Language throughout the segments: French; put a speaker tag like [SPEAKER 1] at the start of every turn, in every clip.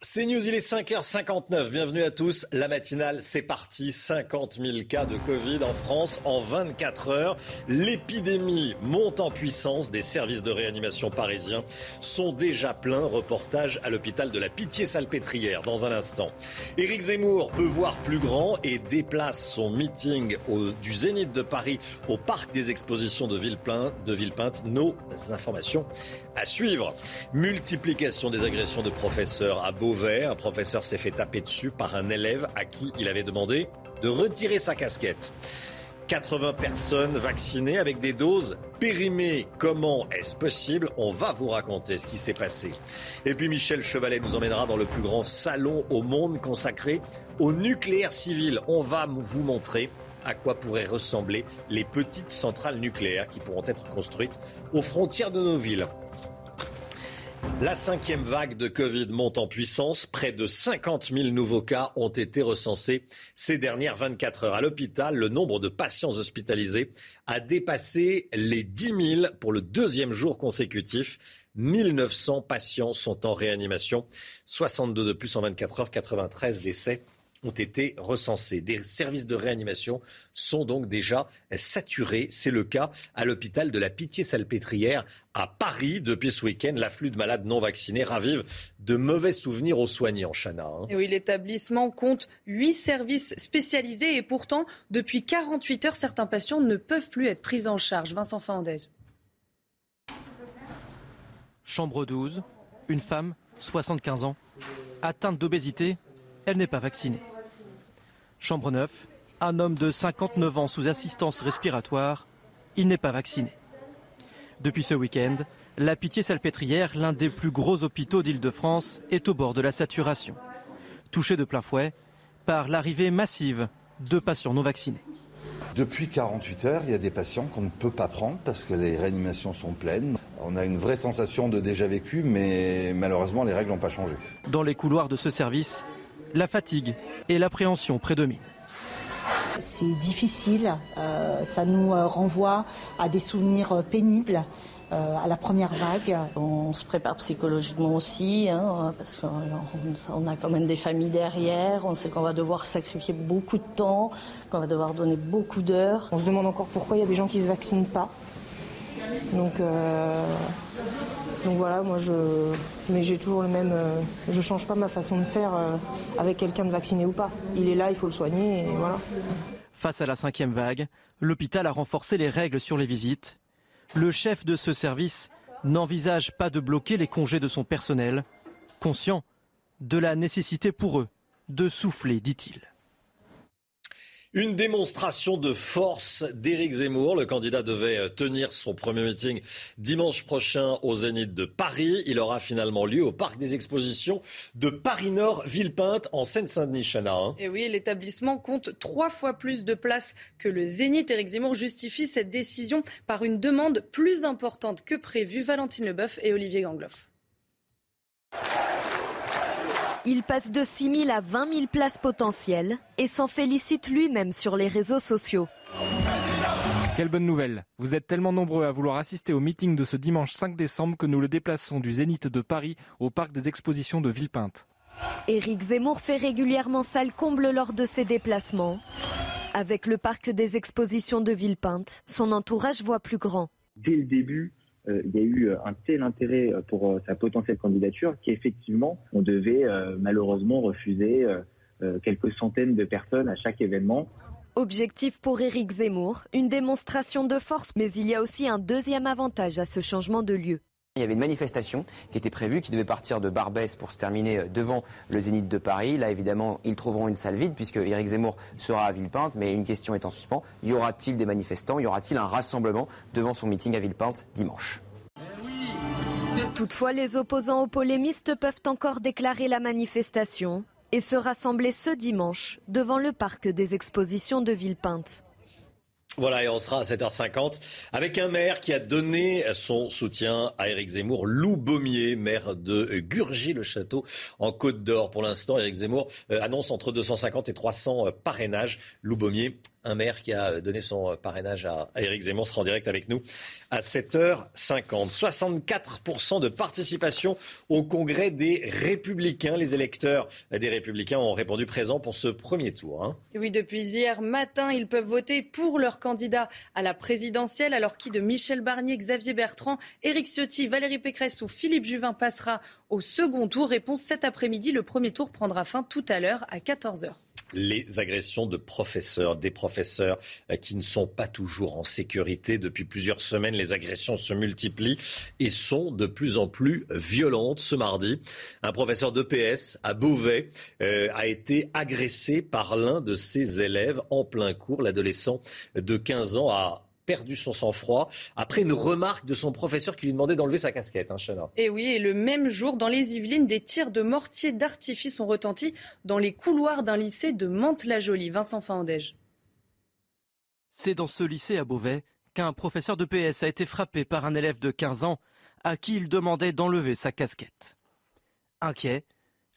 [SPEAKER 1] C'est News, il est 5h59. Bienvenue à tous. La matinale, c'est parti. 50 000 cas de Covid en France en 24 heures. L'épidémie monte en puissance. Des services de réanimation parisiens sont déjà pleins. Reportage à l'hôpital de la Pitié-Salpêtrière dans un instant. Éric Zemmour peut voir plus grand et déplace son meeting du Zénith de Paris au parc des expositions de Villepinte. De Villepinte. Nos informations à suivre. Multiplication des agressions de professeurs à Beauvais. Un professeur s'est fait taper dessus par un élève à qui il avait demandé de retirer sa casquette. 80 personnes vaccinées avec des doses périmées. Comment est-ce possible? On va vous raconter ce qui s'est passé. Et puis Michel Chevalet nous emmènera dans le plus grand salon au monde consacré au nucléaire civil. On va vous montrer à quoi pourraient ressembler les petites centrales nucléaires qui pourront être construites aux frontières de nos villes. La cinquième vague de Covid monte en puissance. Près de 50 000 nouveaux cas ont été recensés ces dernières 24 heures. À l'hôpital, le nombre de patients hospitalisés a dépassé les 10 000 pour le deuxième jour consécutif. 1900 patients sont en réanimation, 62 de plus en 24 heures, 93 décès ont été recensés. Des services de réanimation sont donc déjà saturés. C'est le cas à l'hôpital de la Pitié-Salpêtrière à Paris. Depuis ce week-end, l'afflux de malades non vaccinés ravive de mauvais souvenirs aux soignants, Chana. Hein.
[SPEAKER 2] oui, l'établissement compte huit services spécialisés et pourtant, depuis 48 heures, certains patients ne peuvent plus être pris en charge. Vincent Fandez.
[SPEAKER 3] Chambre 12, une femme, 75 ans, atteinte d'obésité elle n'est pas vaccinée. Chambre 9, un homme de 59 ans sous assistance respiratoire, il n'est pas vacciné. Depuis ce week-end, la Pitié-Salpêtrière, l'un des plus gros hôpitaux d'Île-de-France, est au bord de la saturation. Touché de plein fouet par l'arrivée massive de patients non vaccinés.
[SPEAKER 4] Depuis 48 heures, il y a des patients qu'on ne peut pas prendre parce que les réanimations sont pleines. On a une vraie sensation de déjà vécu, mais malheureusement, les règles n'ont pas changé.
[SPEAKER 3] Dans les couloirs de ce service, la fatigue et l'appréhension prédominent.
[SPEAKER 5] C'est difficile, euh, ça nous euh, renvoie à des souvenirs euh, pénibles. à la première vague.
[SPEAKER 6] On se prépare psychologiquement aussi, hein, parce qu'on a quand même des familles derrière, on sait qu'on va devoir sacrifier beaucoup de temps, qu'on va devoir donner beaucoup d'heures.
[SPEAKER 7] On se demande encore pourquoi il y a des gens qui ne se vaccinent pas. Donc donc voilà, moi je. Mais j'ai toujours le même. Euh, je change pas ma façon de faire euh, avec quelqu'un de vacciné ou pas. Il est là, il faut le soigner et voilà.
[SPEAKER 3] Face à la cinquième vague, l'hôpital a renforcé les règles sur les visites. Le chef de ce service n'envisage pas de bloquer les congés de son personnel, conscient de la nécessité pour eux de souffler, dit-il.
[SPEAKER 1] Une démonstration de force d'Éric Zemmour. Le candidat devait euh, tenir son premier meeting dimanche prochain au Zénith de Paris. Il aura finalement lieu au Parc des Expositions de Paris-Nord, Villepinte, en Seine-Saint-Denis, Chana.
[SPEAKER 2] Hein. Et oui, l'établissement compte trois fois plus de places que le Zénith. Éric Zemmour justifie cette décision par une demande plus importante que prévue. Valentine Leboeuf et Olivier Gangloff.
[SPEAKER 8] Il passe de 6 000 à 20 000 places potentielles et s'en félicite lui-même sur les réseaux sociaux.
[SPEAKER 9] Quelle bonne nouvelle Vous êtes tellement nombreux à vouloir assister au meeting de ce dimanche 5 décembre que nous le déplaçons du Zénith de Paris au parc des expositions de Villepinte.
[SPEAKER 8] Éric Zemmour fait régulièrement salle comble lors de ses déplacements. Avec le parc des expositions de Villepinte, son entourage voit plus grand.
[SPEAKER 10] Dès le début, il y a eu euh, un tel intérêt euh, pour sa potentielle candidature qu'effectivement, on devait malheureusement refuser quelques centaines de personnes à chaque événement.
[SPEAKER 8] Objectif pour Éric Zemmour, une démonstration de force, mais il y a aussi un deuxième avantage à ce changement de lieu.
[SPEAKER 11] Il y avait une manifestation qui était prévue, qui devait partir de Barbès pour se terminer euh, devant le Zénith de Paris. Là, évidemment, ils trouveront une salle vide puisque Éric Zemmour sera à Villepinte. Mais une question est en suspens. Y aura-t-il des manifestants? Y aura-t-il un rassemblement devant son meeting à Villepinte dimanche?
[SPEAKER 8] Toutefois, les opposants aux polémistes peuvent encore déclarer la manifestation et se rassembler ce dimanche devant le parc des expositions de Villepinte.
[SPEAKER 1] Voilà, et on sera à 7h50 avec un maire qui a donné son soutien à Éric Zemmour, Lou Baumier, maire de Gurgy-le-Château en Côte d'Or. Pour l'instant, Éric Zemmour euh, annonce entre 250 et 300 euh, parrainages. Lou Baumier, un maire qui a donné son parrainage à Éric Zemmour, sera en direct avec nous à 7h50. 64% de participation au congrès des Républicains. Les électeurs des Républicains ont répondu présent pour ce premier tour. Hein.
[SPEAKER 2] Oui, depuis hier matin, ils peuvent voter pour leur candidat à la présidentielle, alors qui de Michel Barnier, Xavier Bertrand, Éric Ciotti, Valérie Pécresse ou Philippe Juvin passera au second tour. Réponse cet après-midi. Le premier tour prendra fin tout à l'heure à 14h
[SPEAKER 1] les agressions de professeurs, des professeurs euh, qui ne sont pas toujours en sécurité. Depuis plusieurs semaines, les agressions se multiplient et sont de plus en plus violentes. Ce mardi, un professeur d'EPS à Beauvais euh, a été agressé par l'un de ses élèves en plein cours. L'adolescent de 15 ans a perdu son sang-froid après une remarque de son professeur qui lui demandait d'enlever sa casquette. Hein,
[SPEAKER 2] Et oui, et le même jour, dans les Yvelines, des tirs de mortier d'artifice ont retenti dans les couloirs d'un lycée de Mantes-la-Jolie. Vincent Faandège.
[SPEAKER 3] C'est dans ce lycée à Beauvais qu'un professeur de PS a été frappé par un élève de 15 ans à qui il demandait d'enlever sa casquette. Inquiet,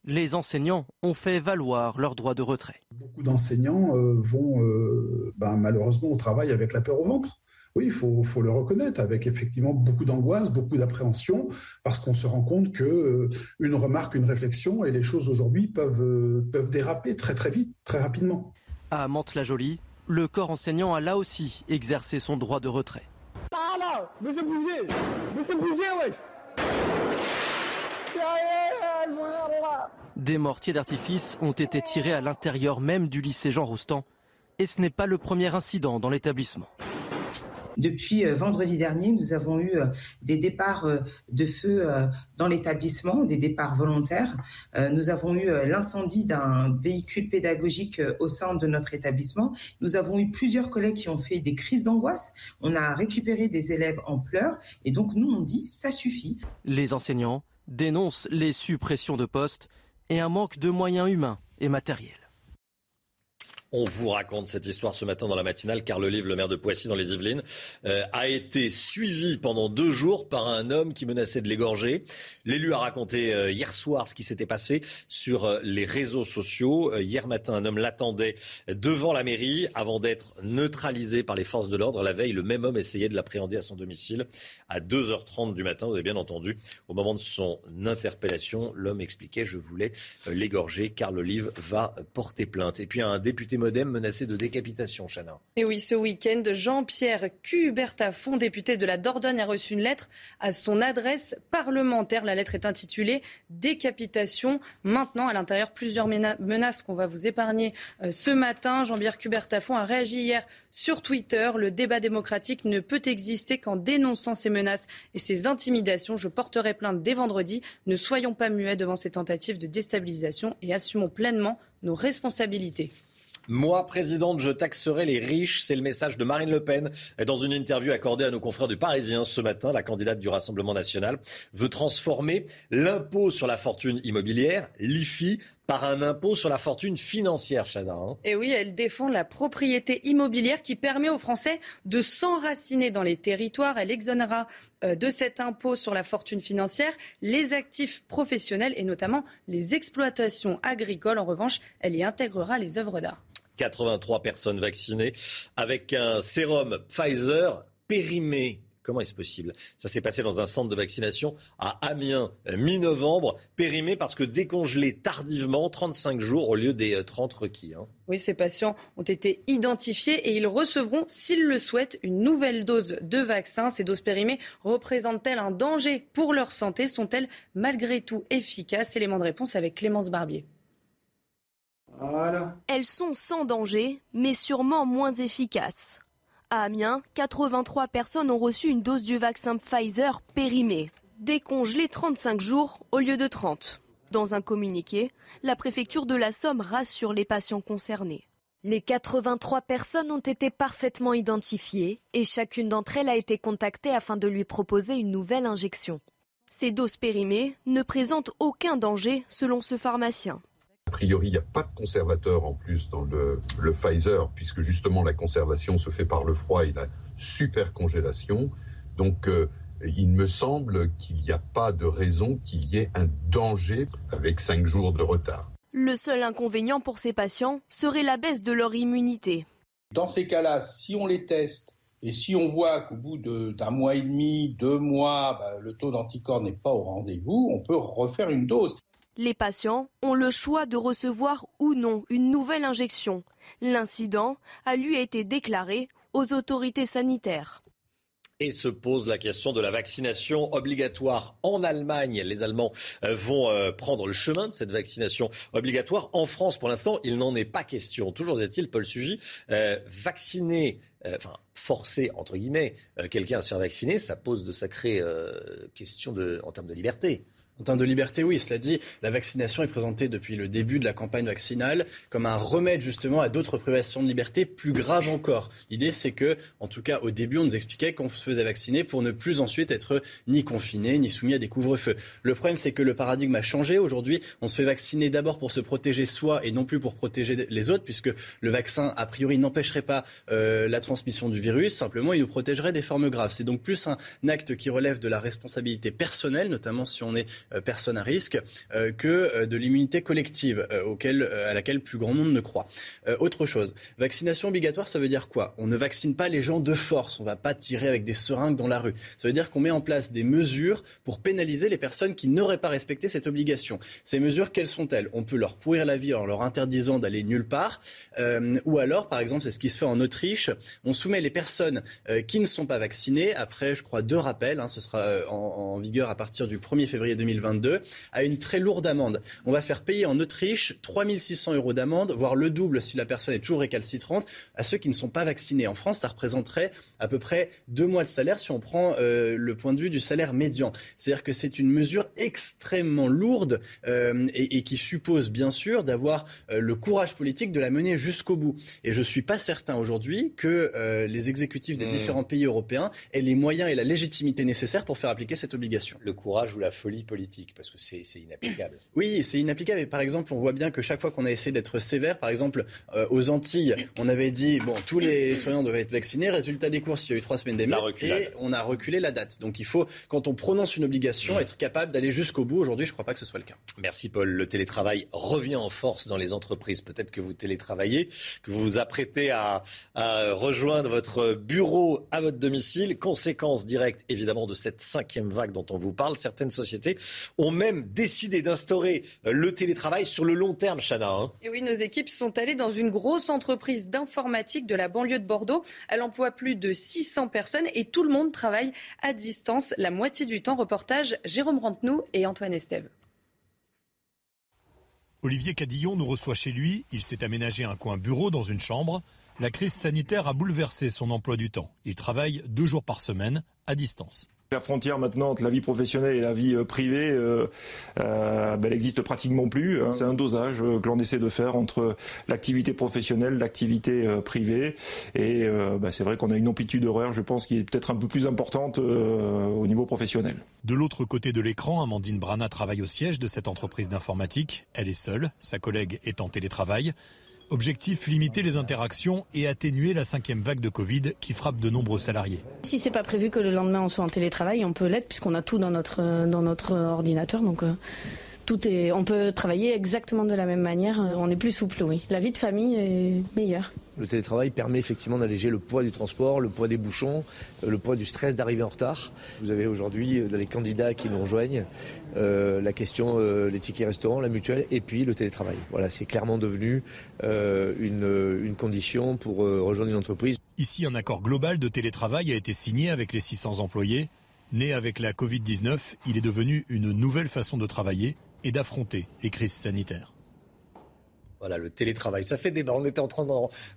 [SPEAKER 3] les enseignants ont fait valoir leur droit de retrait.
[SPEAKER 12] Beaucoup d'enseignants euh, vont euh, ben, malheureusement au travail avec la peur au ventre. Oui, il faut, le reconnaître, avec effectivement beaucoup d'angoisse, beaucoup d'appréhension, parce qu'on se rend compte que euh, une remarque, une réflexion, et les choses aujourd'hui peuvent, euh, peuvent déraper très très vite, très rapidement.
[SPEAKER 3] À Mantes-la-Jolie, le corps enseignant a là aussi exercé son droit de retrait. Ah là, monsieur Bouger, monsieur Bouger, Des mortiers d'artifice ont été tirés à l'intérieur même du lycée Jean Rostand, et ce n'est pas le premier incident dans l'établissement.
[SPEAKER 13] Depuis euh, vendredi dernier, nous avons eu euh, des départs euh, de feu dans l'établissement, des départs volontaires. Nous avons eu l'incendie d'un véhicule pédagogique au sein de notre établissement. Nous avons eu plusieurs collègues qui ont fait des crises d'angoisse. On a récupéré des élèves en pleurs et donc nous on dit ça suffit.
[SPEAKER 3] Les enseignants dénoncent les suppressions de postes et un manque de moyens humains et matériels.
[SPEAKER 1] On vous raconte cette histoire ce matin dans la matinale car le le maire de Poissy dans les Yvelines, euh, a été suivi pendant deux jours par un homme qui menaçait de l'égorger. L'élu a raconté euh, hier soir ce qui s'était passé sur euh, les réseaux sociaux. hier matin, un homme l'attendait devant la mairie avant d'être neutralisé par les forces de l'ordre. La veille, le même homme essayait de l'appréhender à son domicile à 2h30 du matin. Vous avez bien entendu, au moment de son interpellation, l'homme expliquait je voulais l'égorger car le livre va porter plainte. Et puis un député modem menacé de décapitation, Chana.
[SPEAKER 2] Et oui, ce week-end, Jean-Pierre Cubertafond, député de la Dordogne, a reçu une lettre à son adresse parlementaire. La lettre est intitulée Décapitation. Maintenant, à l'intérieur, plusieurs menaces qu'on va vous épargner euh, ce matin. Jean-Pierre Cubertafond a réagi hier sur Twitter. Le débat démocratique ne peut exister qu'en dénonçant ces menaces et ces intimidations. Je porterai plainte dès vendredi. Ne soyons pas muets devant ces tentatives de déstabilisation et assumons pleinement nos responsabilités.
[SPEAKER 1] Moi, présidente, je taxerai les riches. C'est le message de Marine Le Pen dans une interview accordée à nos confrères du Parisien ce matin. La candidate du Rassemblement national veut transformer l'impôt sur la fortune immobilière, l'IFI, par un impôt sur la fortune financière, Chana. Hein.
[SPEAKER 2] Et oui, elle défend la propriété immobilière qui permet aux Français de s'enraciner dans les territoires. Elle exonérera euh, de cet impôt sur la fortune financière les actifs professionnels et notamment les exploitations agricoles. En revanche, elle y intégrera les œuvres d'art.
[SPEAKER 1] 83 personnes vaccinées avec un sérum Pfizer périmé. Comment est-ce possible? Ça s'est passé dans un centre de vaccination à Amiens, mi-novembre, périmé parce que décongelé tardivement, 35 jours au lieu des 30 euh, requis. Hein.
[SPEAKER 2] Oui, ces patients ont été identifiés et ils recevront, s'ils le souhaitent, une nouvelle dose de vaccin. Ces doses périmées représentent-elles un danger pour leur santé? Sont-elles malgré tout efficaces? Élément de réponse avec Clémence Barbier.
[SPEAKER 14] Elles sont sans danger, mais sûrement moins efficaces. À Amiens, 83 personnes ont reçu une dose du vaccin Pfizer périmé, décongelée 35 jours au lieu de 30. Dans un communiqué, la préfecture de la Somme rassure les patients concernés. Les 83 personnes ont été parfaitement identifiées et chacune d'entre elles a été contactée afin de lui proposer une nouvelle injection. Ces doses périmées ne présentent aucun danger selon ce pharmacien.
[SPEAKER 4] A priori, il n'y a pas de conservateur en plus dans le, le Pfizer, puisque justement la conservation se fait par le froid et la super congélation. Donc, euh, il me semble qu'il n'y a pas de raison qu'il y ait un danger avec cinq jours de retard.
[SPEAKER 15] Le seul inconvénient pour ces patients serait la baisse de leur immunité.
[SPEAKER 16] Dans ces cas-là, si on les teste et si on voit qu'au bout d'un mois et demi, deux mois, bah, le taux d'anticorps n'est pas au rendez-vous, on peut refaire une dose.
[SPEAKER 15] Les patients ont le choix de recevoir ou non une nouvelle injection. L'incident a lui été déclaré aux autorités sanitaires.
[SPEAKER 1] Et se pose la question de la vaccination obligatoire en Allemagne. Les Allemands euh, vont euh, prendre le chemin de cette vaccination obligatoire. En France, pour l'instant, il n'en est pas question. Toujours est-il, Paul Sugy, euh, vacciner, enfin forcer, entre guillemets, quelqu'un à se faire vacciner, ça pose de sacrées questions en termes de liberté.
[SPEAKER 17] En termes de liberté, oui, cela dit, la vaccination est présentée depuis le début de la campagne vaccinale comme un remède justement à d'autres privations de liberté plus graves encore. L'idée, c'est que, en tout cas, au début, on nous expliquait qu'on se faisait vacciner pour ne plus ensuite être ni confiné, ni soumis à des couvre-feux. Le problème, c'est que le paradigme a changé. Aujourd'hui, on se fait vacciner d'abord pour se protéger soi et non plus pour protéger les autres, puisque le vaccin, a priori, n'empêcherait pas euh, la transmission du virus. Simplement, il nous protégerait des formes graves. C'est donc plus un acte qui relève de la responsabilité personnelle, notamment si on est personnes à risque euh, que euh, de l'immunité collective auquel, à laquelle plus grand monde ne croit. autre chose, vaccination obligatoire, ça veut dire quoi? On ne vaccine pas les gens de force. On ne va pas tirer avec des seringues dans la rue. Ça veut dire qu'on met en place des mesures pour pénaliser les personnes qui n'auraient pas respecté cette obligation. Ces mesures, quelles sont-elles? On peut leur pourrir la vie en leur interdisant d'aller nulle part. ou alors, par exemple, c'est ce qui se fait en Autriche. On soumet les personnes qui ne sont pas vaccinées, après, je crois, deux rappels. Hein, ce sera en, en vigueur à partir du 1er février 2020 à une très lourde amende. On va faire payer en Autriche 3600 euros d'amende, voire le double si la personne est toujours récalcitrante, à ceux qui ne sont pas vaccinés. En France, ça représenterait à peu près deux mois de salaire si on prend euh, le point de vue du salaire médian. C'est-à-dire que c'est une mesure extrêmement lourde euh, et, qui suppose bien sûr d'avoir euh, le courage politique de la mener jusqu'au bout. Et je ne suis pas certain aujourd'hui que les exécutifs des mmh. différents pays européens aient les moyens et la légitimité nécessaires pour faire appliquer cette obligation.
[SPEAKER 1] Le courage ou la folie politique parce que c'est inapplicable.
[SPEAKER 17] Oui, c'est inapplicable. Et par exemple, on voit bien que chaque fois qu'on a essayé d'être sévère, par exemple, euh, aux Antilles, on avait dit, bon, tous les soignants devaient être vaccinés. Résultat des courses, il y a eu trois semaines d'émeutes et on a reculé la date. Donc il faut, quand on prononce une obligation, être capable d'aller jusqu'au bout. Aujourd'hui, je ne crois pas que ce soit le cas.
[SPEAKER 1] Merci Paul. Le télétravail revient en force dans les entreprises. Peut-être que vous télétravaillez, que vous vous apprêtez à, à rejoindre votre bureau à votre domicile. Conséquence directe, évidemment, de cette cinquième vague dont on vous parle. Certaines sociétés ont même décidé d'instaurer euh, le télétravail sur le long terme, Chana. Hein.
[SPEAKER 2] Et oui, nos équipes sont allées dans une grosse entreprise d'informatique de la banlieue de Bordeaux. Elle emploie plus de 600 personnes et tout le monde travaille à distance la moitié du temps. Reportage Jérôme Rantenou et Antoine Estève.
[SPEAKER 18] Olivier Cadillon nous reçoit chez lui. Il s'est aménagé un coin bureau dans une chambre. La crise sanitaire a bouleversé son emploi du temps. Il travaille deux jours par semaine à distance.
[SPEAKER 19] La frontière maintenant entre la vie professionnelle et la vie euh, privée, euh, euh, ben, elle existe pratiquement plus. Hein. C'est un dosage que l'on essaie de faire entre l'activité professionnelle, l'activité privée. Et ben, c'est vrai qu'on a une amplitude d'horaire, je pense, qui est peut-être un peu plus importante au niveau professionnel.
[SPEAKER 18] De l'autre côté de l'écran, Amandine Brana travaille au siège de cette entreprise d'informatique. Elle est seule, sa collègue est en télétravail. Objectif, limiter les interactions et atténuer la cinquième vague de Covid qui frappe de nombreux salariés.
[SPEAKER 20] Si c'est pas prévu que le lendemain on soit en télétravail, on peut l'être puisqu'on a tout dans notre, dans notre ordinateur. Donc euh, tout est, on peut travailler exactement de la même manière. On est plus souple, oui. La vie de famille est meilleure.
[SPEAKER 21] Le télétravail permet effectivement d'alléger le poids du transport, le poids des bouchons, euh, le poids du stress d'arriver en retard. Vous avez aujourd'hui euh, les candidats qui nous rejoignent, euh, la question, les tickets restaurants, la mutuelle et puis le télétravail. Voilà, c'est clairement devenu une, une, condition pour rejoindre une entreprise.
[SPEAKER 18] Ici, un accord global de télétravail a été signé avec les 600 employés. Né avec la Covid-19, il est devenu une nouvelle façon de travailler et d'affronter les crises sanitaires.
[SPEAKER 1] Voilà, le télétravail, ça fait débat. On était en train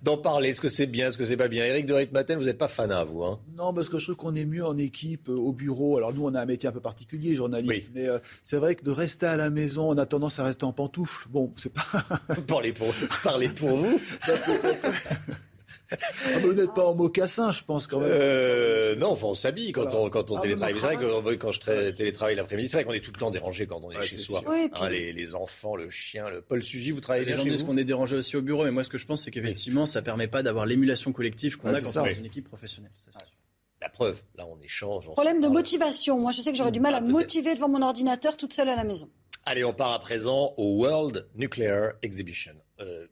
[SPEAKER 1] d'en parler. Est-ce que c'est bien, est-ce que c'est pas bien? Eric de Ritmaten, vous n'êtes pas fan à vous hein?
[SPEAKER 22] Non, parce que je trouve qu'on est mieux en équipe, euh, au bureau. Alors nous, on a un métier un peu particulier, journaliste. Mais euh, c'est vrai que de rester à la maison, on a tendance à rester en pantoufle. Bon, c'est pas...
[SPEAKER 1] parlez, pour, parlez pour vous.
[SPEAKER 22] ah, vous n'êtes pas en mocassin, je pense quand même.
[SPEAKER 1] Euh, non, enfin, on s'habille quand on, quand on ah, télétravaille. C'est vrai que quand je télétravaille l'après-midi, c'est vrai qu'on est tout le temps dérangé quand on est chez soi. Hein, les, enfants, le chien, le Paul Sugy, vous travaillez bien
[SPEAKER 17] Les gens disent qu'on est dérangé aussi au bureau, mais moi ce que je pense, c'est qu'effectivement, ça permet pas d'avoir l'émulation collective qu'on a quand on est dans une équipe professionnelle.
[SPEAKER 1] La preuve, là on échange.
[SPEAKER 5] Problème de motivation. Moi je sais que j'aurais du mal à me motiver devant mon ordinateur toute seule à la maison.
[SPEAKER 1] Allez, on part à présent au World Nuclear Exhibition, euh, euh,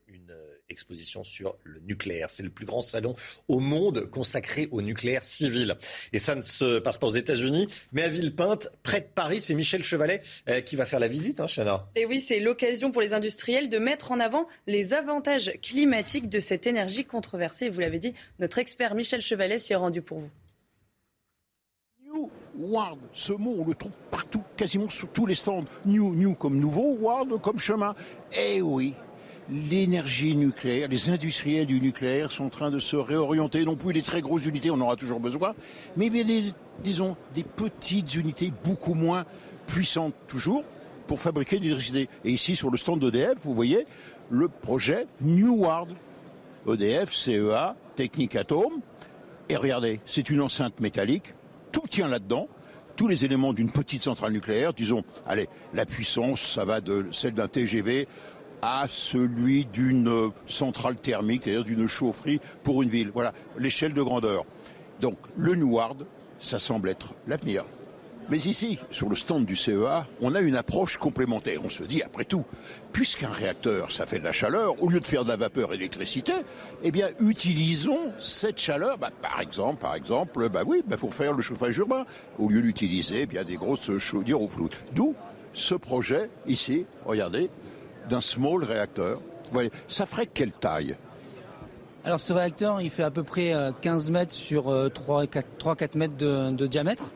[SPEAKER 1] exposition sur le nucléaire. C'est le plus grand salon au monde consacré au nucléaire civil. Et ça ne se passe pas aux États-Unis, mais à Villepinte, près de Paris. C'est Michel Chevalet euh, qui va faire la visite, hein, Chana.
[SPEAKER 2] Et oui, c'est l'occasion pour les industriels de mettre en avant les avantages climatiques de cette énergie controversée. Vous l'avez dit, notre expert Michel Chevalet s'y est rendu pour vous.
[SPEAKER 23] Ward, ce mot, on le trouve partout, quasiment sur tous les stands. New, new comme nouveau, Ward comme chemin. Eh oui, l'énergie nucléaire, les industriels du nucléaire sont en train de se réorienter, non plus les très grosses unités, on aura toujours besoin, mais des, disons, des petites unités beaucoup moins puissantes toujours pour fabriquer de l'électricité. Et ici, sur le stand d'EDF, vous voyez le projet New Ward. EDF, CEA, Technique Atome. Et regardez, c'est une enceinte métallique tout tient là-dedans tous les éléments d'une petite centrale nucléaire, disons, allez, la puissance, ça va de celle d'un TGV à celui d'une centrale thermique, c'est-à-dire d'une chaufferie pour une ville. Voilà, l'échelle de grandeur. Donc, le Neward, ça semble être l'avenir. Mais ici, sur le stand du CEA, on a une approche complémentaire. On se dit, après tout, puisqu'un réacteur, ça fait de la chaleur, au lieu de faire de la vapeur et d'électricité, eh bien, utilisons cette chaleur, bah, par exemple, par exemple, bah oui, bah, pour faire le chauffage urbain, au lieu d'utiliser eh bien des grosses chaudières au flou. D'où ce projet ici, regardez, d'un small réacteur. Voyez, ça ferait quelle taille?
[SPEAKER 24] Alors ce réacteur, il fait à peu près 15 euh, mètres sur 3-4 euh, mètres de diamètre.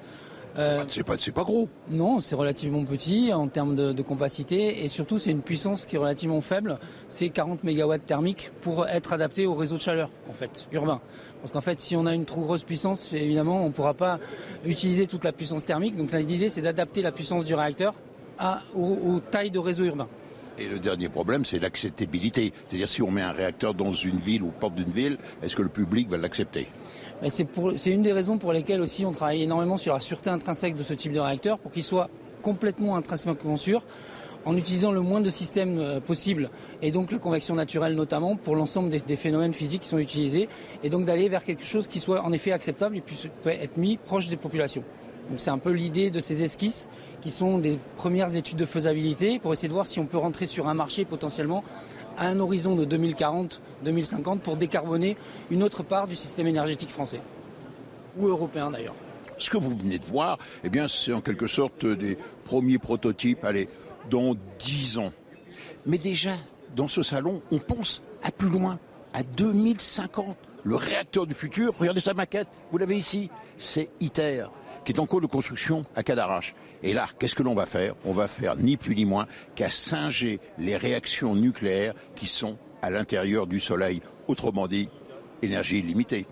[SPEAKER 23] Euh, c'est pas, pas, gros.
[SPEAKER 24] Non, c'est relativement petit en termes de, compacité et surtout c'est une puissance qui est relativement faible. C'est 40 MW thermiques pour être adapté au réseau de chaleur en fait urbain. Parce qu'en fait, si on a une trop grosse puissance, évidemment, on ne pourra pas utiliser toute la puissance thermique. Donc l'idée, c'est d'adapter la puissance du réacteur à, aux tailles de réseau urbain.
[SPEAKER 23] Et le dernier problème, c'est l'acceptabilité. C'est-à-dire si on met un réacteur dans une ville ou porte d'une ville, est-ce que le public va l'accepter?
[SPEAKER 24] C'est une des raisons pour lesquelles aussi on travaille énormément sur la sûreté intrinsèque de ce type de réacteur pour qu'il soit complètement intrinsèquement sûr en utilisant le moins de systèmes euh, possible et donc la convection naturelle notamment pour l'ensemble des, phénomènes physiques qui sont utilisés et donc d'aller vers quelque chose qui soit en effet acceptable et puisse être mis proche des populations. Donc c'est un peu l'idée de ces esquisses qui sont des premières études de faisabilité pour essayer de voir si on peut rentrer sur un marché potentiellement à un horizon de 2040-2050 pour décarboner une autre part du système énergétique français, ou européen d'ailleurs.
[SPEAKER 23] Ce que vous venez de voir, eh bien, c'est en quelque sorte des premiers prototypes, allez, dans 10 ans. Mais déjà, dans ce salon, on pense à plus loin, à 2050. Le réacteur du futur, regardez sa maquette, vous l'avez ici, c'est ITER qui est en cours de construction à Cadarache. Et là, qu'est-ce que l'on va faire? On va faire ni plus ni moins qu'à singer les réactions nucléaires qui sont à l'intérieur du Soleil. Autrement dit, énergie limitée.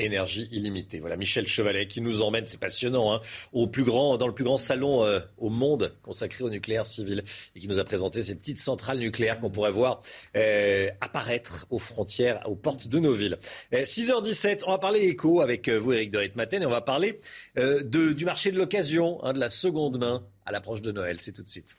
[SPEAKER 1] Énergie illimitée. Voilà, Michel Chevalet qui nous emmène, c'est passionnant, hein, au plus grand, dans le plus grand salon euh, au monde consacré au nucléaire civil et qui nous a présenté ces petites centrales nucléaires qu'on pourrait voir euh, apparaître aux frontières, aux portes de nos villes. 6h17, euh, on va parler éco avec vous, Eric de Ritmaten, et on va parler de, du marché de l'occasion, hein, de la seconde main à l'approche de Noël. C'est tout de suite.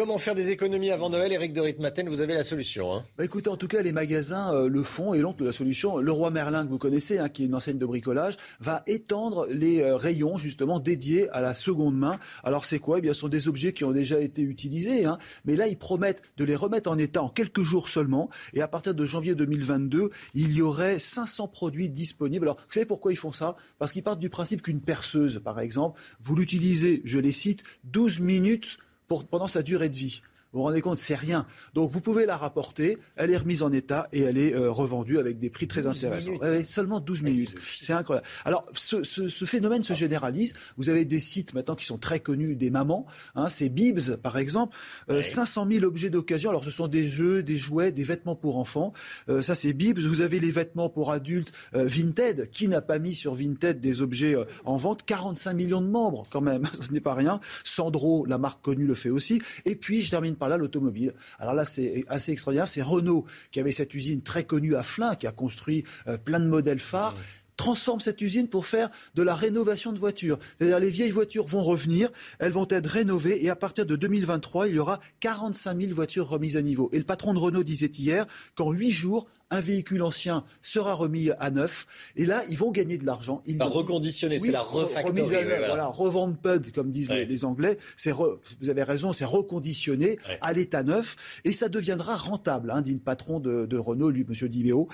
[SPEAKER 1] Comment faire des économies avant Noël Eric de Ritmaten, vous avez la solution. Hein
[SPEAKER 22] bah écoutez, en tout cas, les magasins euh, le font et l'ont de la solution. Le Roi Merlin, que vous connaissez, hein, qui est une enseigne de bricolage, va étendre les euh, rayons justement dédiés à la seconde main. Alors c'est quoi? Eh bien, Ce sont des objets qui ont déjà été utilisés, hein, mais là, ils promettent de les remettre en état en quelques jours seulement. Et à partir de janvier 2022, il y aurait 500 produits disponibles. Alors, vous savez pourquoi ils font ça? Parce qu'ils partent du principe qu'une perceuse, par exemple, vous l'utilisez, je les cite, 12 minutes pendant sa durée de vie. Vous vous rendez compte, c'est rien. Donc vous pouvez la rapporter, elle est remise en état et elle est euh, revendue avec des prix très intéressants. seulement 12 minutes. C'est incroyable. Alors ce, phénomène se généralise. Vous avez des sites maintenant qui sont très connus, des mamans. Hein, c'est Bibs par exemple. 500 euh, 000 objets d'occasion. Alors ce sont des jeux, des jouets, des vêtements pour enfants. Euh, ça c'est Bibs. Vous avez les vêtements pour adultes. Vinted. Qui n'a pas mis sur Vinted des objets en vente? 45 millions de membres quand même. Ce n'est pas rien. Sandro, la marque connue, le fait aussi. Et puis je termine
[SPEAKER 25] par là l'automobile. Alors là, c'est assez extraordinaire. C'est Renault qui avait cette usine très connue à Flins, qui a construit euh, plein de modèles phares transforme cette usine pour faire de la rénovation de voitures. C'est-à-dire les vieilles voitures vont revenir, elles vont être rénovées et à partir de 2023, il y aura 45 000 voitures remises à niveau. Et le patron de Renault disait hier qu'en huit jours, un véhicule ancien sera remis à neuf. Et là, ils vont gagner de l'argent. Ils
[SPEAKER 1] reconditionner, c'est la refactorie.
[SPEAKER 25] Voilà. voilà, revendre PUD, comme disent les, Anglais. C'est vous avez raison, c'est reconditionné à l'état neuf. Et ça deviendra rentable, hein, dit le patron de, de Renault, lui, M. Divéo.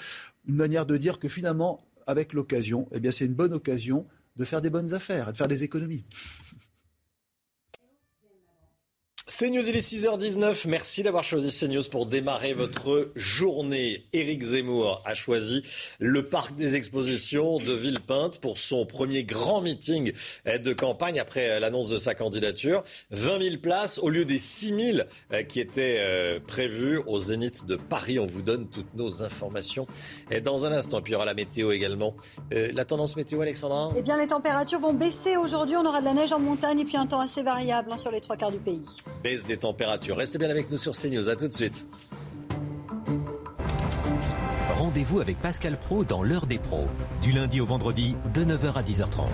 [SPEAKER 25] Une manière de dire que finalement, avec l'occasion, eh bien, c'est une bonne occasion de faire des bonnes affaires, de faire des économies.
[SPEAKER 1] CNews, il est 6h19. Merci d'avoir choisi CNews pour démarrer votre journée. Éric Zemmour a choisi le parc des expositions de Villepinte pour son premier grand meeting de campagne après l'annonce de sa candidature. 20 000 places au lieu des 6 000 euh, qui étaient euh, prévues au Zénith de Paris. On vous donne toutes nos informations dans un instant. Puis il y aura la météo également. Euh, la tendance météo, Alexandra?
[SPEAKER 5] Eh bien, les températures vont baisser aujourd'hui. On aura de la neige en montagne et puis un temps assez variable hein, sur les trois quarts du pays
[SPEAKER 1] baisse des températures. Restez bien avec nous sur CNews. À tout de suite.
[SPEAKER 26] Rendez-vous avec Pascal Pro dans l'heure des pros, du lundi au vendredi de 9h à 10h30.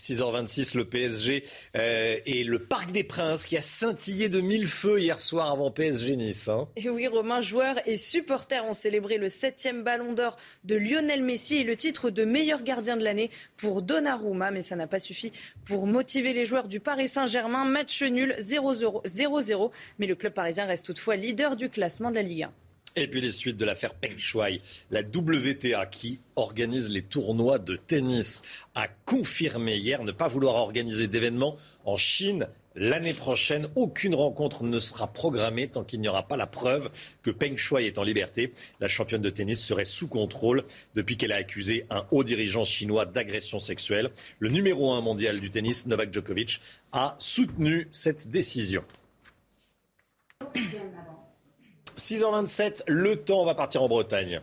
[SPEAKER 1] 6h26, le PSG euh, et le Parc des Princes qui a scintillé de mille feux hier soir avant PSG Nice. Hein.
[SPEAKER 2] Et oui, Romain, joueurs et supporters ont célébré le septième ballon d'or de Lionel Messi et le titre de meilleur gardien de l'année pour Donnarumma. Mais ça n'a pas suffi pour motiver les joueurs du Paris Saint-Germain. Match nul 0-0. Mais le club parisien reste toutefois leader du classement de la Ligue 1.
[SPEAKER 1] Et puis les suites de l'affaire Peng Shuai, la WTA qui organise les tournois de tennis a confirmé hier ne pas vouloir organiser d'événements en Chine l'année prochaine. Aucune rencontre ne sera programmée tant qu'il n'y aura pas la preuve que Peng Shuai est en liberté. La championne de tennis serait sous contrôle depuis qu'elle a accusé un haut dirigeant chinois d'agression sexuelle. Le numéro un mondial du tennis, Novak Djokovic, a soutenu cette décision. 6h27, le temps va partir en Bretagne.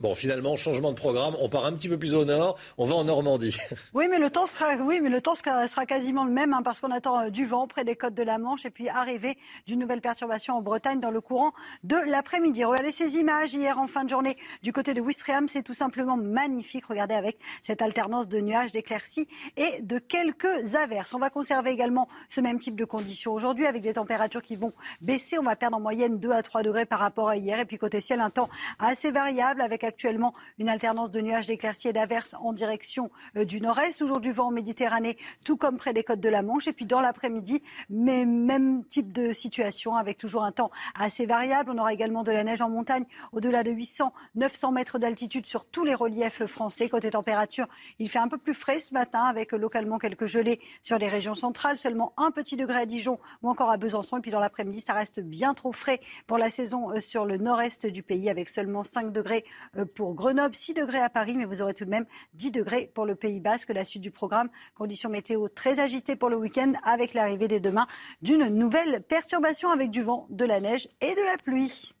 [SPEAKER 1] Bon, finalement, changement de programme. On part un petit peu plus au nord. On va en Normandie.
[SPEAKER 5] Oui, mais le temps sera, oui, mais le temps sera, quasiment le même hein, parce qu'on attend euh, du vent près des côtes de la Manche et puis arrivée d'une nouvelle perturbation en Bretagne dans le courant de l'après-midi. Regardez ces images hier en fin de journée du côté de Wistreham. C'est tout simplement magnifique. Regardez avec cette alternance de nuages, d'éclaircies et de quelques averses. On va conserver également ce même type de conditions aujourd'hui avec des températures qui vont baisser. On va perdre en moyenne 2 à 3 degrés par rapport à hier. Et puis côté ciel, un temps assez variable avec actuellement une alternance de nuages, d'éclaircies et d'averses en direction euh, du nord-est. Toujours du vent en Méditerranée, tout comme près des côtes de la Manche. Et puis dans l'après-midi, même type de situation avec toujours un temps assez variable. On aura également de la neige en montagne au-delà de 800, 900 mètres d'altitude sur tous les reliefs français. Côté température, il fait un peu plus frais ce matin avec localement quelques gelées sur les régions centrales. Seulement un petit degré à Dijon ou encore à Besançon. Et puis dans l'après-midi, ça reste bien trop frais pour la saison euh, sur le nord-est du pays avec seulement 5 degrés euh, pour Grenoble, 6 degrés à Paris, mais vous aurez tout de même 10 degrés pour le Pays Basque. La suite du programme, conditions météo très agitées pour le week-end avec l'arrivée dès demain d'une nouvelle perturbation avec du vent, de la neige et de la pluie.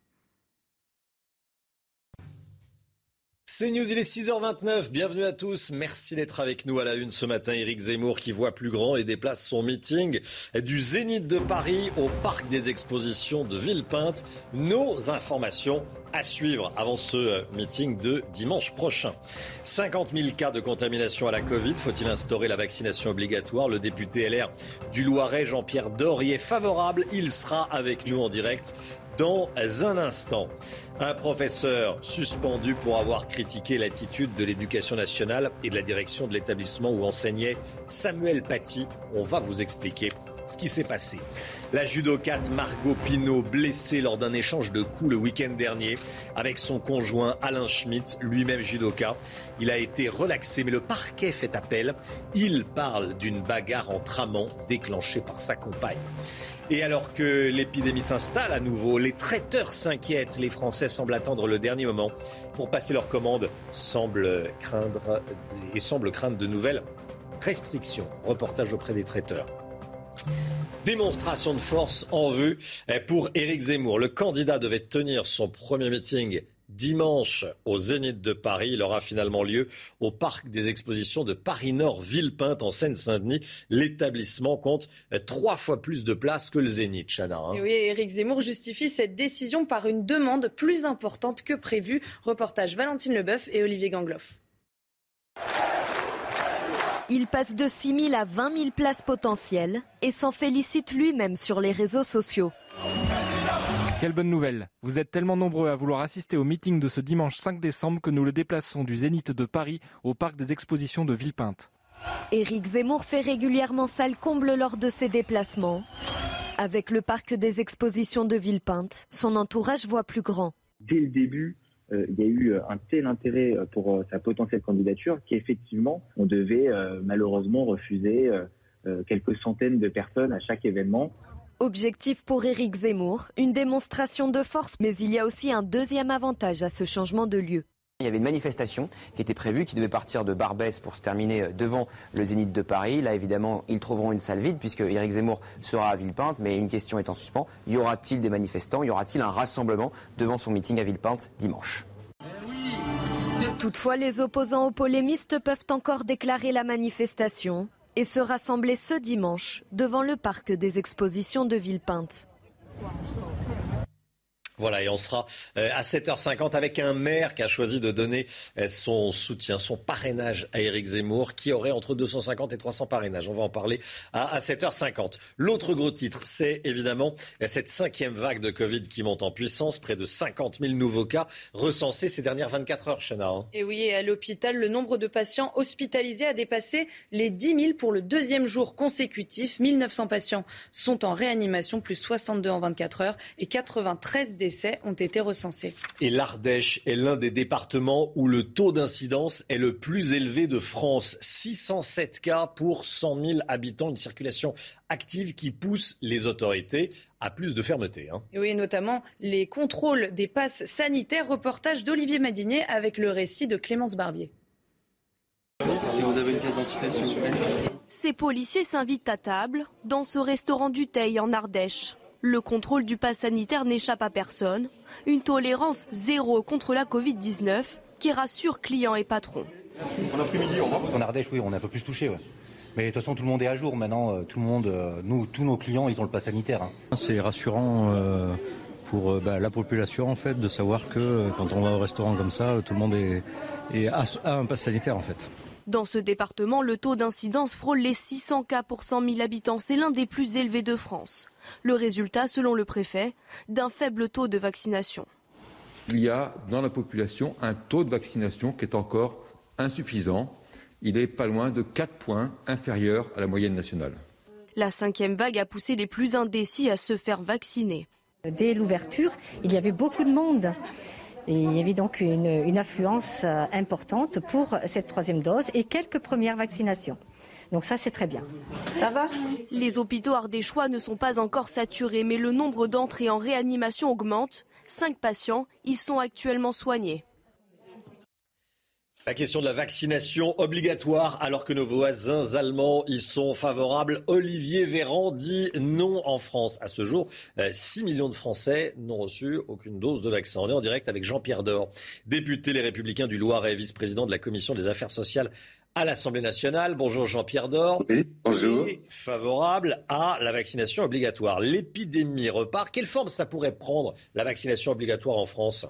[SPEAKER 1] C'est News, il est 6h29. Bienvenue à tous. Merci d'être avec nous à la une ce matin. Éric Zemmour qui voit plus grand et déplace son meeting du Zénith de Paris au Parc des Expositions de Villepinte. Nos informations à suivre avant ce euh, meeting de dimanche prochain. 50 000 cas de contamination à la Covid. Faut-il instaurer la vaccination obligatoire? Le député LR du Loiret, Jean-Pierre Dorier, favorable. Il sera avec nous en direct dans un instant. Un professeur suspendu pour avoir critiqué l'attitude de l'éducation nationale et de la direction de l'établissement où enseignait Samuel Paty. On va vous expliquer ce qui s'est passé. La judocate Margot Pinault, blessée lors d'un échange de coups le week-end dernier avec son conjoint Alain Schmitt, lui-même judoka. Il a été relaxé, mais le parquet fait appel. Il parle d'une bagarre entre amants déclenchée par sa compagne. Et alors que l'épidémie s'installe à nouveau, les traiteurs s'inquiètent. Les Français semblent attendre le dernier moment pour passer leurs commandes, semblent craindre et semblent craindre de nouvelles restrictions. Reportage auprès des traiteurs. Démonstration de force en vue pour Éric Zemmour. Le candidat devait tenir son premier meeting dimanche au Zénith de Paris. Il aura finalement lieu au parc des expositions de Paris-Nord Villepinte en Seine-Saint-Denis. L'établissement compte trois fois plus de places que le Zénith, Chana.
[SPEAKER 2] Hein. oui, Éric Zemmour justifie cette décision par une demande plus importante que prévue. Reportage Valentine Leboeuf et Olivier Gangloff.
[SPEAKER 15] Il passe de 6 000 à 20 000 places potentielles et s'en félicite lui-même sur les réseaux sociaux.
[SPEAKER 9] Quelle bonne nouvelle Vous êtes tellement nombreux à vouloir assister au meeting de ce dimanche 5 décembre que nous le déplaçons du Zénith de Paris au parc des expositions de Villepinte.
[SPEAKER 15] Éric Zemmour fait régulièrement salle comble lors de ses déplacements. Avec le parc des expositions de Villepinte, son entourage voit plus grand.
[SPEAKER 10] Dès le début, euh, il y a eu euh, un tel intérêt euh, pour sa potentielle candidature qu'effectivement, on devait malheureusement refuser quelques centaines de personnes à chaque événement.
[SPEAKER 15] Objectif pour Éric Zemmour, une démonstration de force, mais il y a aussi un deuxième avantage à ce changement de lieu.
[SPEAKER 11] Il y avait une manifestation qui était prévue, qui devait partir de Barbès pour se terminer devant le Zénith de Paris. Là, évidemment, ils trouveront une salle vide puisque Éric Zemmour sera à Villepinte. Mais une question est en suspens. Y aura-t-il des manifestants? Y aura-t-il un rassemblement devant son meeting à Villepinte dimanche?
[SPEAKER 15] Toutefois, les opposants aux polémistes peuvent encore déclarer la manifestation et se rassembler ce dimanche devant le parc des expositions de Villepinte.
[SPEAKER 1] Voilà, et on sera euh, à 7h50 avec un maire qui a choisi de donner euh, son soutien, son parrainage à Éric Zemmour, qui aurait entre 250 et 300 parrainages. On va en parler à 7h50. L'autre gros titre, c'est évidemment euh, cette cinquième vague de Covid qui monte en puissance. Près de 50 000 nouveaux cas recensés ces dernières 24 heures, Chana. Hein.
[SPEAKER 2] Oui, à l'hôpital, le nombre de patients hospitalisés a dépassé les 10 000 pour le deuxième jour consécutif. 1900 patients sont en réanimation, plus 62 en 24 heures et 93 décès ont été recensés.
[SPEAKER 1] Et l'Ardèche est l'un des départements où le taux d'incidence est le plus élevé de France. 607 cas pour 100 000 habitants, une circulation active qui pousse les autorités à plus de fermeté. Hein.
[SPEAKER 2] oui, notamment les contrôles des passes sanitaires. Reportage d'Olivier Madinier avec le récit de Clémence Barbier.
[SPEAKER 15] Si vous avez une Ces policiers s'invitent à table dans ce restaurant du Teil en Ardèche. Le contrôle du pass sanitaire n'échappe à personne. Une tolérance zéro contre la Covid-19 qui rassure clients et patrons.
[SPEAKER 27] En Ardèche, oui, on est un peu plus touché. Mais de toute façon, tout le monde est à jour maintenant. Euh, tout le monde, euh, nous, tous nos clients, ils ont le pass sanitaire. Hein.
[SPEAKER 28] C'est rassurant euh, pour bah, la population en fait de savoir que quand on va au restaurant comme ça, tout le monde est, a un pass sanitaire en fait.
[SPEAKER 15] Dans ce département, le taux d'incidence frôle les 600 cas pour 100 000 habitants. C'est l'un des plus élevés de France. Le résultat, selon le préfet, d'un faible taux de vaccination.
[SPEAKER 29] Il y a dans la population un taux de vaccination qui est encore insuffisant. Il est pas loin de 4 points inférieur à la moyenne nationale.
[SPEAKER 15] La cinquième vague a poussé les plus indécis à se faire vacciner.
[SPEAKER 30] Dès l'ouverture, il y avait beaucoup de monde. Il y avait donc une, affluence euh, importante pour cette troisième dose et quelques premières vaccinations. Donc ça, c'est très bien.
[SPEAKER 15] Ça va? Les hôpitaux ardéchois ne sont pas encore saturés, mais le nombre d'entrées en réanimation augmente. Cinq patients y sont actuellement soignés.
[SPEAKER 1] La question de la vaccination obligatoire alors que nos voisins allemands y sont favorables. Olivier Véran dit non en France. À ce jour, 6 euh, millions de Français n'ont reçu aucune dose de vaccin. On est en direct avec Jean-Pierre Dor, député Les Républicains du Loiret, vice-président de la Commission des affaires sociales à l'Assemblée nationale. Bonjour Jean-Pierre Dor.
[SPEAKER 31] Oui, bonjour.
[SPEAKER 1] favorable à la vaccination obligatoire. L'épidémie repart. Quelle forme ça pourrait prendre, la vaccination obligatoire en France?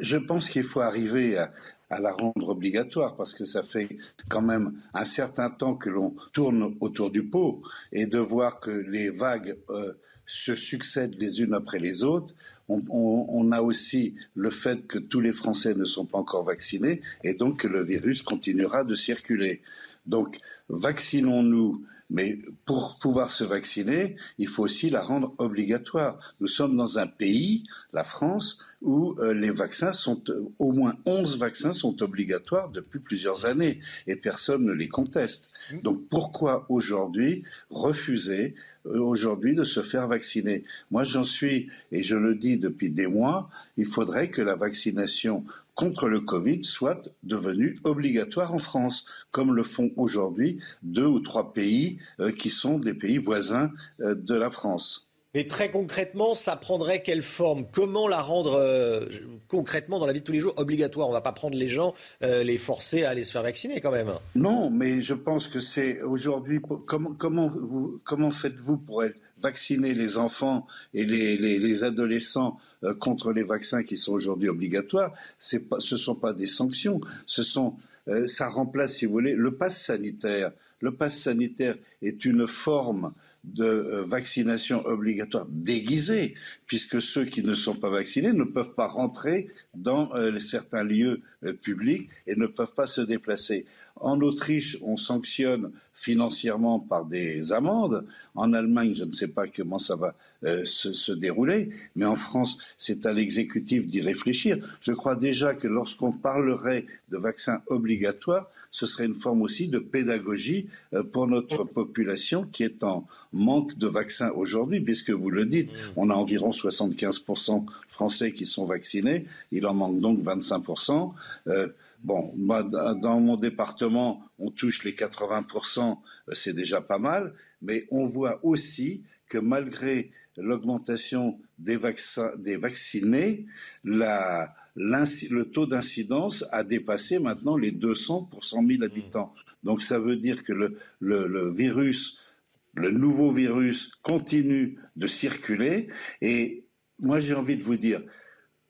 [SPEAKER 31] Je pense qu'il faut arriver à, à la rendre obligatoire parce que ça fait quand même un certain temps que l'on tourne autour du pot et de voir que les vagues euh, se succèdent les unes après les autres. On, on, a aussi le fait que tous les Français ne sont pas encore vaccinés et donc que le virus continuera de circuler. Donc, vaccinons-nous mais pour pouvoir se vacciner, il faut aussi la rendre obligatoire. Nous sommes dans un pays, la France, où euh, les vaccins sont, euh, au moins 11 vaccins sont obligatoires depuis plusieurs années et personne ne les conteste. Donc pourquoi aujourd'hui refuser euh, aujourd'hui de se faire vacciner? Moi j'en suis, et je le dis depuis des mois, il faudrait que la vaccination contre le Covid soit devenu obligatoire en France, comme le font aujourd'hui deux ou trois pays euh, qui sont des pays voisins euh, de la France.
[SPEAKER 1] Mais très concrètement, ça prendrait quelle forme? Comment la rendre euh, concrètement dans la vie de tous les jours obligatoire? On ne va pas prendre les gens, euh, les forcer à aller se faire vacciner quand même.
[SPEAKER 31] Non, mais je pense que c'est aujourd'hui. Comment, faites-vous pour vacciner les enfants et les, les, adolescents euh, contre les vaccins qui sont aujourd'hui obligatoires? Ce ne sont pas des sanctions, ça remplace, si vous voulez, le pass sanitaire. Le pass sanitaire est une forme de euh, vaccination obligatoire déguisée, puisque ceux qui ne sont pas vaccinés ne peuvent pas rentrer dans euh, certains lieux euh, publics et ne peuvent pas se déplacer. En Autriche, on sanctionne financièrement par des amendes. En Allemagne, je ne sais pas comment ça va se, se, dérouler, mais en France, c'est à l'exécutif d'y réfléchir. Je crois déjà que lorsqu'on parlerait de vaccins obligatoires, ce serait une forme aussi de pédagogie pour notre population qui est en, manque de vaccins aujourd'hui, puisque vous le dites, mm. on a environ 75% Français qui sont vaccinés, il en manque donc 25%. Euh, bon, dans mon département, on touche les 80%, euh, c'est déjà pas mal, mais on voit aussi que malgré l'augmentation des, des vaccinés, le taux d'incidence a dépassé maintenant les 200 pour 100 000 habitants. Donc ça veut dire que le, le virus le nouveau virus continue de circuler et moi j'ai envie de vous dire,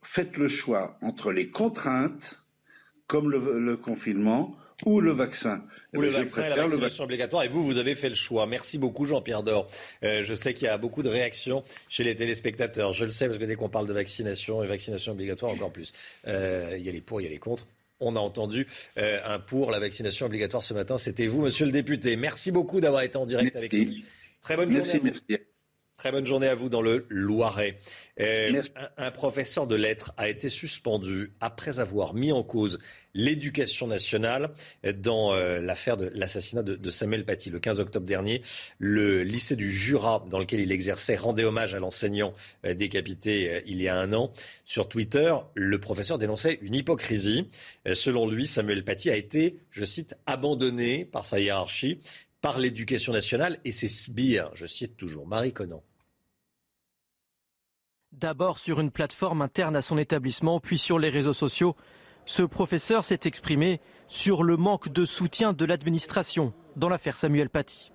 [SPEAKER 31] faites le choix entre les contraintes, comme le, confinement, ou le vaccin.
[SPEAKER 1] Ou le vaccin et la vaccination obligatoire. Et vous, vous avez fait le choix. Merci beaucoup, Jean-Pierre Dor. Euh, je sais qu'il y a beaucoup de réactions chez les téléspectateurs. Je le sais parce que dès qu'on parle de vaccination et vaccination obligatoire, encore plus. Euh, il y a les pour, il y a les contre. On a entendu euh, un pour la vaccination obligatoire ce matin. C'était vous, monsieur le député. Merci beaucoup d'avoir été en direct avec nous. Très bonne journée. Merci. Très bonne journée à vous dans le Loiret. Euh, un, professeur de lettres a été suspendu après avoir mis en cause l'éducation nationale dans euh, l'affaire de l'assassinat de, Samuel Paty. Le 15 octobre dernier, le lycée du Jura, dans lequel il exerçait, rendait hommage à l'enseignant euh, décapité il y a un an. Sur Twitter, le professeur dénonçait une hypocrisie. selon lui, Samuel Paty a été, je cite, abandonné par sa hiérarchie par l'éducation nationale et ses sbires. Je cite toujours Marie Conan.
[SPEAKER 32] D'abord sur une plateforme interne à son établissement, puis sur les réseaux sociaux, ce professeur s'est exprimé sur le manque de soutien de l'administration dans l'affaire Samuel Paty.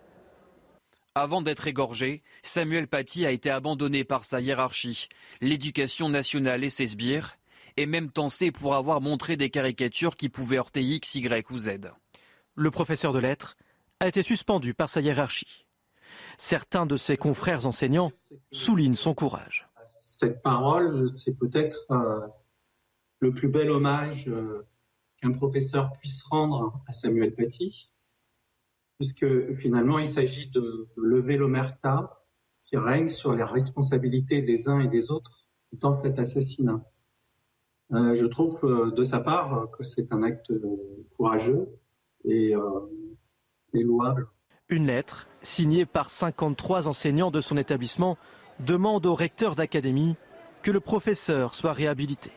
[SPEAKER 33] Avant d'être égorgé, Samuel Paty a été abandonné par sa hiérarchie, l'éducation nationale et ses sbires, et même tensé pour avoir montré des caricatures qui pouvaient heurter X, Y ou Z.
[SPEAKER 32] Le professeur de lettres a été suspendu par sa hiérarchie. Certains de ses confrères enseignants soulignent son courage.
[SPEAKER 34] Cette parole, c'est peut-être euh, le plus bel hommage euh, qu'un professeur puisse rendre à Samuel Paty, puisque finalement il s'agit de, lever l'omerta qui règne sur les responsabilités des uns et des autres dans cet assassinat. Euh, je trouve de sa part que c'est un acte courageux et
[SPEAKER 32] une lettre, signée par 53 enseignants de son établissement, demande au recteur d'académie que le professeur soit réhabilité.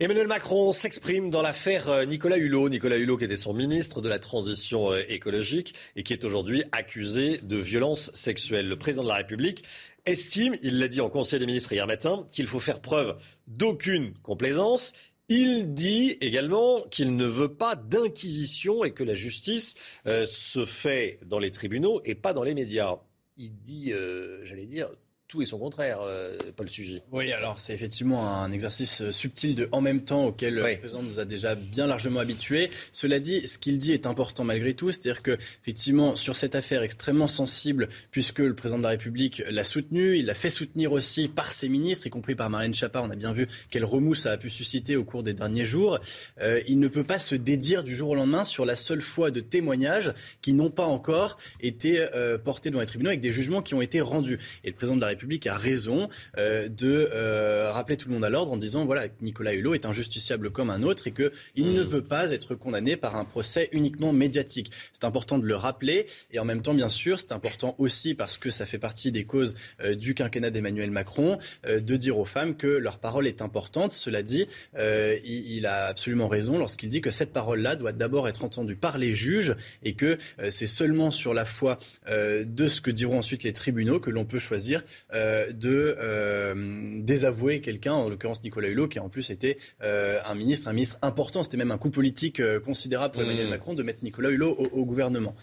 [SPEAKER 1] Emmanuel Macron s'exprime dans l'affaire euh, Nicolas Hulot. Nicolas Hulot qui était son ministre de la Transition euh, écologique et qui est aujourd'hui accusé de violence sexuelle. Le président de la République estime, il l'a dit en Conseil des ministres hier matin, qu'il faut faire preuve d'aucune complaisance il dit également qu'il ne veut pas d'inquisition et que la justice euh, se fait dans les tribunaux et pas dans les médias. Il dit, euh, j'allais dire, tout et son contraire, euh, Paul Sugy.
[SPEAKER 17] Oui, alors c'est effectivement un exercice euh, subtil de en même temps auquel le président nous a déjà bien largement habitués. Cela dit, ce qu'il dit est important malgré tout, c'est-à-dire que effectivement sur cette affaire extrêmement sensible, puisque le président de la République l'a soutenu, il l'a fait soutenir aussi par ses ministres, y compris par Marlène Schiappa. On a bien vu quelle remous ça a pu susciter au cours des derniers jours. Euh, il ne peut pas se dédire du jour au lendemain sur la seule fois de témoignages qui n'ont pas encore été portés devant les tribunaux avec des jugements qui ont été rendus. Et le président de la République République a raison de rappeler tout le monde à l'ordre en disant voilà, Nicolas Hulot est un justiciable comme un autre et qu'il mmh. ne peut pas être condamné par un procès uniquement médiatique. C'est important de le rappeler et en même temps, bien sûr, c'est important aussi parce que ça fait partie des causes du quinquennat d'Emmanuel Macron de dire aux femmes que leur parole est importante. Cela dit, il a absolument raison lorsqu'il dit que cette parole-là doit d'abord être entendue par les juges et que euh, c'est seulement sur la foi euh, de ce que diront ensuite les tribunaux que l'on peut choisir euh, de désavouer quelqu'un, en l'occurrence Nicolas Hulot, qui en plus était un ministre, un ministre important. C'était même un coup politique considérable pour Emmanuel mmh. Macron de mettre Nicolas Hulot au gouvernement.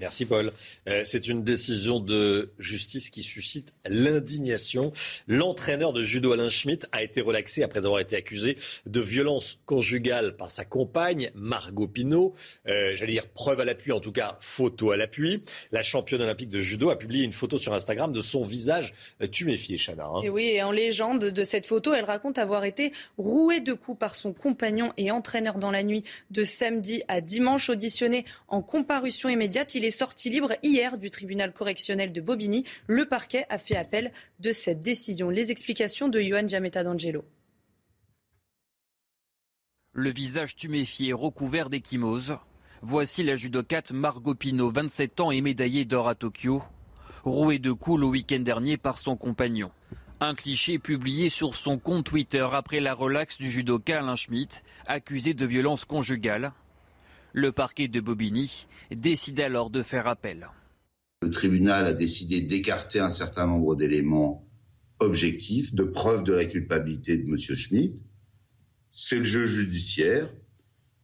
[SPEAKER 1] Merci Paul. Euh, c'est une décision de justice qui suscite l'indignation. L'entraîneur de judo Alain Schmitt a été relaxé après avoir été accusé de violence conjugale par sa compagne Margot Pinault. Euh, j'allais dire preuve à l'appui, en tout cas photo à l'appui. La championne olympique de judo a publié une photo sur Instagram de son visage tuméfié, Chana.
[SPEAKER 2] Hein. Et oui, et en légende de cette photo, elle raconte avoir été rouée de coups par son compagnon et entraîneur dans la nuit de samedi à dimanche, auditionné en comparution immédiate. Il est sorti libre hier du tribunal correctionnel de Bobigny. Le parquet a fait appel de cette décision. Les explications de Johan Giametta d'Angelo.
[SPEAKER 33] Le visage tuméfié recouvert d'échymose. Voici la judocate Margot Pino, 27 ans et médaillée d'or à Tokyo, rouée de coups le week-end dernier par son compagnon. Un cliché publié sur son compte Twitter après la relaxe du judoka Alain Schmitt, accusé de violence conjugale. Le parquet de Bobigny décide alors de faire appel.
[SPEAKER 35] Le tribunal a décidé d'écarter un certain nombre d'éléments objectifs, de preuves de la culpabilité de M. Schmitt. C'est le jeu judiciaire.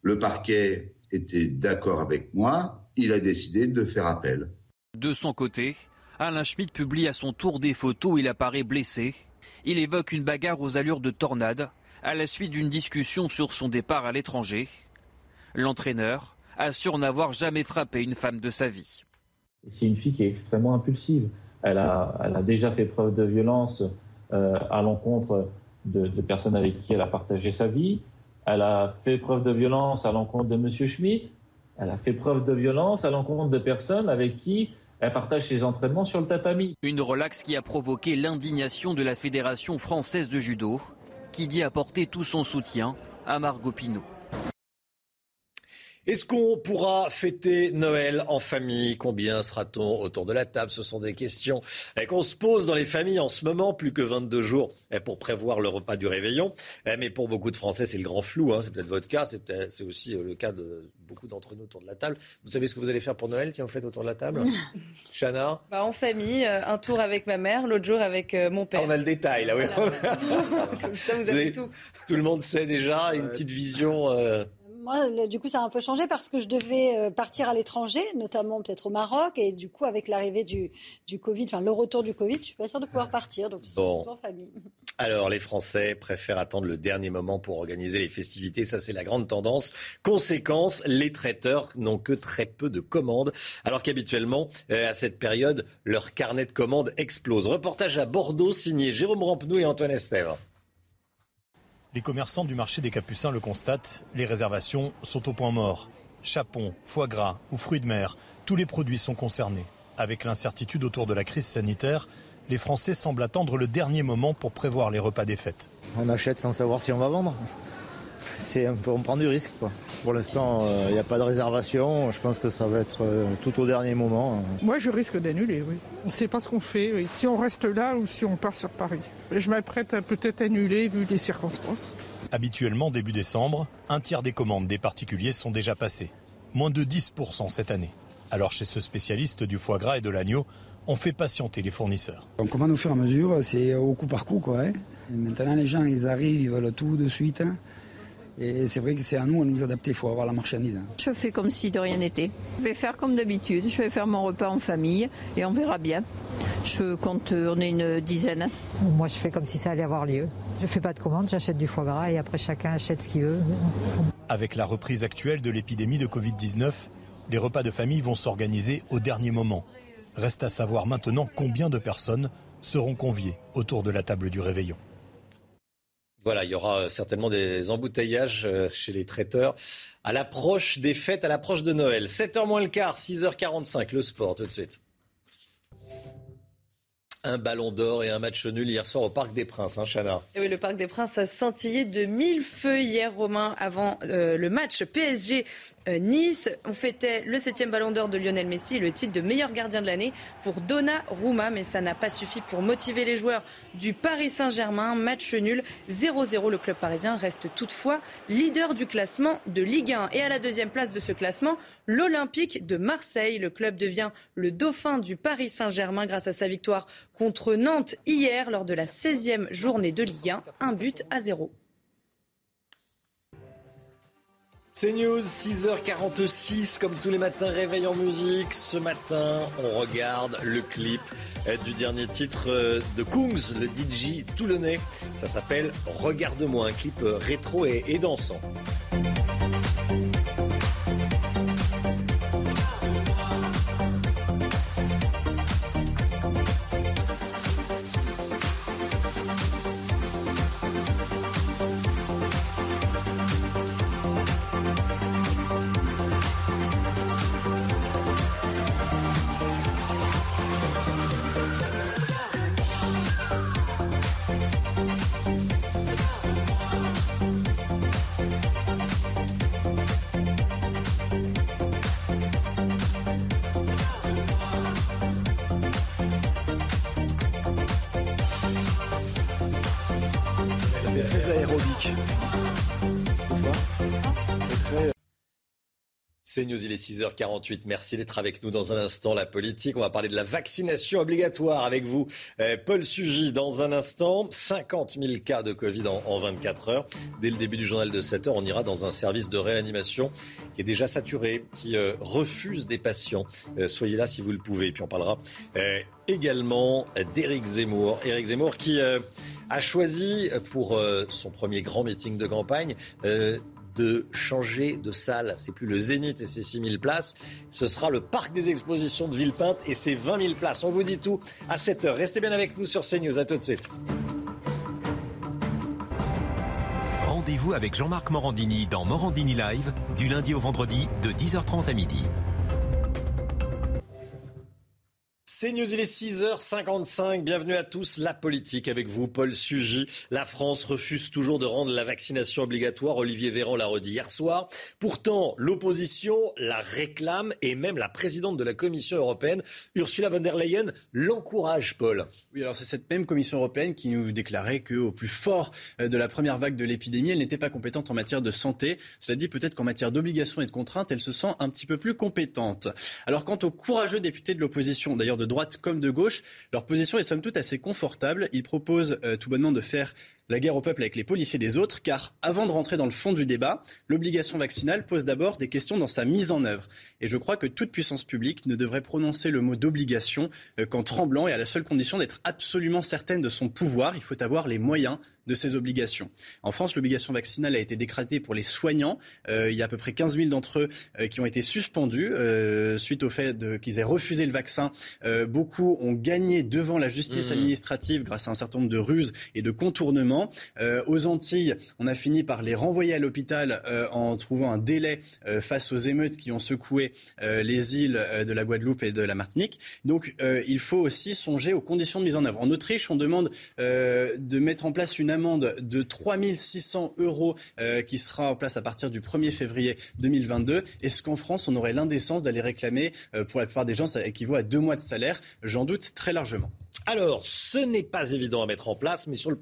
[SPEAKER 35] Le parquet était d'accord avec moi. Il a décidé de faire appel.
[SPEAKER 33] De son côté, Alain Schmitt publie à son tour des photos où il apparaît blessé. Il évoque une bagarre aux allures de tornade à la suite d'une discussion sur son départ à l'étranger. L'entraîneur assure n'avoir jamais frappé une femme de sa vie.
[SPEAKER 36] C'est une fille qui est extrêmement impulsive. Elle a, elle a déjà fait preuve de violence euh, à l'encontre de, personnes avec qui elle a partagé sa vie. Elle a fait preuve de violence à l'encontre de M. Schmitt. Elle a fait preuve de violence à l'encontre de personnes avec qui elle partage ses entraînements sur le tatami.
[SPEAKER 33] Une relaxe qui a provoqué l'indignation de la Fédération française de judo, qui dit apporter tout son soutien à Margot Pinot.
[SPEAKER 1] Est-ce qu'on pourra fêter Noël en famille? Combien sera-t-on autour de la table? Ce sont des questions eh, qu'on se pose dans les familles en ce moment, plus que 22 jours eh, pour prévoir le repas du réveillon. Eh, mais pour beaucoup de Français, c'est le grand flou. Hein. C'est peut-être votre cas, c'est aussi euh, le cas de beaucoup d'entre nous autour de la table. Vous savez ce que vous allez faire pour Noël Tiens, vous faites autour de la table? Chana?
[SPEAKER 2] Bah, En famille, euh, un tour avec ma mère, l'autre jour avec euh, mon père.
[SPEAKER 1] Ah, on a le détail, là, oui.
[SPEAKER 2] Comme ça, vous avez tout.
[SPEAKER 1] Tout le monde sait déjà, une petite vision
[SPEAKER 5] moi, du coup, ça a un peu changé parce que je devais euh, partir à l'étranger, notamment peut-être au Maroc. Et du coup, avec l'arrivée du, du Covid, enfin le retour du Covid, je suis pas sûre de pouvoir partir. Donc, c'est en famille.
[SPEAKER 1] Alors, les Français préfèrent attendre le dernier moment pour organiser les festivités. Ça, c'est la grande tendance. Conséquence, les traiteurs n'ont que très peu de commandes, alors qu'habituellement, euh, à cette période, leur carnet de commandes explose. Reportage à Bordeaux, signé Jérôme Rampenou et Antoine Estève.
[SPEAKER 37] Les commerçants du marché des Capucins le constatent, les réservations sont au point mort. Chapon, foie gras ou fruits de mer, tous les produits sont concernés. Avec l'incertitude autour de la crise sanitaire, les Français semblent attendre le dernier moment pour prévoir les repas des fêtes.
[SPEAKER 29] On achète sans savoir si on va vendre c'est un peu, on prend du risque. Pour l'instant, il euh, n'y a pas de réservation. Je pense que ça va être euh, tout au dernier moment.
[SPEAKER 38] Moi, je risque d'annuler, oui. On ne sait pas ce qu'on fait, si on reste là ou si on part sur Paris. Je m'apprête à peut-être annuler vu les circonstances.
[SPEAKER 37] Habituellement, début décembre, un tiers des commandes des particuliers sont déjà passées. Moins de 10% cette année. Alors chez ce spécialiste du foie gras et de l'agneau, on fait patienter les fournisseurs.
[SPEAKER 39] On commande au fur et à mesure, c'est au coup par coup. Quoi, hein. Maintenant, les gens, ils arrivent, ils veulent tout de suite. Et c'est vrai que c'est à nous à nous adapter, il faut avoir la marchandise.
[SPEAKER 40] Je fais comme si de rien n'était. Je vais faire comme d'habitude, je vais faire mon repas en famille et on verra bien. Je compte, on est une dizaine.
[SPEAKER 41] Moi je fais comme si ça allait avoir lieu. Je fais pas de commande, j'achète du foie gras et après chacun achète ce qu'il veut.
[SPEAKER 37] Avec la reprise actuelle de l'épidémie de Covid-19, les repas de famille vont s'organiser au dernier moment. Reste à savoir maintenant combien de personnes seront conviées autour de la table du réveillon.
[SPEAKER 1] Voilà, il y aura certainement des embouteillages euh, chez les traiteurs à l'approche des fêtes, à l'approche de Noël. 7h moins le quart, 6h45, le sport tout de suite. Un ballon d'or et un match nul hier soir au Parc des Princes, hein, Chana.
[SPEAKER 2] Oui, le Parc des Princes a scintillé de mille feux hier, Romain, avant euh, le match PSG euh, Nice. On fêtait le septième ballon d'or de Lionel Messi, le titre de meilleur gardien de l'année pour Donnarumma, mais ça n'a pas suffi pour motiver les joueurs du Paris Saint-Germain. Match nul 0-0. Le club parisien reste toutefois leader du classement de Ligue 1. Et à la deuxième place de ce classement, l'Olympique de Marseille. Le club devient le dauphin du Paris Saint-Germain grâce à sa victoire contre Nantes hier lors de la 16e journée de Ligue 1. Un but à zéro.
[SPEAKER 1] C'est News, 6h46, comme tous les matins, réveil en musique. Ce matin, on regarde le clip du dernier titre euh, de Kungs, le DJ toulonnais. Ça s'appelle Regarde-moi, un clip euh, rétro et, et dansant. C'est News, il est 6h48. Merci d'être avec nous dans un instant. La politique, on va parler de la vaccination obligatoire avec vous. Euh, Paul Sugy, dans un instant, 50 000 cas de Covid en, 24 heures. Dès le début du journal de 7 heures, on ira dans un service de réanimation qui est déjà saturé, qui euh, refuse des patients. Euh, soyez là si vous le pouvez. Et puis on parlera également d'Éric Zemmour. Éric Zemmour qui a choisi pour son premier grand meeting de campagne de changer de salle. C'est plus le Zénith et ses 6000 places. Ce sera le Parc des Expositions de Villepinte et ses 20 000 places. On vous dit tout à 7 heures. Restez bien avec nous sur CNews. À tout de suite.
[SPEAKER 42] Rendez-vous avec Jean-Marc Morandini dans Morandini Live du lundi au vendredi de 10h30 à midi.
[SPEAKER 1] C'est News, il est 6h55. Bienvenue à tous. La politique avec vous, Paul Sugy. La France refuse toujours de rendre la vaccination obligatoire. Olivier Véran l'a redit hier soir. Pourtant, l'opposition la réclame et même la présidente de la Commission européenne, Ursula von der Leyen, l'encourage, Paul.
[SPEAKER 17] Oui, alors c'est cette même Commission européenne qui nous déclarait qu'au plus fort euh, de la première vague de l'épidémie, elle n'était pas compétente en matière de santé. Cela dit, peut-être qu'en matière d'obligation et de contraintes, elle se sent un petit peu plus compétente. Alors, quant aux courageux députés de l'opposition, d'ailleurs de droite comme de gauche. Leur position est somme toute assez confortable. Ils proposent euh, tout bonnement de faire la guerre au peuple avec les policiers des autres, car avant de rentrer dans le fond du débat, l'obligation vaccinale pose d'abord des questions dans sa mise en œuvre. Et je crois que toute puissance publique ne devrait prononcer le mot d'obligation euh, qu'en tremblant et à la seule condition d'être absolument certaine de son pouvoir. Il faut avoir les moyens de ces obligations. En France, l'obligation vaccinale a été décrétée pour les soignants. Euh, il y a à peu près 15 000 d'entre eux euh, qui ont été suspendus euh, suite au fait qu'ils aient refusé le vaccin. beaucoup ont gagné devant la justice mmh. administrative grâce à un certain nombre de ruses et de contournements. Aux Antilles, on a fini par les renvoyer à l'hôpital en trouvant un délai face aux émeutes qui ont secoué les îles de la Guadeloupe et de la Martinique. Donc, il faut aussi songer aux conditions de mise en œuvre. En Autriche, on demande de mettre en place une amende de 3 600 euros euh, qui sera en place à partir du 1er février 2022. Est-ce qu'en France, on aurait l'indécence d'aller réclamer, euh, pour la plupart des gens, ça équivaut à deux mois de salaire? J'en doute très largement.
[SPEAKER 1] Alors, ce n'est pas évident à mettre en place, mais sur le,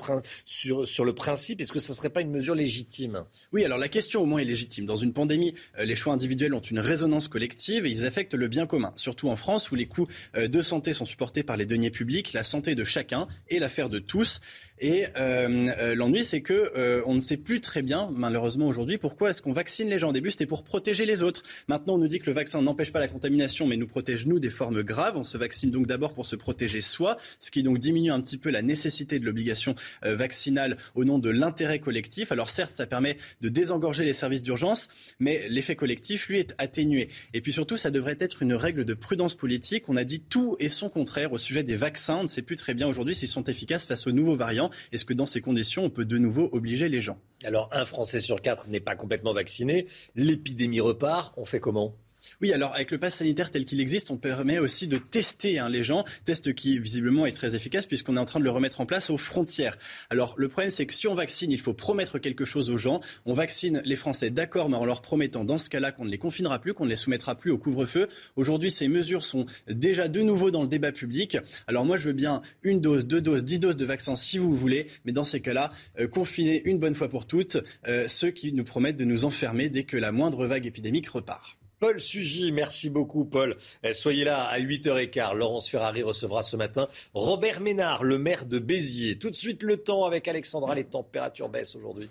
[SPEAKER 1] principe, est-ce que ce ne serait pas une mesure légitime?
[SPEAKER 17] Oui, alors la question au moins est légitime. Dans une pandémie, euh, les choix individuels ont une résonance collective et ils affectent le bien commun. Surtout en France, où les coûts de santé sont supportés par les deniers publics, la santé de chacun est l'affaire de tous. Et euh, euh, l'ennui, c'est que euh, on ne sait plus très bien, malheureusement aujourd'hui, pourquoi est-ce qu'on vaccine les gens. Au début, c'était pour protéger les autres. Maintenant, on nous dit que le vaccin n'empêche pas la contamination, mais nous protège nous des formes graves. On se vaccine donc d'abord pour se protéger soi, ce qui donc diminue un petit peu la nécessité de l'obligation vaccinale au nom de l'intérêt collectif. Alors certes, ça permet de désengorger les services d'urgence, mais l'effet collectif, lui, est atténué. Et puis surtout, ça devrait être une règle de prudence politique. On a dit tout et son contraire au sujet des vaccins. On ne sait plus très bien aujourd'hui s'ils sont efficaces face aux nouveaux variants. Est-ce que dans ces conditions, on peut de nouveau obliger les gens?
[SPEAKER 1] Alors, un Français sur quatre n'est pas complètement vacciné. L'épidémie repart. On fait comment?
[SPEAKER 17] Oui, alors avec le pass sanitaire tel qu'il existe, on permet aussi de tester hein, les gens, test qui visiblement est très efficace puisqu'on est en train de le remettre en place aux frontières. Alors le problème c'est que si on vaccine, il faut promettre quelque chose aux gens. On vaccine les Français, d'accord, mais en leur promettant dans ce cas-là qu'on ne les confinera plus, qu'on ne les soumettra plus au couvre-feu. Aujourd'hui, ces mesures sont déjà de nouveau dans le débat public. Alors moi, je veux bien une dose, deux doses, dix doses de vaccin si vous voulez, mais dans ces cas-là, euh, confiner une bonne fois pour toutes euh, ceux qui nous promettent de nous enfermer dès que la moindre vague épidémique repart.
[SPEAKER 1] Paul Sugy, merci beaucoup Paul. Eh, soyez là à 8h15. Laurence Ferrari recevra ce matin Robert Ménard, le maire de Béziers. Tout de suite le temps avec Alexandra, les températures baissent aujourd'hui.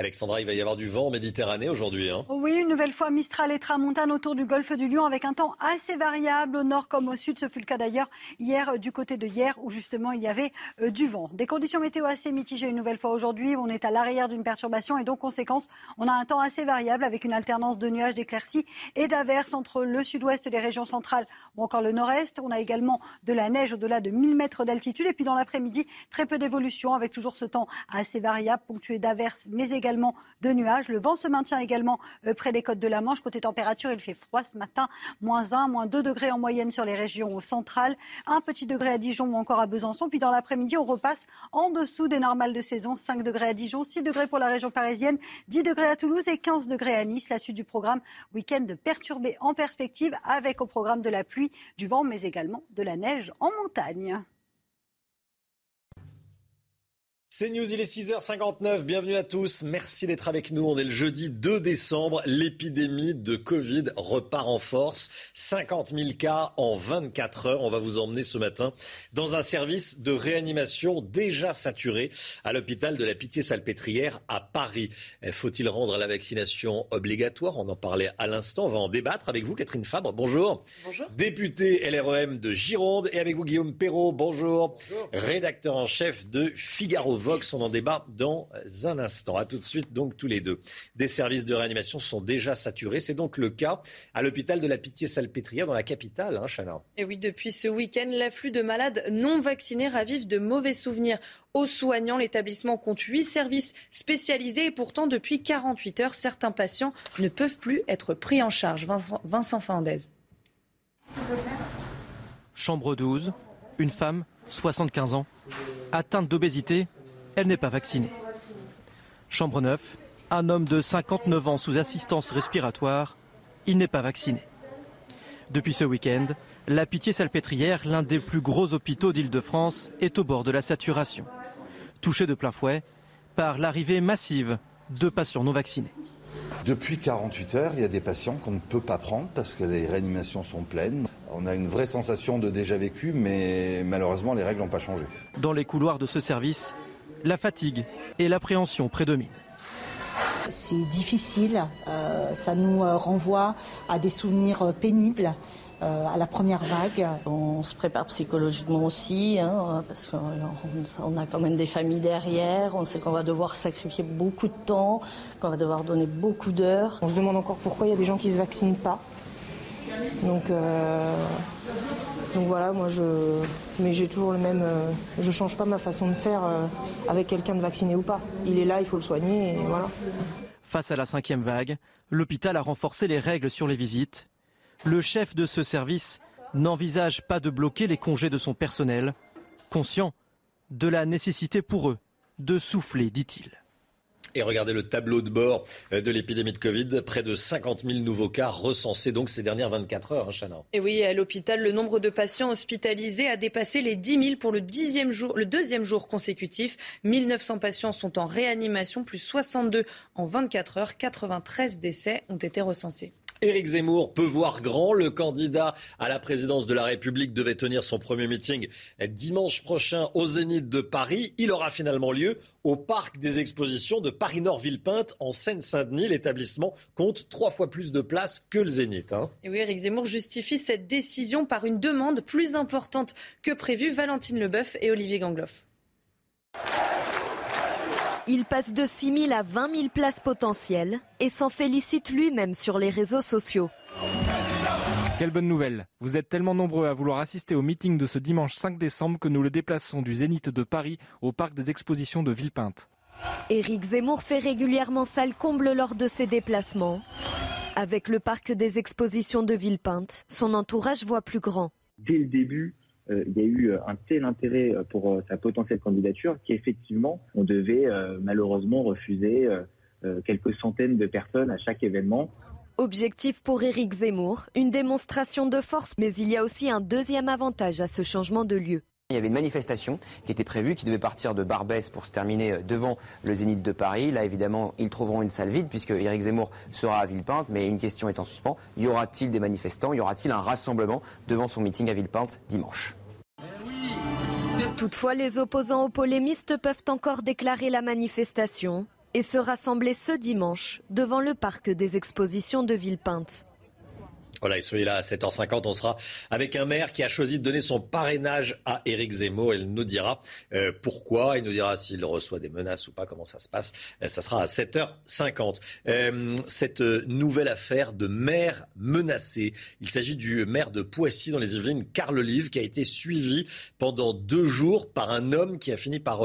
[SPEAKER 1] Alexandra, il va y avoir du vent en Méditerranée aujourd'hui. Hein.
[SPEAKER 5] Oui, une nouvelle fois Mistral et Tramontane autour du golfe du Lion avec un temps assez variable au nord comme au sud. Ce fut le cas d'ailleurs hier euh, du côté de hier où justement il y avait euh, du vent. Des conditions météo assez mitigées une nouvelle fois aujourd'hui. On est à l'arrière d'une perturbation et donc conséquence, on a un temps assez variable avec une alternance de nuages, d'éclaircies et d'averses entre le sud-ouest des régions centrales ou encore le nord-est. On a également de la neige au-delà de 1000 mètres d'altitude et puis dans l'après-midi, très peu d'évolution avec toujours ce temps assez variable ponctué d'averses mais également de nuages. Le vent se maintient également euh, près des côtes de la Manche. Côté température, il fait froid ce matin, moins 1, moins 2 degrés en moyenne sur les régions centrales, un petit degré à Dijon ou encore à Besançon. Puis dans l'après-midi, on repasse en dessous des normales de saison, 5 degrés à Dijon, 6 degrés pour la région parisienne, 10 degrés à Toulouse et 15 degrés à Nice. La suite du programme, week-end perturbé en perspective avec au programme de la pluie, du vent, mais également de la neige en montagne.
[SPEAKER 1] C'est News, il est 6h59. Bienvenue à tous. Merci d'être avec nous. On est le jeudi 2 décembre. L'épidémie de Covid repart en force. 50 000 cas en 24 heures. On va vous emmener ce matin dans un service de réanimation déjà saturé à l'hôpital de la Pitié-Salpêtrière à Paris. Faut-il rendre la vaccination obligatoire? On en parlait à l'instant. On va en débattre avec vous, Catherine Fabre. Bonjour.
[SPEAKER 2] Bonjour.
[SPEAKER 1] Députée LREM de Gironde. Et avec vous, Guillaume Perrault. Bonjour. Bonjour. Rédacteur en chef de Figaro Vox. On en débat dans un instant. À tout de suite, donc, tous les deux. Des services de réanimation sont déjà saturés. C'est donc le cas à l'hôpital de la Pitié-Salpêtrière dans la capitale, hein, Chana.
[SPEAKER 2] Et oui, depuis ce week-end, l'afflux de malades non vaccinés ravive de mauvais souvenirs aux soignants. L'établissement compte huit services spécialisés et pourtant, depuis 48 heures, certains patients ne peuvent plus être pris en charge. Vincent, Vincent Fernandez.
[SPEAKER 32] Chambre 12, une femme, 75 ans, atteinte d'obésité elle n'est pas vaccinée. Chambre 9, un homme de 59 ans sous assistance respiratoire, il n'est pas vacciné. Depuis ce week-end, la Pitié-Salpêtrière, l'un des plus gros hôpitaux d'Île-de-France, est au bord de la saturation. Touché de plein fouet par l'arrivée massive de patients non vaccinés.
[SPEAKER 43] Depuis 48 heures, il y a des patients qu'on ne peut pas prendre parce que les réanimations sont pleines. On a une vraie sensation de déjà vécu, mais malheureusement, les règles n'ont pas changé.
[SPEAKER 32] Dans les couloirs de ce service, la fatigue et l'appréhension prédominent.
[SPEAKER 44] C'est difficile, euh, ça nous euh, renvoie à des souvenirs euh, pénibles. à la première vague.
[SPEAKER 45] On se prépare psychologiquement aussi, hein, parce qu'on a quand même des familles derrière, on sait qu'on va devoir sacrifier beaucoup de temps, qu'on va devoir donner beaucoup d'heures.
[SPEAKER 7] On se demande encore pourquoi il y a des gens qui ne se vaccinent pas. Donc, donc voilà, moi je. Mais j'ai toujours le même. Euh, je change pas ma façon de faire euh, avec quelqu'un de vacciné ou pas. Il est là, il faut le soigner et voilà.
[SPEAKER 32] Face à la cinquième vague, l'hôpital a renforcé les règles sur les visites. Le chef de ce service n'envisage pas de bloquer les congés de son personnel, conscient de la nécessité pour eux de souffler, dit-il.
[SPEAKER 1] Et regardez le tableau de bord euh, de l'épidémie de Covid. Près de 50 000 nouveaux cas recensés donc ces dernières 24 heures, hein,
[SPEAKER 2] Et oui, à l'hôpital, le nombre de patients hospitalisés a dépassé les 10 000 pour le, dixième jour, le deuxième jour consécutif. 1900 patients sont en réanimation, plus 62 en 24 heures. 93 décès ont été recensés.
[SPEAKER 1] Éric Zemmour peut voir grand. Le candidat à la présidence de la République devait tenir son premier meeting dimanche prochain au Zénith de Paris. Il aura finalement lieu au Parc des Expositions de Paris-Nord-Villepinte en Seine-Saint-Denis. L'établissement compte trois fois plus de places que le Zénith. Hein.
[SPEAKER 2] Et oui, Éric Zemmour justifie cette décision par une demande plus importante que prévue. Valentine Leboeuf et Olivier Gangloff.
[SPEAKER 46] Il passe de 6 000 à 20 000 places potentielles et s'en félicite lui-même sur les réseaux sociaux.
[SPEAKER 9] Quelle bonne nouvelle Vous êtes tellement nombreux à vouloir assister au meeting de ce dimanche 5 décembre que nous le déplaçons du Zénith de Paris au Parc des Expositions de Villepinte.
[SPEAKER 8] Éric Zemmour fait régulièrement salle comble lors de ses déplacements. Avec le parc des expositions de Villepinte, son entourage voit plus grand.
[SPEAKER 47] Dès le début, il y a eu un tel intérêt pour euh, sa potentielle candidature qu'effectivement, on devait euh, malheureusement refuser quelques centaines de personnes à chaque événement.
[SPEAKER 8] Objectif pour Éric Zemmour, une démonstration de force, mais il y a aussi un deuxième avantage à ce changement de lieu.
[SPEAKER 11] Il y avait une manifestation qui était prévue, qui devait partir de Barbès pour se terminer devant le Zénith de Paris. Là, évidemment, ils trouveront une salle vide puisque Éric Zemmour sera à Villepinte. Mais une question est en suspens. Y aura-t-il des manifestants? Y aura-t-il un rassemblement devant son meeting à Villepinte dimanche?
[SPEAKER 8] Toutefois, les opposants aux polémistes peuvent encore déclarer la manifestation et se rassembler ce dimanche devant le parc des expositions de Villepinte.
[SPEAKER 1] Voilà, et soyez là à 7h50. On sera avec un maire qui a choisi de donner son parrainage à Éric Zemmour. Il nous dira euh, pourquoi. Il nous dira s'il reçoit des menaces ou pas, comment ça se passe. Euh, ça sera à 7h50. Euh, cette nouvelle affaire de maire menacé. Il s'agit du maire de Poissy dans les Yvelines, Carl Olive, qui a été suivi pendant deux jours par un homme qui a fini par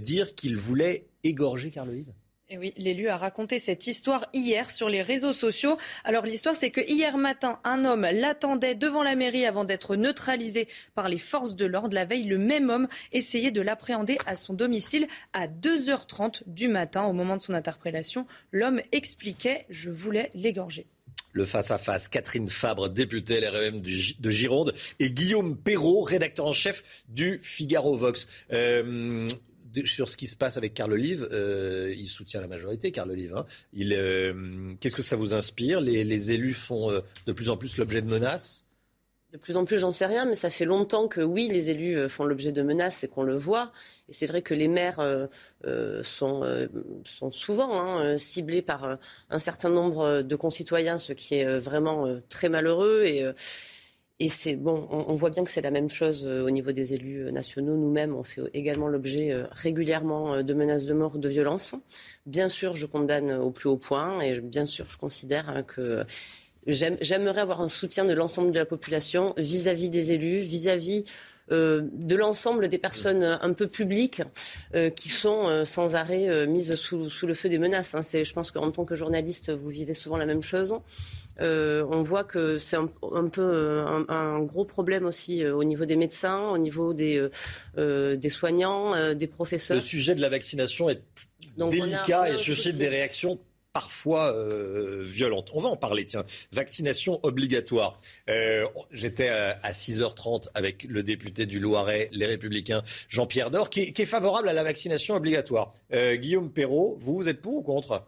[SPEAKER 1] dire qu'il voulait égorger Carl Olive.
[SPEAKER 2] Et oui, l'élu a raconté cette histoire hier sur les réseaux sociaux. Alors l'histoire, c'est que hier matin, un homme l'attendait devant la mairie avant d'être neutralisé par les forces de l'ordre. La veille, le même homme essayait de l'appréhender à son domicile à 2h30 du matin. Au moment de son interpellation, l'homme expliquait « je voulais l'égorger ».
[SPEAKER 1] Le face-à-face, Catherine Fabre, députée LREM de Gironde, et Guillaume Perrault, rédacteur en chef du Figaro Vox. Euh, sur ce qui se passe avec Carl Olive, euh, il soutient la majorité, Carl Olive. Hein. Euh, qu'est-ce que ça vous inspire? Les, élus font euh, de plus en plus l'objet de menaces?
[SPEAKER 48] De plus en plus, j'en sais rien, mais ça fait longtemps que oui, les élus font l'objet de menaces et qu'on le voit. Et c'est vrai que les maires sont, souvent hein, ciblés par un certain nombre de concitoyens, ce qui est vraiment très malheureux. Et, et c'est bon, on, voit bien que c'est la même chose euh, au niveau des élus euh, nationaux. Nous-mêmes, on fait également l'objet euh, régulièrement de menaces de mort, de violence. Bien sûr, je condamne au plus haut point et bien sûr, je considère hein, que j'aimerais avoir un soutien de l'ensemble de la population vis-à-vis des élus, vis-à-vis de l'ensemble des personnes un peu publiques qui sont sans arrêt mises sous, le feu des menaces. Hein. Je pense qu'en tant que journaliste, vous vivez souvent la même chose. Euh, on voit que c'est un, peu euh, un, gros problème aussi euh, au niveau des médecins, au niveau des, des soignants, des professeurs.
[SPEAKER 1] Le sujet de la vaccination est délicat et suscite des réactions parfois violentes. On va en parler, tiens. Vaccination obligatoire. J'étais à, 6h30 avec le député du Loiret, les Républicains, Jean-Pierre Dor, qui, qui, est favorable à la vaccination obligatoire. Guillaume Perrault, vous, vous êtes pour ou contre?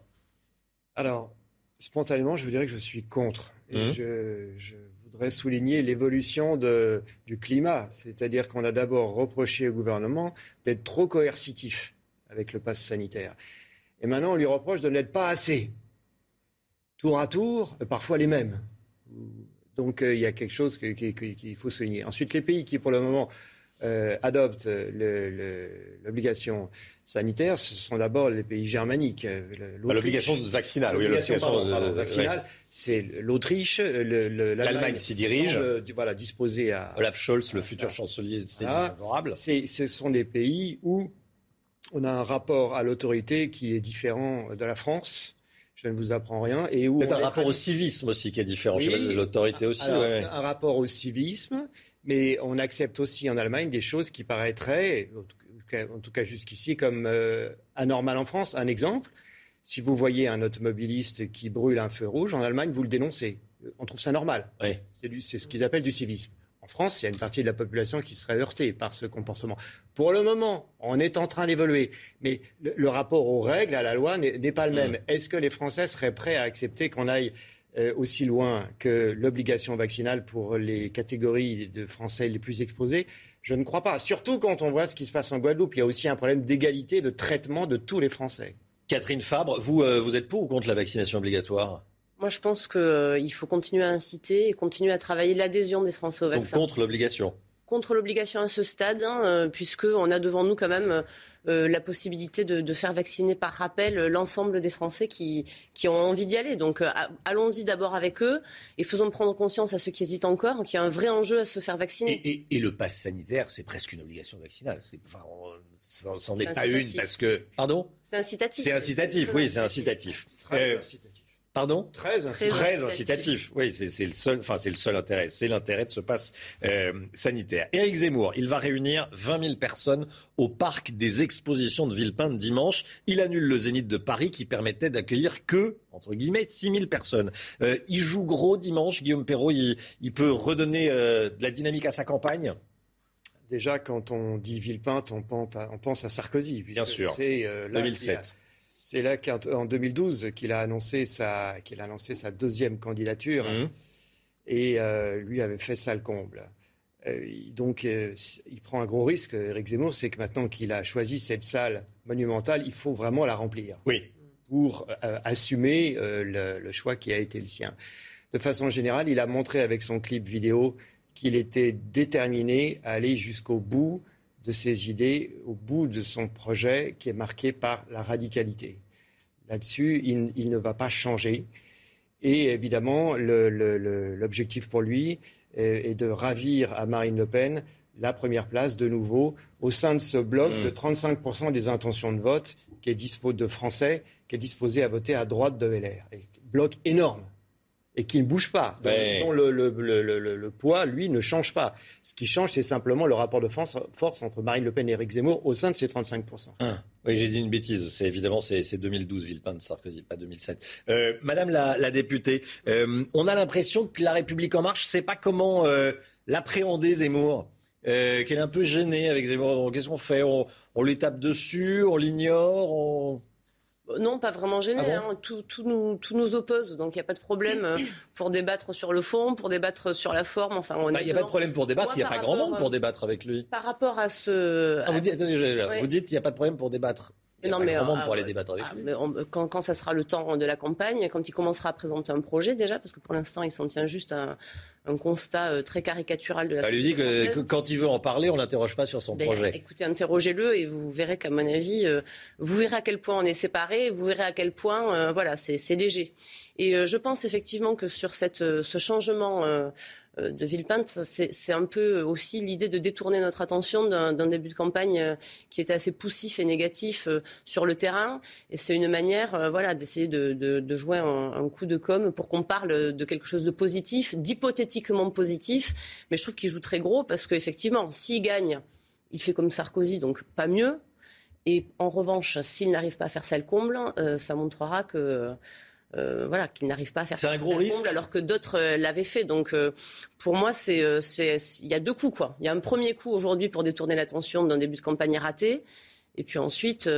[SPEAKER 49] Alors, Spontanément, je vous dirais que je suis contre. Et mmh. je, voudrais souligner l'évolution du climat. C'est-à-dire qu'on a d'abord reproché au gouvernement d'être trop coercitif avec le pass sanitaire. Et maintenant, on lui reproche de n'être pas assez. Tour à tour, parfois les mêmes. Donc euh, il y a quelque chose qu'il faut souligner. Ensuite, les pays qui, pour le moment, euh, adoptent l'obligation sanitaire, ce sont d'abord les pays germaniques.
[SPEAKER 1] Bah, l'obligation vaccinale, oui,
[SPEAKER 49] l'obligation vaccinale, c'est l'Autriche,
[SPEAKER 1] l'Allemagne s'y dirige.
[SPEAKER 49] voilà, disposé à.
[SPEAKER 1] Olaf Scholz, le futur chancelier, c'est favorable.
[SPEAKER 49] Ce sont des pays où on a un rapport à l'autorité qui est différent de la France je ne vous apprends rien.
[SPEAKER 1] Et où un rapport au civisme aussi qui est différent. Oui, l'autorité aussi.
[SPEAKER 49] Un rapport au civisme mais on accepte aussi en Allemagne des choses qui paraîtraient, en tout cas jusqu'ici, comme euh, anormales en France. Un exemple, si vous voyez un automobiliste qui brûle un feu rouge, en Allemagne, vous le dénoncez. On trouve ça normal. C'est ce qu'ils appellent du civisme. En France, il y a une partie de la population qui serait heurtée par ce comportement. Pour le moment, on est en train d'évoluer, mais le, rapport aux règles, à la loi, n'est pas le même. Mmh. Est-ce que les Français seraient prêts à accepter qu'on aille euh, aussi loin que l'obligation vaccinale pour les catégories de Français les plus exposés Je ne crois pas. Surtout quand on voit ce qui se passe en Guadeloupe. Il y a aussi un problème d'égalité de traitement de tous les Français.
[SPEAKER 1] Catherine Fabre, vous, euh, vous êtes pour ou contre la vaccination obligatoire?
[SPEAKER 48] Moi, je pense qu'il euh, faut continuer à inciter et continuer à travailler l'adhésion des Français au vaccin.
[SPEAKER 1] Donc contre l'obligation?
[SPEAKER 48] Contre l'obligation à ce stade, hein, puisqu'on a devant nous quand même euh, la possibilité de, faire vacciner par rappel euh, l'ensemble des Français qui, qui ont envie d'y aller. Donc euh, allons-y d'abord avec eux et faisons prendre conscience à ceux qui hésitent encore qu'il y a un vrai enjeu à se faire vacciner.
[SPEAKER 1] Et, le pass sanitaire, c'est presque une obligation vaccinale. Enfin, c'en est, pas une parce que... Pardon?
[SPEAKER 48] C'est incitatif.
[SPEAKER 1] C'est incitatif, oui, c'est incitatif. incitatif. Pardon?
[SPEAKER 49] Très
[SPEAKER 1] incitatif. Oui, c'est le seul, enfin c'est le seul intérêt. C'est l'intérêt de ce passe euh, sanitaire. Éric Zemmour, il va réunir 20 000 personnes au parc des expositions de Villepinte dimanche. Il annule le Zénith de Paris qui permettait d'accueillir que entre guillemets 6 000 personnes. Euh, il joue gros dimanche. Guillaume Perrault, il, peut redonner euh, de la dynamique à sa campagne?
[SPEAKER 49] Déjà, quand on dit Villepinte, on pense à, on pense à Sarkozy.
[SPEAKER 1] Bien sûr.
[SPEAKER 49] C'est
[SPEAKER 1] 2007.
[SPEAKER 49] C'est là qu'en 2012 qu'il a annoncé sa, qu'il a annoncé sa deuxième candidature. Mmh. Et euh, lui avait fait ça le comble. Euh, donc, euh, il prend un gros risque, Eric Zemmour, c'est que maintenant qu'il a choisi cette salle monumentale, il faut vraiment la remplir.
[SPEAKER 1] Oui.
[SPEAKER 49] Pour assumer le, le, choix qui a été le sien. De façon générale, il a montré avec son clip vidéo qu'il était déterminé à aller jusqu'au bout de ses idées au bout de son projet qui est marqué par la radicalité. Là-dessus, il, ne va pas changer. Et évidemment, l'objectif pour lui est, de ravir à Marine Le Pen la première place de nouveau au sein de ce bloc de 35% mmh. des intentions de vote qui est de Français, qui est disposé à voter à droite de LR. bloc énorme et qui ne bouge pas, dont, le, poids, lui, ne change pas. Ce qui change, c'est simplement le rapport de force, entre Marine Le Pen et Éric Zemmour au sein de ces 35%.
[SPEAKER 1] Ah, oui, j'ai dit une bêtise. C'est évidemment c'est 2012, Villepin Sarkozy, pas 2007. Euh, Madame la, députée, euh, on a l'impression que la République en marche, sait pas comment euh, l'appréhender Zemmour. qu'elle est un peu gênée avec Zemmour. Qu'est-ce qu'on fait? On, on, lui tape dessus, on l'ignore, on...
[SPEAKER 48] Non, pas vraiment gêné. Ah hein. tout, nous, nous, oppose, donc il n'y a pas de problème euh, pour débattre sur le fond, pour débattre sur la forme. Enfin,
[SPEAKER 1] il n'y bah, a pas de problème pour débattre. Il n'y a pas grand monde pour débattre avec lui.
[SPEAKER 48] Par rapport à ce.
[SPEAKER 1] Ah, vous dites, qu'il n'y a pas de problème pour débattre. Il non, mais, pour euh, aller débattre avec ah, lui.
[SPEAKER 48] quand, quand, ça sera le temps de la campagne, quand il commencera à présenter un projet déjà, parce que pour l'instant il s'en tient juste à un constat euh, très caricatural de la.
[SPEAKER 1] Elle lui dit que, quand il veut en parler, on l'interroge pas sur son ben, projet.
[SPEAKER 48] Écoutez, interrogez-le et vous verrez qu'à mon avis, euh, vous verrez à quel point on est séparés, vous verrez à quel point, voilà, c'est léger. Et je pense effectivement que sur cette, ce changement euh, de Villepinte, c'est un peu aussi l'idée de détourner notre attention d'un début de campagne euh, qui était assez poussif et négatif euh, sur le terrain. Et c'est une manière voilà, d'essayer de, jouer un, coup de com pour qu'on parle de quelque chose de positif, d'hypothétiquement positif. Mais je trouve qu'il joue très gros parce qu'effectivement, s'il gagne, il fait comme Sarkozy, donc pas mieux. Et en revanche, s'il n'arrive pas à faire ça le comble, ça montrera que euh, voilà, qu'ils n'arrivent pas à faire
[SPEAKER 1] c'est un gros risque
[SPEAKER 48] alors que d'autres euh, l'avaient fait. Donc euh, pour moi, c'est il y a deux coups quoi. Il y a un premier coup aujourd'hui pour détourner l'attention d'un début de campagne raté, et puis ensuite.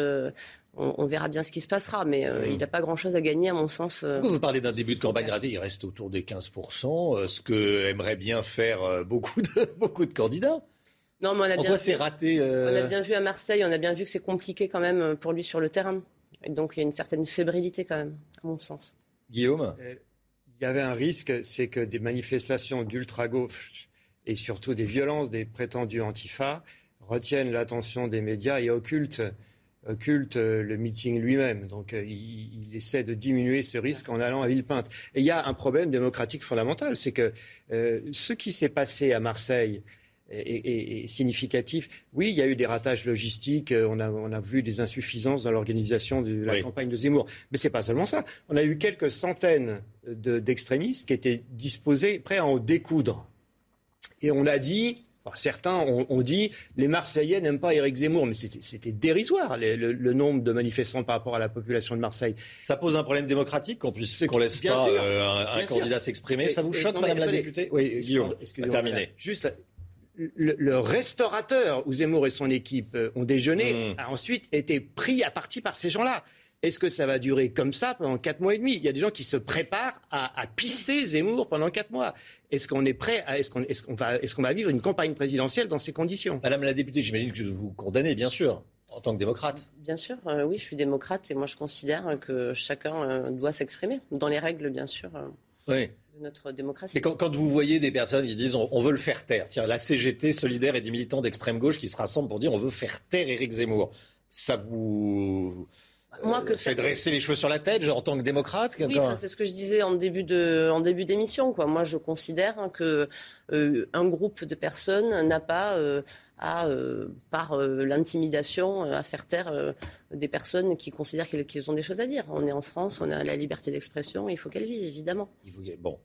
[SPEAKER 48] On, verra bien ce qui se passera, mais il n'a pas grand-chose à gagner, à mon sens.
[SPEAKER 1] vous parlez d'un début de campagne raté, il reste autour des 15%, ce que aimerait bien faire beaucoup de, beaucoup de candidats.
[SPEAKER 48] Non, mais on a bien
[SPEAKER 1] c'est raté
[SPEAKER 48] On a bien vu à Marseille, on a bien vu que c'est compliqué quand même pour lui sur le terrain. Et donc il y a une certaine fébrilité quand même, à mon sens.
[SPEAKER 1] Guillaume
[SPEAKER 49] euh, Il y avait un risque, c'est que des manifestations d'ultra-gauche et surtout des violences des prétendus antifa retiennent l'attention des médias et occultent, euh, le meeting lui-même. Donc euh, il, essaie de diminuer ce risque en allant à Villepinte. Et il y a un problème démocratique fondamental, c'est que ce qui s'est passé à Marseille est, significatif. Oui, il y a eu des ratages logistiques, euh, on a, on a vu des insuffisances dans l'organisation de la campagne de Zemmour. Mais ce n'est pas seulement ça. On a eu quelques centaines d'extrémistes qui étaient disposés, prêts à en découdre. Et on a dit, certains ont, dit, les Marseillais n'aiment pas Éric Zemmour, mais c'était dérisoire le, nombre de manifestants par rapport à la population de Marseille.
[SPEAKER 1] Ça pose un problème démocratique qu'on puisse qu'on laisse pas euh, un, candidat s'exprimer. Ça vous choque, Madame la députée
[SPEAKER 49] Oui, Guillaume. Terminé. Juste le, restaurateur où Zemmour et son équipe euh, ont déjeuné mmh. a ensuite été pris à partie par ces gens-là. Est-ce que ça va durer comme ça pendant quatre mois et demi? Il y a des gens qui se préparent à, pister Zemmour pendant quatre mois. Est-ce qu'on est prêt Est-ce qu'on est va, est va, vivre une campagne présidentielle dans ces conditions?
[SPEAKER 1] Madame la députée, j'imagine que vous condamnez, bien sûr, en tant que démocrate.
[SPEAKER 48] Bien sûr, euh, oui, je suis démocrate et moi je considère que chacun euh, doit s'exprimer dans les règles, bien sûr.
[SPEAKER 1] oui
[SPEAKER 48] notre démocratie.
[SPEAKER 1] Et quand, vous voyez des personnes qui disent on, veut le faire taire, tiens, la CGT solidaire et des militants d'extrême gauche qui se rassemblent pour dire on veut faire taire Éric Zemmour, ça vous moi, que fait dresser les cheveux sur la tête en tant que démocrate
[SPEAKER 48] Oui, c'est ce que je disais en début de, en début d'émission. Quoi. Moi, je considère qu'un que un groupe de personnes n'a pas à, euh, par euh, l'intimidation, euh, à faire taire des personnes qui considèrent qu'ils ont des choses à dire. On est en France, on a la liberté d'expression, il faut qu'elle vive, évidemment.
[SPEAKER 1] Bon.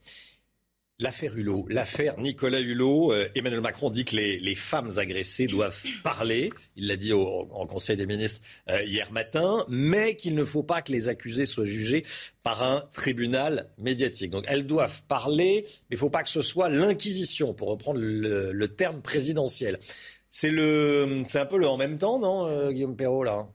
[SPEAKER 1] L'affaire Hulot, l'affaire Nicolas Hulot, Emmanuel Macron dit que les, femmes agressées doivent parler. Il l'a dit au, en Conseil des ministres hier matin, mais qu'il ne faut pas que les accusés soient jugés par un tribunal médiatique. Donc elles doivent parler, mais il ne faut pas que ce soit l'inquisition, pour reprendre le terme présidentiel. C'est le, c'est un peu le en même temps, non, euh, Guillaume Perrault là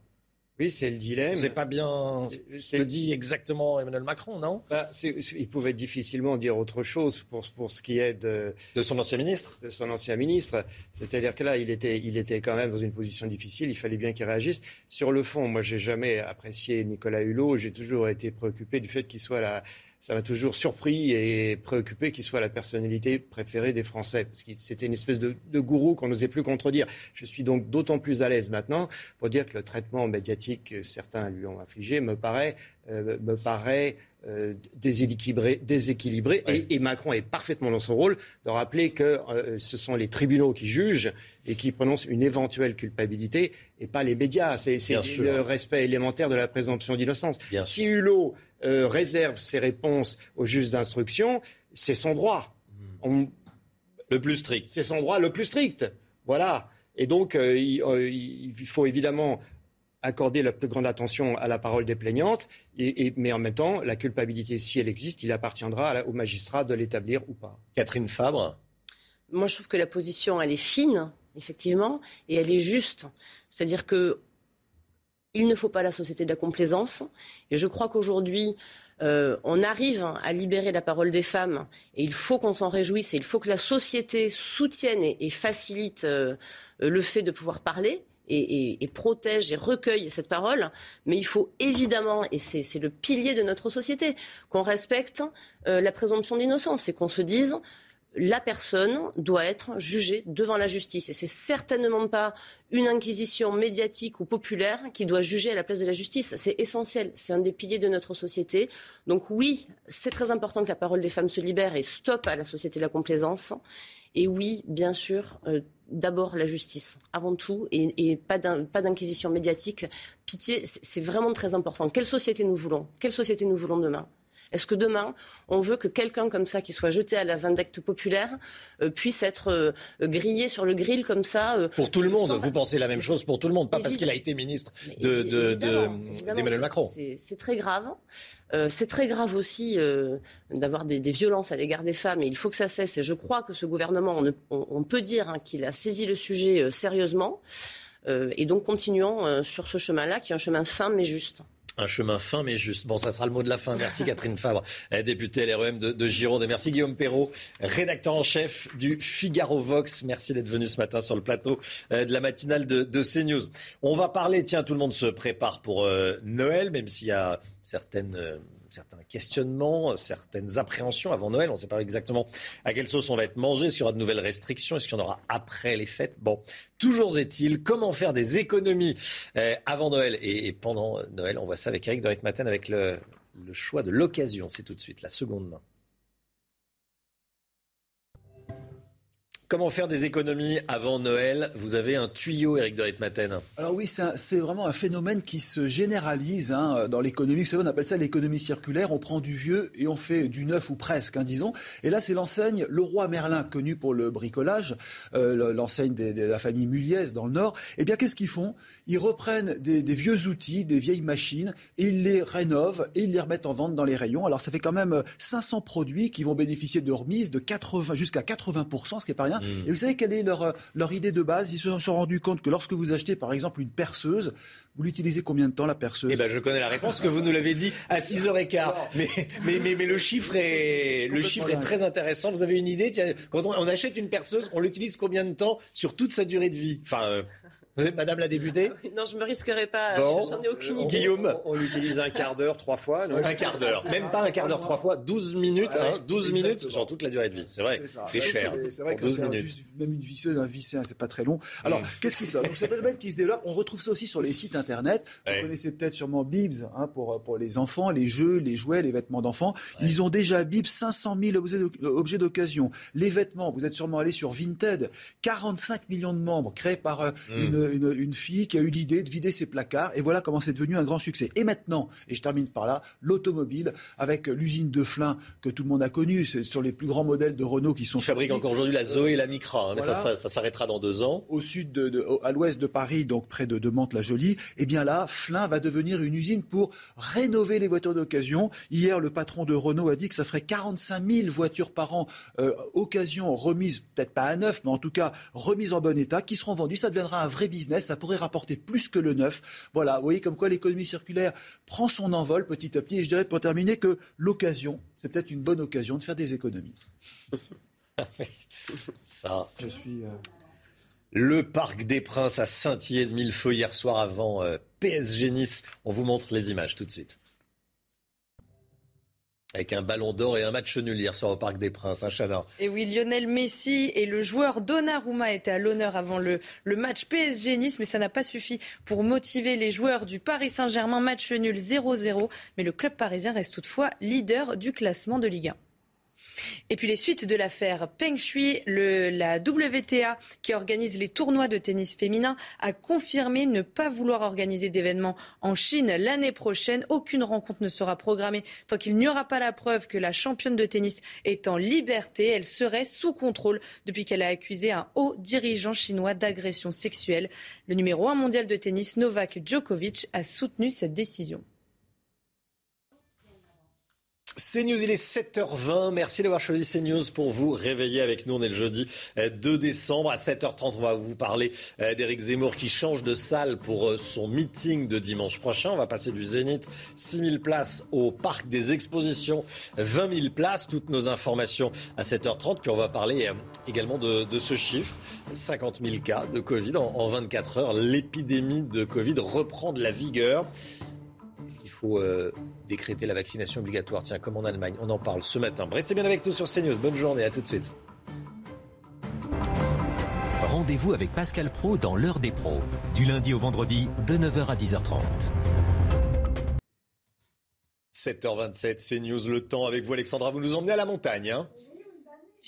[SPEAKER 49] oui, c'est le dilemme.
[SPEAKER 1] C'est pas bien ce que dit exactement Emmanuel Macron, non?
[SPEAKER 49] Bah, Il pouvait difficilement dire autre chose pour, pour ce qui est de,
[SPEAKER 1] de son ancien ministre?
[SPEAKER 49] De son ancien ministre. C'est-à-dire que là, il était, il était quand même dans une position difficile. Il fallait bien qu'il réagisse. Sur le fond, moi, j'ai jamais apprécié Nicolas Hulot. J'ai toujours été préoccupé du fait qu'il soit la ça m'a toujours surpris et préoccupé qu'il soit la personnalité préférée des Français, parce que c'était une espèce de, gourou qu'on n'osait plus contredire. Je suis donc d'autant plus à l'aise maintenant pour dire que le traitement médiatique que certains lui ont infligé me paraît, euh, me paraît euh, déséquilibré, déséquilibré et, Macron est parfaitement dans son rôle de rappeler que euh, ce sont les tribunaux qui jugent et qui prononcent une éventuelle culpabilité et pas les médias. C'est le respect élémentaire de la présomption d'innocence. Si Hulot euh, réserve ses réponses aux juges d'instruction, c'est son droit.
[SPEAKER 1] Le plus strict.
[SPEAKER 49] C'est son droit le plus strict. Voilà. Et donc, euh, euh, il, faut évidemment accorder la plus grande attention à la parole des plaignantes, et, mais en même temps, la culpabilité, si elle existe, il appartiendra au magistrat de l'établir ou pas.
[SPEAKER 1] Catherine Fabre
[SPEAKER 48] Moi, je trouve que la position, elle est fine, effectivement, et elle est juste. C'est-à-dire que il ne faut pas la société de la complaisance. Et je crois qu'aujourd'hui, euh, on arrive à libérer la parole des femmes et il faut qu'on s'en réjouisse et il faut que la société soutienne et, facilite euh, le fait de pouvoir parler. Et, protège et recueille cette parole, mais il faut évidemment, et c'est le pilier de notre société, qu'on respecte euh, la présomption d'innocence et qu'on se dise la personne doit être jugée devant la justice. Et c'est certainement pas une inquisition médiatique ou populaire qui doit juger à la place de la justice. C'est essentiel. C'est un des piliers de notre société. Donc oui, c'est très important que la parole des femmes se libère et stop à la société de la complaisance. Et oui, bien sûr, euh, d'abord la justice, avant tout, et, et pas d'inquisition médiatique. Pitié, c'est vraiment très important. Quelle société nous voulons? Quelle société nous voulons demain? Est-ce que demain, on veut que quelqu'un comme ça, qui soit jeté à la vindicte populaire, euh, puisse être euh, grillé sur le grill comme ça
[SPEAKER 1] euh, Pour tout le monde, vous pensez la même chose pour tout le monde, pas parce qu'il a été ministre d'Emmanuel Macron.
[SPEAKER 48] C'est très grave. c'est très grave aussi d'avoir des, violences à l'égard des femmes et il faut que ça cesse. Et je crois que ce gouvernement, on, peut dire hein, qu'il a saisi le sujet sérieusement. et donc continuons sur ce chemin-là, qui est un chemin fin mais juste.
[SPEAKER 1] Un chemin fin mais juste. Bon, ça sera le mot de la fin. Merci Catherine Fabre, députée LREM de, de Gironde. Et merci Guillaume Perrault, rédacteur en chef du Figaro Vox. Merci d'être venu ce matin sur le plateau euh, de la matinale de, de CNews. On va parler, tiens, tout le monde se prépare pour euh, Noël, même s'il y a certaines... Euh, certains questionnements, certaines appréhensions avant Noël. On ne sait pas exactement à quelle sauce on va être mangé, est-ce qu'il y aura de nouvelles restrictions, est-ce qu'il y en aura après les fêtes. Bon, toujours est-il, comment faire des économies euh, avant Noël et, pendant Noël? On voit ça avec Eric Dorit Matin avec le, le choix de l'occasion. C'est tout de suite la seconde main. Comment faire des économies avant Noël? Vous avez un tuyau, Eric de Ritmaten.
[SPEAKER 22] Alors oui, c'est vraiment un phénomène qui se généralise hein, dans l'économie. Vous savez, on appelle ça l'économie circulaire. On prend du vieux et on fait du neuf ou presque, hein, disons. Et là, c'est l'enseigne Leroy Merlin, connue pour le bricolage, euh, l'enseigne de la famille Muliez dans le Nord. Eh bien, qu'est-ce qu'ils font? Ils reprennent des, vieux outils, des vieilles machines, et ils les rénovent et ils les remettent en vente dans les rayons. Alors, ça fait quand même 500 produits qui vont bénéficier de remises de 80 jusqu'à 80%, ce qui n'est pas rien. Mm. Et vous savez quelle est leur, leur idée de base? Ils se sont rendus compte que lorsque vous achetez par exemple une perceuse, vous l'utilisez combien de temps la perceuse?
[SPEAKER 1] Eh ben, je connais la réponse que vous nous l'avez dit à 6h15. Mais, mais, mais, mais, le chiffre est, le chiffre est très intéressant. Vous avez une idée? Quand on, achète une perceuse, on l'utilise combien de temps sur toute sa durée de vie? Enfin. Euh, Madame la députée
[SPEAKER 48] ah Non, je me risquerai pas. J'en ai aucune
[SPEAKER 1] idée. Guillaume
[SPEAKER 49] on, utilise un quart d'heure trois fois.
[SPEAKER 1] un quart d'heure. Même pas un quart d'heure trois fois. 12 minutes. hein, 12 minutes sur toute la durée de vie. C'est vrai. C'est cher.
[SPEAKER 22] C'est vrai que 12 minutes. Juste, même une visseuse, un vissé, c'est pas très long. Alors, mm. qu'est-ce qui se passe Donc, ce phénomène qui se développe, on retrouve ça aussi sur les sites internet. Vous connaissez peut-être sûrement Bibs hein, pour, pour les enfants, les jeux, les jouets, les vêtements d'enfants. Ils ont déjà Bibs 500 000 objets d'occasion. Les vêtements, vous êtes sûrement allé sur Vinted. 45 millions de membres créés par euh, mm. une, une, une fille qui a eu l'idée de vider ses placards. Et voilà comment c'est devenu un grand succès. Et maintenant, et je termine par là, l'automobile, avec l'usine de Flin que tout le monde a connue, c'est sur les plus grands modèles de Renault qui sont. Qui
[SPEAKER 1] fabriquent encore aujourd'hui la Zoé et la Micra, hein, mais ça, ça, s'arrêtera dans deux ans.
[SPEAKER 22] Au sud, de, à l'ouest de Paris, donc près de, de Mantes-la-Jolie, et eh bien là, Flin va devenir une usine pour rénover les voitures d'occasion. Hier, le patron de Renault a dit que ça ferait 45 000 voitures par an, euh, occasion remises, peut-être pas à neuf, mais en tout cas remises en bon état, qui seront vendues. Ça deviendra un vrai business. Ça pourrait rapporter plus que le neuf. Voilà, vous voyez comme quoi l'économie circulaire prend son envol petit à petit. Et je dirais pour terminer que l'occasion, c'est peut-être une bonne occasion de faire des économies.
[SPEAKER 1] Ça. Je suis. Euh, le Parc des Princes a scintillé de mille feux hier soir avant euh, PSG Nice. On vous montre les images tout de suite avec un ballon d'or et un match nul hier soir au Parc des Princes, un hein,
[SPEAKER 2] Et oui, Lionel Messi et le joueur Donnarumma étaient à l'honneur avant le, le match PSG Nice, mais ça n'a pas suffi pour motiver les joueurs du Paris Saint-Germain. Match nul 0-0, mais le club parisien reste toutefois leader du classement de Ligue 1. Et puis les suites de l'affaire Peng Shui, la WTA qui organise les tournois de tennis féminin a confirmé ne pas vouloir organiser d'événements en Chine l'année prochaine. Aucune rencontre ne sera programmée tant qu'il n'y aura pas la preuve que la championne de tennis est en liberté. Elle serait sous contrôle depuis qu'elle a accusé un haut dirigeant chinois d'agression sexuelle. Le numéro un mondial de tennis, Novak Djokovic, a soutenu cette décision.
[SPEAKER 1] CNews, il est 7h20. Merci d'avoir choisi CNews pour vous réveiller avec nous. On est le jeudi 2 euh, décembre à 7h30. On va vous parler euh, d'Éric Zemmour qui change de salle pour euh, son meeting de dimanche prochain. On va passer du Zénith, 6000 places au Parc des Expositions, 20 000 places. Toutes nos informations à 7h30. Puis on va parler également de, ce chiffre. 50 000 cas de Covid en, en 24 heures. L'épidémie de Covid reprend de la vigueur. Faut euh, décréter la vaccination obligatoire Tiens, comme en Allemagne, on en parle ce matin. Restez bien avec nous sur CNews. Bonne journée, à tout de suite.
[SPEAKER 42] Rendez-vous avec Pascal Pro dans l'heure des pros, du lundi au vendredi de 9h à 10h30.
[SPEAKER 1] 7h27, CNews, le temps avec vous Alexandra, vous nous emmenez à la montagne. Hein?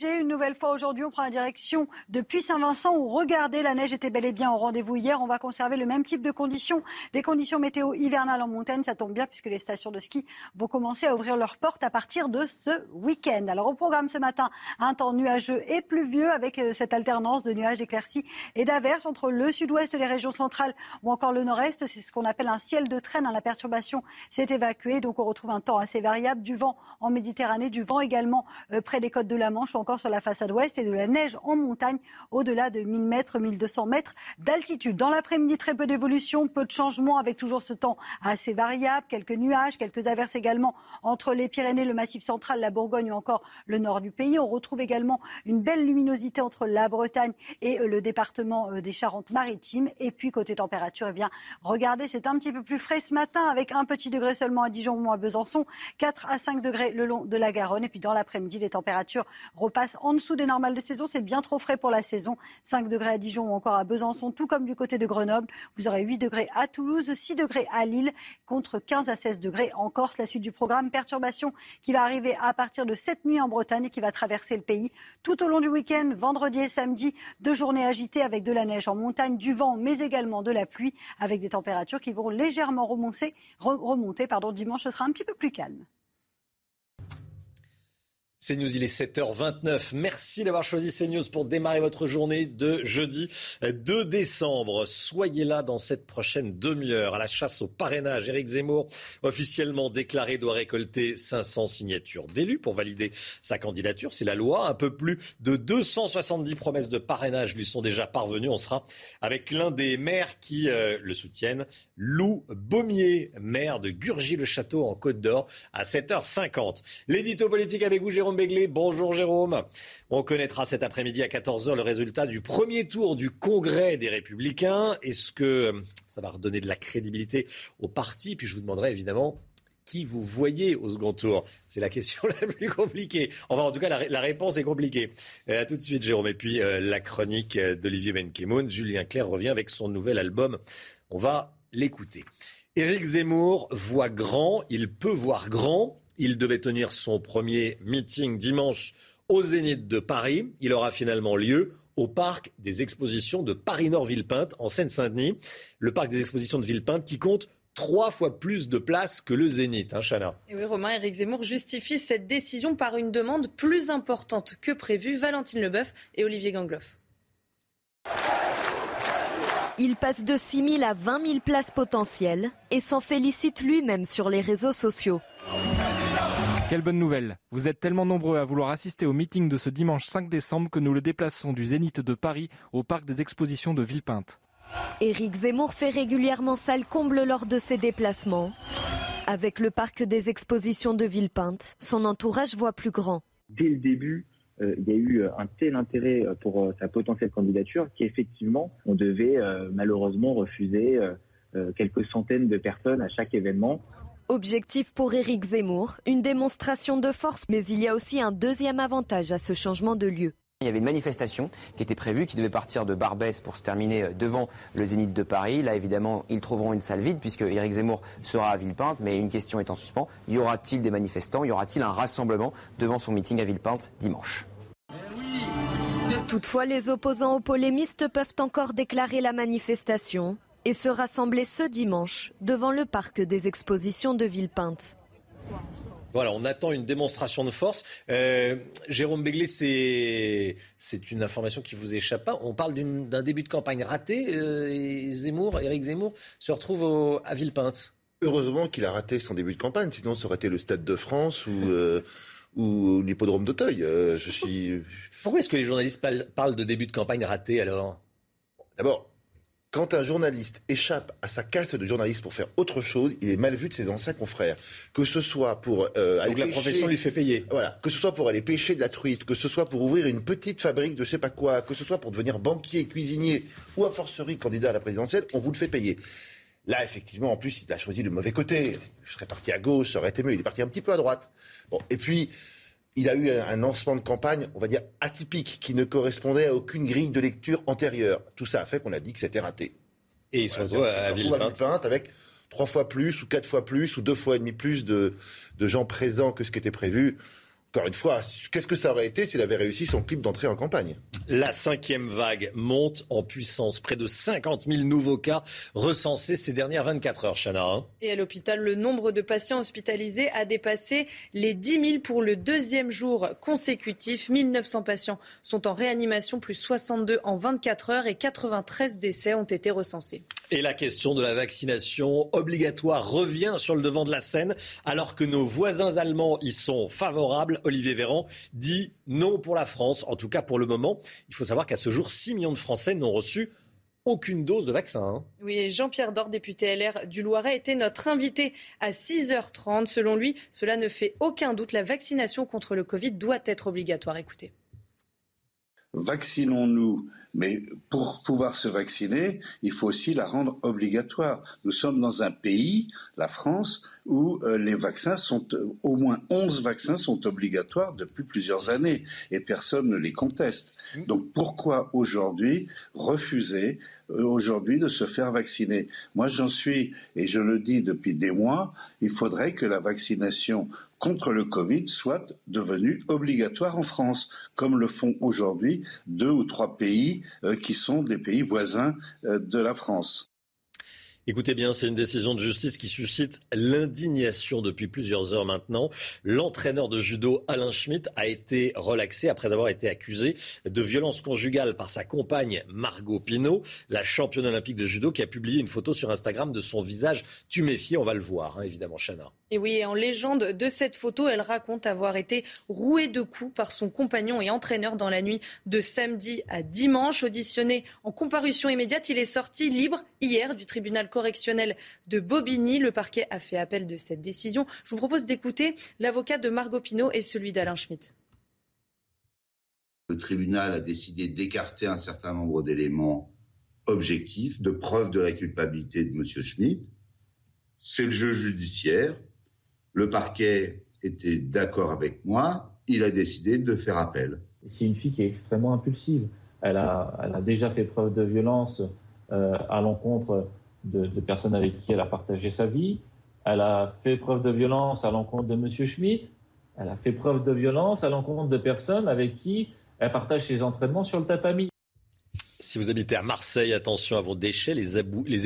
[SPEAKER 5] Une nouvelle fois aujourd'hui, on prend la direction depuis Saint-Vincent où regardez, la neige était bel et bien au rendez-vous hier. On va conserver le même type de conditions, des conditions météo hivernales en montagne. Ça tombe bien puisque les stations de ski vont commencer à ouvrir leurs portes à partir de ce week-end. Alors au programme ce matin, un temps nuageux et pluvieux avec euh, cette alternance de nuages éclaircis et d'averses entre le sud-ouest les régions centrales ou encore le nord-est. C'est ce qu'on appelle un ciel de traîne. La perturbation s'est évacuée, donc on retrouve un temps assez variable, du vent en Méditerranée, du vent également euh, près des côtes de la Manche encore sur la façade ouest et de la neige en montagne au-delà de 1000 mètres, 1200 mètres d'altitude. Dans l'après-midi, très peu d'évolution, peu de changements avec toujours ce temps assez variable, quelques nuages, quelques averses également entre les Pyrénées, le Massif central, la Bourgogne ou encore le nord du pays. On retrouve également une belle luminosité entre la Bretagne et euh, le département euh, des Charentes-Maritimes. Et puis côté température, eh bien, regardez, c'est un petit peu plus frais ce matin avec un petit degré seulement à Dijon ou à Besançon, 4 à 5 degrés le long de la Garonne. Et puis dans l'après-midi, les températures passe en dessous des normales de saison. C'est bien trop frais pour la saison. 5 degrés à Dijon ou encore à Besançon, tout comme du côté de Grenoble. Vous aurez 8 degrés à Toulouse, 6 degrés à Lille, contre 15 à 16 degrés en Corse. La suite du programme, perturbation qui va arriver à partir de cette nuit en Bretagne et qui va traverser le pays tout au long du week-end, vendredi et samedi. Deux journées agitées avec de la neige en montagne, du vent, mais également de la pluie, avec des températures qui vont légèrement remonter. remonter pardon, dimanche, ce sera un petit peu plus calme.
[SPEAKER 1] CNews, il est 7h29. Merci d'avoir choisi CNews pour démarrer votre journée de jeudi 2 décembre. Soyez là dans cette prochaine demi-heure à la chasse au parrainage. Éric Zemmour, officiellement déclaré, doit récolter 500 signatures d'élus pour valider sa candidature. C'est la loi. Un peu plus de 270 promesses de parrainage lui sont déjà parvenues. On sera avec l'un des maires qui euh, le soutiennent, Lou Baumier, maire de Gurgy-le-Château en Côte d'Or, à 7h50. L'édito politique avec vous, Jérôme Jérôme Béglé. Bonjour Jérôme. On connaîtra cet après-midi à 14h le résultat du premier tour du Congrès des Républicains. Est-ce que ça va redonner de la crédibilité au parti? Puis je vous demanderai évidemment qui vous voyez au second tour C'est la question la plus compliquée. Enfin, en tout cas, la, réponse est compliquée. Euh, à tout de suite, Jérôme. Et puis, euh, la chronique d'Olivier Benkemoun. Julien Clerc revient avec son nouvel album. On va l'écouter. Éric Zemmour voit grand, il peut voir grand. Il devait tenir son premier meeting dimanche au Zénith de Paris. Il aura finalement lieu au parc des expositions de Paris-Nord-Villepinte, en Seine-Saint-Denis. Le parc des expositions de Villepinte qui compte trois fois plus de places que le Zénith, hein, Chana.
[SPEAKER 2] Et oui, Romain, Éric Zemmour justifie cette décision par une demande plus importante que prévue. Valentine Leboeuf et Olivier Gangloff.
[SPEAKER 8] Il passe de 6 000 à 20 000 places potentielles et s'en félicite lui-même sur les réseaux sociaux.
[SPEAKER 9] Quelle bonne nouvelle Vous êtes tellement nombreux à vouloir assister au meeting de ce dimanche 5 décembre que nous le déplaçons du Zénith de Paris au parc des expositions de Villepinte.
[SPEAKER 8] Éric Zemmour fait régulièrement salle comble lors de ses déplacements. Avec le parc des expositions de Villepinte, son entourage voit plus grand.
[SPEAKER 47] Dès le début, euh, il y a eu un tel intérêt euh, pour euh, sa potentielle candidature qu'effectivement, on devait malheureusement refuser quelques centaines de personnes à chaque événement.
[SPEAKER 8] Objectif pour Éric Zemmour, une démonstration de force, mais il y a aussi un deuxième avantage à ce changement de lieu.
[SPEAKER 11] Il y avait une manifestation qui était prévue, qui devait partir de Barbès pour se terminer euh, devant le Zénith de Paris. Là, évidemment, ils trouveront une salle vide puisque Éric Zemmour sera à Villepinte. Mais une question est en suspens. Y aura-t-il des manifestants? Y aura-t-il un rassemblement devant son meeting à Villepinte dimanche?
[SPEAKER 8] Toutefois, les opposants aux polémistes peuvent encore déclarer la manifestation et se rassembler ce dimanche devant le parc des expositions de Villepinte.
[SPEAKER 1] Voilà, on attend une démonstration de force. Euh, Jérôme Béglé, c'est une information qui vous échappe pas. On parle d'un début de campagne raté. Euh, et Zemmour, Éric Zemmour, se retrouve à Villepinte.
[SPEAKER 50] Heureusement qu'il a raté son début de campagne, sinon ça aurait été le Stade de France ou, euh, ou l'hippodrome d'Auteuil. je suis.
[SPEAKER 1] Pourquoi est-ce que les journalistes parlent de début de campagne raté alors?
[SPEAKER 50] D'abord, quand un journaliste échappe à sa caste de journaliste pour faire autre chose, il est mal vu de ses anciens confrères. Que ce soit pour
[SPEAKER 1] euh, aller Donc la profession lui fait payer.
[SPEAKER 50] Voilà. Que ce soit pour aller pêcher de la truite, que ce soit pour ouvrir une petite fabrique de je sais pas quoi, que ce soit pour devenir banquier, cuisinier ou a fortiori candidat à la présidentielle, on vous le fait payer. Là, effectivement, en plus, il a choisi le mauvais côté. Je serais parti à gauche, ça aurait été mieux. Il est parti un petit peu à droite. Bon, et puis il a eu un lancement de campagne, on va dire, atypique, qui ne correspondait à aucune grille de lecture antérieure. Tout ça a fait qu'on a dit que c'était raté.
[SPEAKER 1] Et ils sont voilà, à, Villepinte.
[SPEAKER 50] avec trois fois plus, ou quatre fois plus, ou deux fois et demi plus de, de gens présents que ce qui était prévu. Encore une fois, qu'est-ce que ça aurait été s'il avait réussi son clip d'entrée en campagne?
[SPEAKER 1] La cinquième vague monte en puissance. Près de 50 000 nouveaux cas recensés ces dernières 24 heures, Chana. Hein.
[SPEAKER 2] Et à l'hôpital, le nombre de patients hospitalisés a dépassé les 10 000 pour le deuxième jour consécutif. 1900 patients sont en réanimation, plus 62 en 24 heures et 93 décès ont été recensés.
[SPEAKER 1] Et la question de la vaccination obligatoire revient sur le devant de la scène alors que nos voisins allemands y sont favorables. Olivier Véran dit non pour la France, en tout cas pour le moment. Il faut savoir qu'à ce jour, 6 millions de Français n'ont reçu aucune dose de vaccin. Hein.
[SPEAKER 2] Oui, Jean-Pierre Dor, député LR du Loiret, était notre invité à 6h30. Selon lui, cela ne fait aucun doute. La vaccination contre le Covid doit être obligatoire. Écoutez.
[SPEAKER 51] Vaccinons-nous mais pour pouvoir se vacciner, il faut aussi la rendre obligatoire. Nous sommes dans un pays, la France, où euh, les vaccins sont, euh, au moins 11 vaccins sont obligatoires depuis plusieurs années et personne ne les conteste. Donc pourquoi aujourd'hui refuser euh, aujourd'hui de se faire vacciner? Moi j'en suis, et je le dis depuis des mois, il faudrait que la vaccination contre le Covid soit devenue obligatoire en France, comme le font aujourd'hui deux ou trois pays qui sont des pays voisins de la France.
[SPEAKER 1] Écoutez bien, c'est une décision de justice qui suscite l'indignation depuis plusieurs heures maintenant. L'entraîneur de judo Alain Schmitt a été relaxé après avoir été accusé de violence conjugale par sa compagne Margot Pinault, la championne olympique de judo qui a publié une photo sur Instagram de son visage tuméfié. On va le voir, hein, évidemment, Chana.
[SPEAKER 2] Et oui, en légende de cette photo, elle raconte avoir été rouée de coups par son compagnon et entraîneur dans la nuit de samedi à dimanche. Auditionné en comparution immédiate, il est sorti libre hier du tribunal correctionnel de Bobigny. Le parquet a fait appel de cette décision. Je vous propose d'écouter l'avocat de Margot Pinault et celui d'Alain Schmitt.
[SPEAKER 52] Le tribunal a décidé d'écarter un certain nombre d'éléments objectifs, de preuves de la culpabilité de M. Schmitt. C'est le jeu judiciaire. Le parquet était d'accord avec moi. Il a décidé de faire appel.
[SPEAKER 53] C'est une fille qui est extrêmement impulsive. Elle a, elle a déjà fait preuve de violence euh, à l'encontre de, personnes avec qui elle a partagé sa vie. Elle a fait preuve de violence à l'encontre de M. Schmitt. Elle a fait preuve de violence à l'encontre de personnes avec qui elle partage ses entraînements sur le tatami.
[SPEAKER 1] Si vous habitez à Marseille, attention à vos déchets. Les,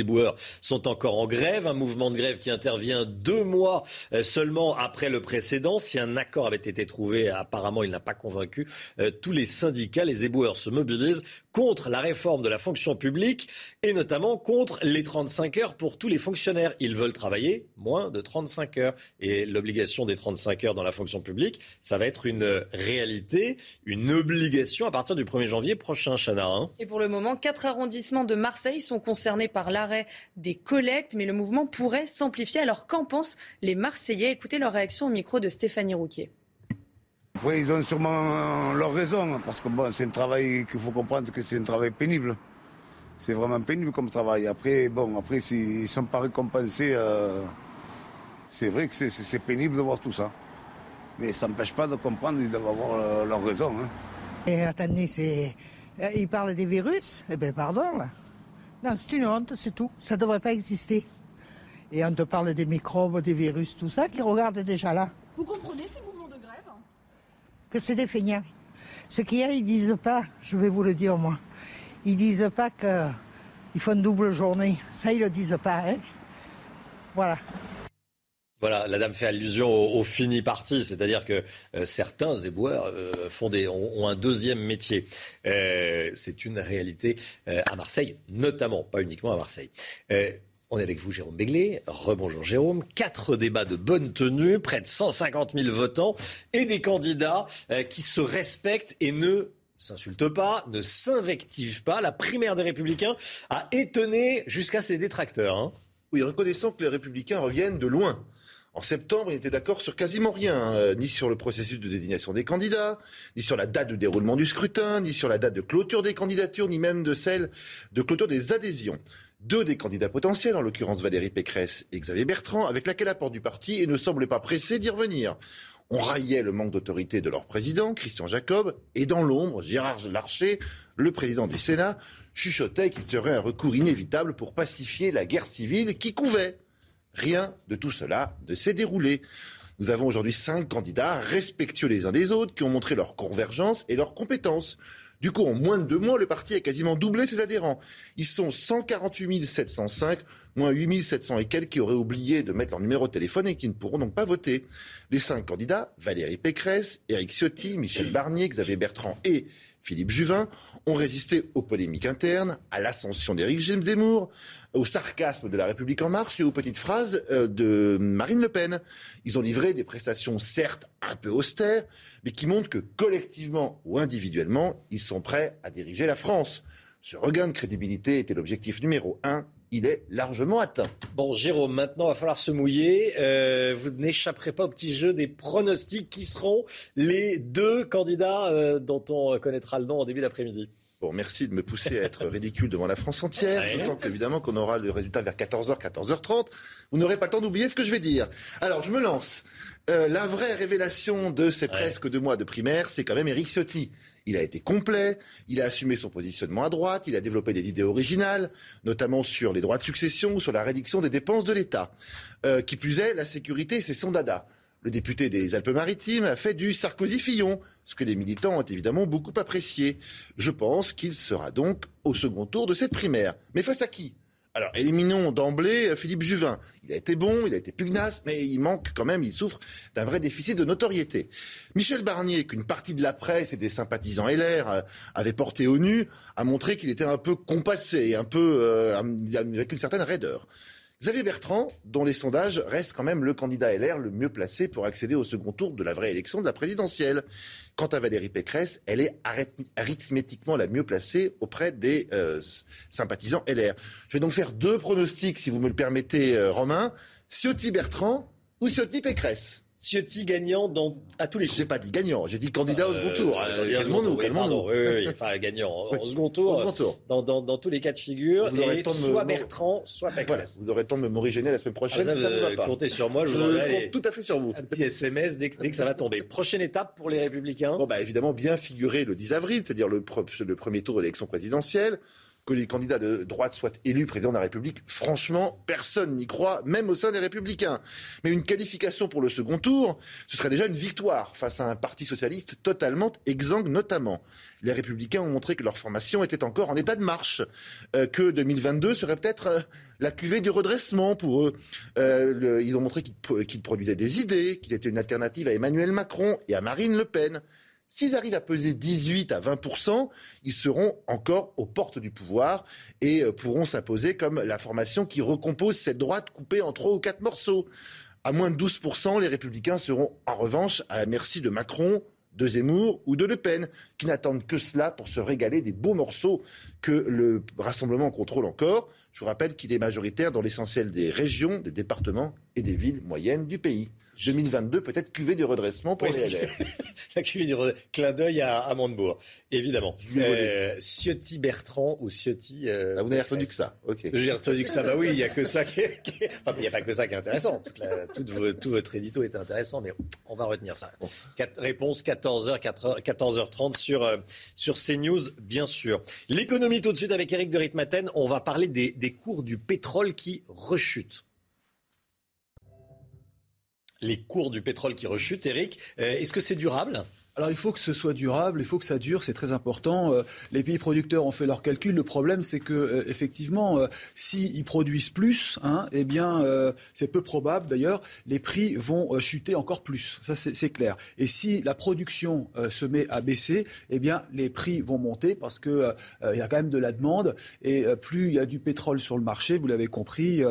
[SPEAKER 1] éboueurs sont encore en grève. Un mouvement de grève qui intervient deux mois euh, seulement après le précédent. Si un accord avait été trouvé, apparemment, il n'a pas convaincu euh, tous les syndicats. Les éboueurs se mobilisent contre la réforme de la fonction publique et notamment contre les 35 heures pour tous les fonctionnaires. Ils veulent travailler moins de 35 heures. Et l'obligation des 35 heures dans la fonction publique, ça va être une réalité, une obligation à partir du 1er janvier prochain, Chana. Hein.
[SPEAKER 2] Moment, quatre arrondissements de Marseille sont concernés par l'arrêt des collectes, mais le mouvement pourrait s'amplifier. Alors qu'en pensent les Marseillais? Écoutez leur réaction au micro de Stéphanie Rouquier.
[SPEAKER 54] Oui, ils ont sûrement leur raison, parce que bon, c'est un travail qu'il faut comprendre que c'est un travail pénible. C'est vraiment pénible comme travail. Après, bon, après, s'ils ne sont pas récompensés, euh, c'est vrai que c'est pénible de voir tout ça. Mais ça n'empêche pas de comprendre, ils doivent avoir euh, leur raison. Hein.
[SPEAKER 55] Et attendez, c'est. Euh, ils parlent des virus Eh bien, pardon, là. Non, c'est une honte, c'est tout. Ça ne devrait pas exister. Et on te parle des microbes, des virus, tout ça, qui regardent déjà là.
[SPEAKER 56] Vous comprenez ces
[SPEAKER 55] que c'est des feignants. Ce qu'il y a, ils disent pas, je vais vous le dire moi, ils disent pas qu'ils font une double journée. Ça, ils le disent pas. Hein voilà.
[SPEAKER 1] Voilà, la dame fait allusion au, fini parti, c'est-à-dire que euh, certains éboueurs euh, ont, un deuxième métier. Euh, c'est une réalité à Marseille, notamment, pas uniquement à Marseille. On est avec vous, Jérôme Béglé. Rebonjour, Jérôme. Quatre débats de bonne tenue, près de 150 000 votants et des candidats qui se respectent et ne s'insultent pas, ne s'invectivent pas. La primaire des Républicains a étonné jusqu'à ses détracteurs. Hein.
[SPEAKER 50] Oui, reconnaissant que les Républicains reviennent de loin. En septembre, ils étaient d'accord sur quasiment rien, hein. ni sur le processus de désignation des candidats, ni sur la date de déroulement du scrutin, ni sur la date de clôture des candidatures, ni même de celle de clôture des adhésions deux des candidats potentiels, en l'occurrence Valérie Pécresse et Xavier Bertrand, avec laquelle apport du parti et ne semblait pas pressé d'y revenir. On raillait le manque d'autorité de leur président, Christian Jacob, et dans l'ombre, Gérard Larcher, le président du Sénat, chuchotait qu'il serait un recours inévitable pour pacifier la guerre civile qui couvait. Rien de tout cela ne s'est déroulé. Nous avons aujourd'hui cinq candidats respectueux les uns des autres qui ont montré leur convergence et leurs compétences. Du coup, en moins de deux mois, le parti a quasiment doublé ses adhérents. Ils sont 148 705, moins 8 700 et quelques qui auraient oublié de mettre leur numéro de téléphone et qui ne pourront donc pas voter. Les cinq candidats, Valérie Pécresse, Éric Ciotti, Michel Barnier, Xavier Bertrand et Philippe Juvin, ont résisté aux polémiques internes, à l'ascension d'Éric Zemmour, au sarcasme de la République en marche et aux petites phrases euh, de Marine Le Pen. Ils ont livré des prestations certes un peu austères, mais qui montrent que collectivement ou individuellement, ils sont prêts à diriger la France. Ce regain de crédibilité était l'objectif numéro un il est largement atteint.
[SPEAKER 1] Bon, Jérôme, maintenant, il va falloir se mouiller. Euh, vous n'échapperez pas au petit jeu des pronostics qui seront les deux candidats euh, dont on connaîtra le nom en début d'après-midi.
[SPEAKER 50] Bon, merci de me pousser à être ridicule devant la France entière, d'autant qu'évidemment qu'on aura le résultat vers 14h, 14h30. Vous n'aurez pas le temps d'oublier ce que je vais dire. Alors, je me lance. Euh, la vraie révélation de ces presque deux mois de primaire, c'est quand même Éric Ciotti. Il a été complet, il a assumé son positionnement à droite, il a développé des idées originales, notamment sur les droits de succession ou sur la réduction des dépenses de l'État. Euh, qui plus est, la sécurité, c'est son dada. Le député des Alpes-Maritimes a fait du Sarkozy-Fillon, ce que les militants ont évidemment beaucoup apprécié. Je pense qu'il sera donc au second tour de cette primaire. Mais face à qui? Alors, éliminons d'emblée euh, Philippe Juvin. Il a été bon, il a été pugnace, mais il manque quand même, il souffre d'un vrai déficit de notoriété. Michel Barnier, qu'une partie de la presse et des sympathisants LR euh, avaient porté au nu, a montré qu'il était un peu compassé, un peu euh, avec une certaine raideur. Xavier Bertrand, dont les sondages restent quand même le candidat LR le mieux placé pour accéder au second tour de la vraie élection de la présidentielle. Quant à Valérie Pécresse, elle est arithmétiquement la mieux placée auprès des euh, sympathisants LR. Je vais donc faire deux pronostics, si vous me le permettez, euh, Romain. Ciotti Bertrand ou Ciotti Pécresse?
[SPEAKER 1] Ciotti gagnant dans, à tous les coups.
[SPEAKER 50] Je n'ai pas dit gagnant, j'ai dit candidat au second tour.
[SPEAKER 1] Euh,
[SPEAKER 50] Calmons-nous, calmons-nous.
[SPEAKER 1] Oui, oui, oui, enfin gagnant au second tour.
[SPEAKER 50] Au second tour.
[SPEAKER 1] Dans, dans, dans, tous les cas de figure.
[SPEAKER 50] Vous aurez
[SPEAKER 1] et
[SPEAKER 50] le temps de
[SPEAKER 1] soit
[SPEAKER 50] me...
[SPEAKER 1] Bertrand, soit Pécresse.
[SPEAKER 50] Voilà, vous aurez le temps de me m'originer la semaine prochaine
[SPEAKER 1] ah,
[SPEAKER 50] si ça ne va pas.
[SPEAKER 1] Comptez sur moi, je,
[SPEAKER 50] je
[SPEAKER 1] vous
[SPEAKER 50] compte tout à fait sur vous.
[SPEAKER 1] Un petit SMS dès que, dès que ça va tomber. Prochaine étape pour les Républicains
[SPEAKER 50] Bon, bah évidemment, bien figurer le 10 avril, c'est-à-dire le, le premier tour de l'élection présidentielle que les candidats de droite soient élus président de la République, franchement, personne n'y croit, même au sein des Républicains. Mais une qualification pour le second tour, ce serait déjà une victoire face à un parti socialiste totalement exsangue, notamment. Les Républicains ont montré que leur formation était encore en état de marche, euh, que 2022 serait peut-être euh, la cuvée du redressement pour eux. Euh, ils ont montré qu'ils qu produisaient des idées, qu'ils étaient une alternative à Emmanuel Macron et à Marine Le Pen. S'ils arrivent à peser 18 à 20 ils seront encore aux portes du pouvoir et pourront s'imposer comme la formation qui recompose cette droite coupée en trois ou quatre morceaux. À moins de 12 les républicains seront en revanche à la merci de Macron, de Zemmour ou de Le Pen, qui n'attendent que cela pour se régaler des beaux morceaux que le Rassemblement contrôle encore. Je vous rappelle qu'il est majoritaire dans l'essentiel des régions, des départements et des villes moyennes du pays. 2022, peut-être cuvée du redressement pour
[SPEAKER 1] oui.
[SPEAKER 50] les LR.
[SPEAKER 1] la cuvée du redressement. Clin d'œil à, à Montebourg, évidemment. Euh, Ciotti Bertrand ou Ciotti. Euh,
[SPEAKER 50] ah, vous n'avez retenu que ça. Ok.
[SPEAKER 1] J'ai retenu que ça. Bah oui, il n'y a que ça qui est. Qui est... Enfin, il n'y a pas que ça qui est intéressant. Toute la, toute vos, tout votre édito est intéressant, mais on va retenir ça. Bon. Quatre, réponse 14h, 4h, 14h30 sur, euh, sur CNews, bien sûr. L'économie tout de suite avec Eric de Ritmaten. On va parler des, des cours du pétrole qui rechutent les cours du pétrole qui rechutent. Eric, euh, est-ce que c'est durable?
[SPEAKER 22] Alors il faut que ce soit durable, il faut que ça dure, c'est très important. Euh, les pays producteurs ont fait leurs calculs. Le problème, c'est que euh, effectivement, s'ils produisent plus, hein, eh bien, c'est peu probable. D'ailleurs, les prix vont chuter encore plus. Ça, c'est clair. Et si la production se met à baisser, eh bien, les prix vont monter parce que il y a quand même de la demande. Et plus il y a du pétrole sur le marché, vous l'avez compris,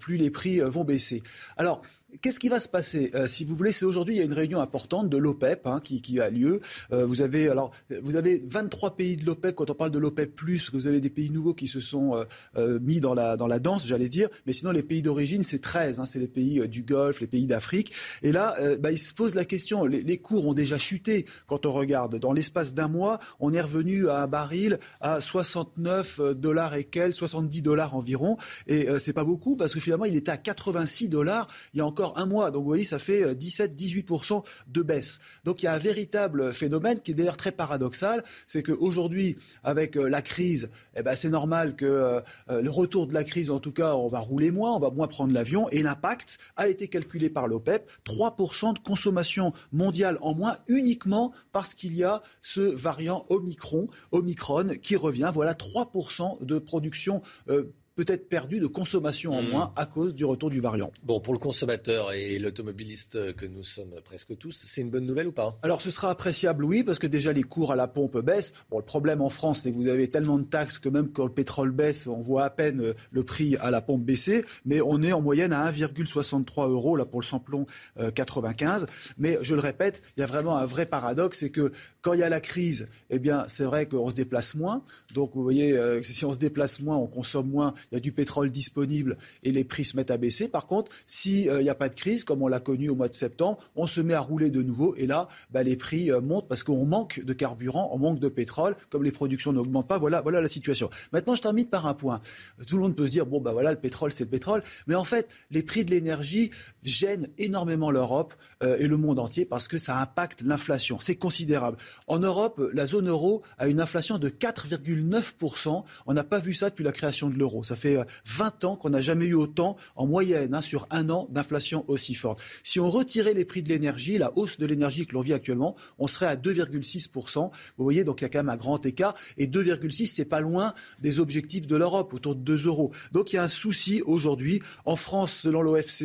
[SPEAKER 22] plus les prix vont baisser. Alors Qu'est-ce qui va se passer? Euh, Si vous voulez, c'est aujourd'hui, il y a une réunion importante de l'OPEP hein, qui, a lieu. Euh, vous, avez, alors, vous avez 23 pays de l'OPEP, quand on parle de l'OPEP, parce que vous avez des pays nouveaux qui se sont euh, mis dans la, dans la danse, j'allais dire. Mais sinon, les pays d'origine, c'est 13. Hein, c'est les pays du Golfe, les pays d'Afrique. Et là, bah, il se pose la question. Les, cours ont déjà chuté quand on regarde. Dans l'espace d'un mois, on est revenu à un baril à 69 dollars et quelques, 70 dollars environ. Et c'est pas beaucoup parce que finalement, il était à 86 dollars il y a un mois. Donc vous voyez, ça fait 17-18% de baisse. Donc il y a un véritable phénomène qui est d'ailleurs très paradoxal, c'est qu'aujourd'hui, avec la crise, eh ben, c'est normal que euh, le retour de la crise, en tout cas, on va rouler moins, on va moins prendre l'avion, et l'impact a été calculé par l'OPEP, 3% de consommation mondiale en moins uniquement parce qu'il y a ce variant Omicron, Omicron qui revient. Voilà 3% de production euh, peut-être perdu de consommation en moins à cause du retour du variant.
[SPEAKER 1] Bon, pour le consommateur et l'automobiliste que nous sommes presque tous, c'est une bonne nouvelle ou pas?
[SPEAKER 22] Alors ce sera appréciable, oui, parce que déjà les cours à la pompe baissent. Bon, le problème en France, c'est que vous avez tellement de taxes que même quand le pétrole baisse, on voit à peine le prix à la pompe baisser, mais on est en moyenne à 1,63 euros là pour le samplon euh, 95. Mais je le répète, il y a vraiment un vrai paradoxe, c'est que quand il y a la crise, eh bien c'est vrai qu'on se déplace moins. Donc vous voyez, euh, si on se déplace moins, on consomme moins il y a du pétrole disponible et les prix se mettent à baisser. Par contre, s'il n'y euh, a pas de crise, comme on l'a connu au mois de septembre, on se met à rouler de nouveau et là, bah, les prix euh, montent parce qu'on manque de carburant, on manque de pétrole, comme les productions n'augmentent pas. Voilà, voilà la situation. Maintenant, je termine par un point. Tout le monde peut se dire, bon, bah voilà, le pétrole, c'est le pétrole. Mais en fait, les prix de l'énergie gênent énormément l'Europe euh, et le monde entier parce que ça impacte l'inflation. C'est considérable. En Europe, la zone euro a une inflation de 4,9%. On n'a pas vu ça depuis la création de l'euro. Fait 20 ans qu'on n'a jamais eu autant en moyenne hein, sur un an d'inflation aussi forte. Si on retirait les prix de l'énergie, la hausse de l'énergie que l'on vit actuellement, on serait à 2,6%. Vous voyez, donc il y a quand même un grand écart. Et 2,6, c'est pas loin des objectifs de l'Europe, autour de 2 euros. Donc il y a un souci aujourd'hui. En France, selon l'OFCE,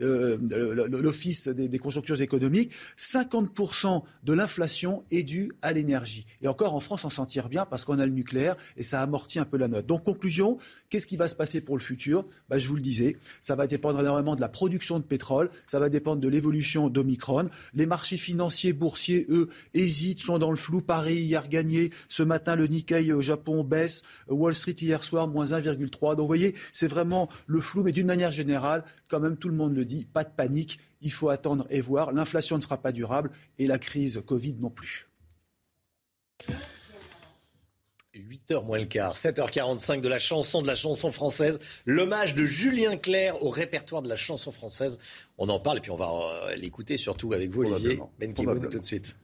[SPEAKER 22] euh, l'Office des, des conjonctures économiques, 50% de l'inflation est due à l'énergie. Et encore, en France, on s'en tire bien parce qu'on a le nucléaire et ça amortit un peu la note. Donc conclusion, qu'est-ce qui va se passer pour le futur? Bah, Je vous le disais, ça va dépendre énormément de la production de pétrole, ça va dépendre de l'évolution d'Omicron. Les marchés financiers, boursiers, eux, hésitent, sont dans le flou. Paris hier gagné, ce matin le Nikkei au Japon baisse, Wall Street hier soir moins 1,3. Donc vous voyez, c'est vraiment le flou, mais d'une manière générale, quand même tout le monde le dit, pas de panique Il faut attendre et voir. L'inflation ne sera pas durable et la crise Covid non plus.
[SPEAKER 1] 8h moins le quart, 7h45 de la chanson de la chanson française, l'hommage de Julien Clerc au répertoire de la chanson française. On en parle et puis on va euh, l'écouter surtout avec vous Olivier Ben tout de suite.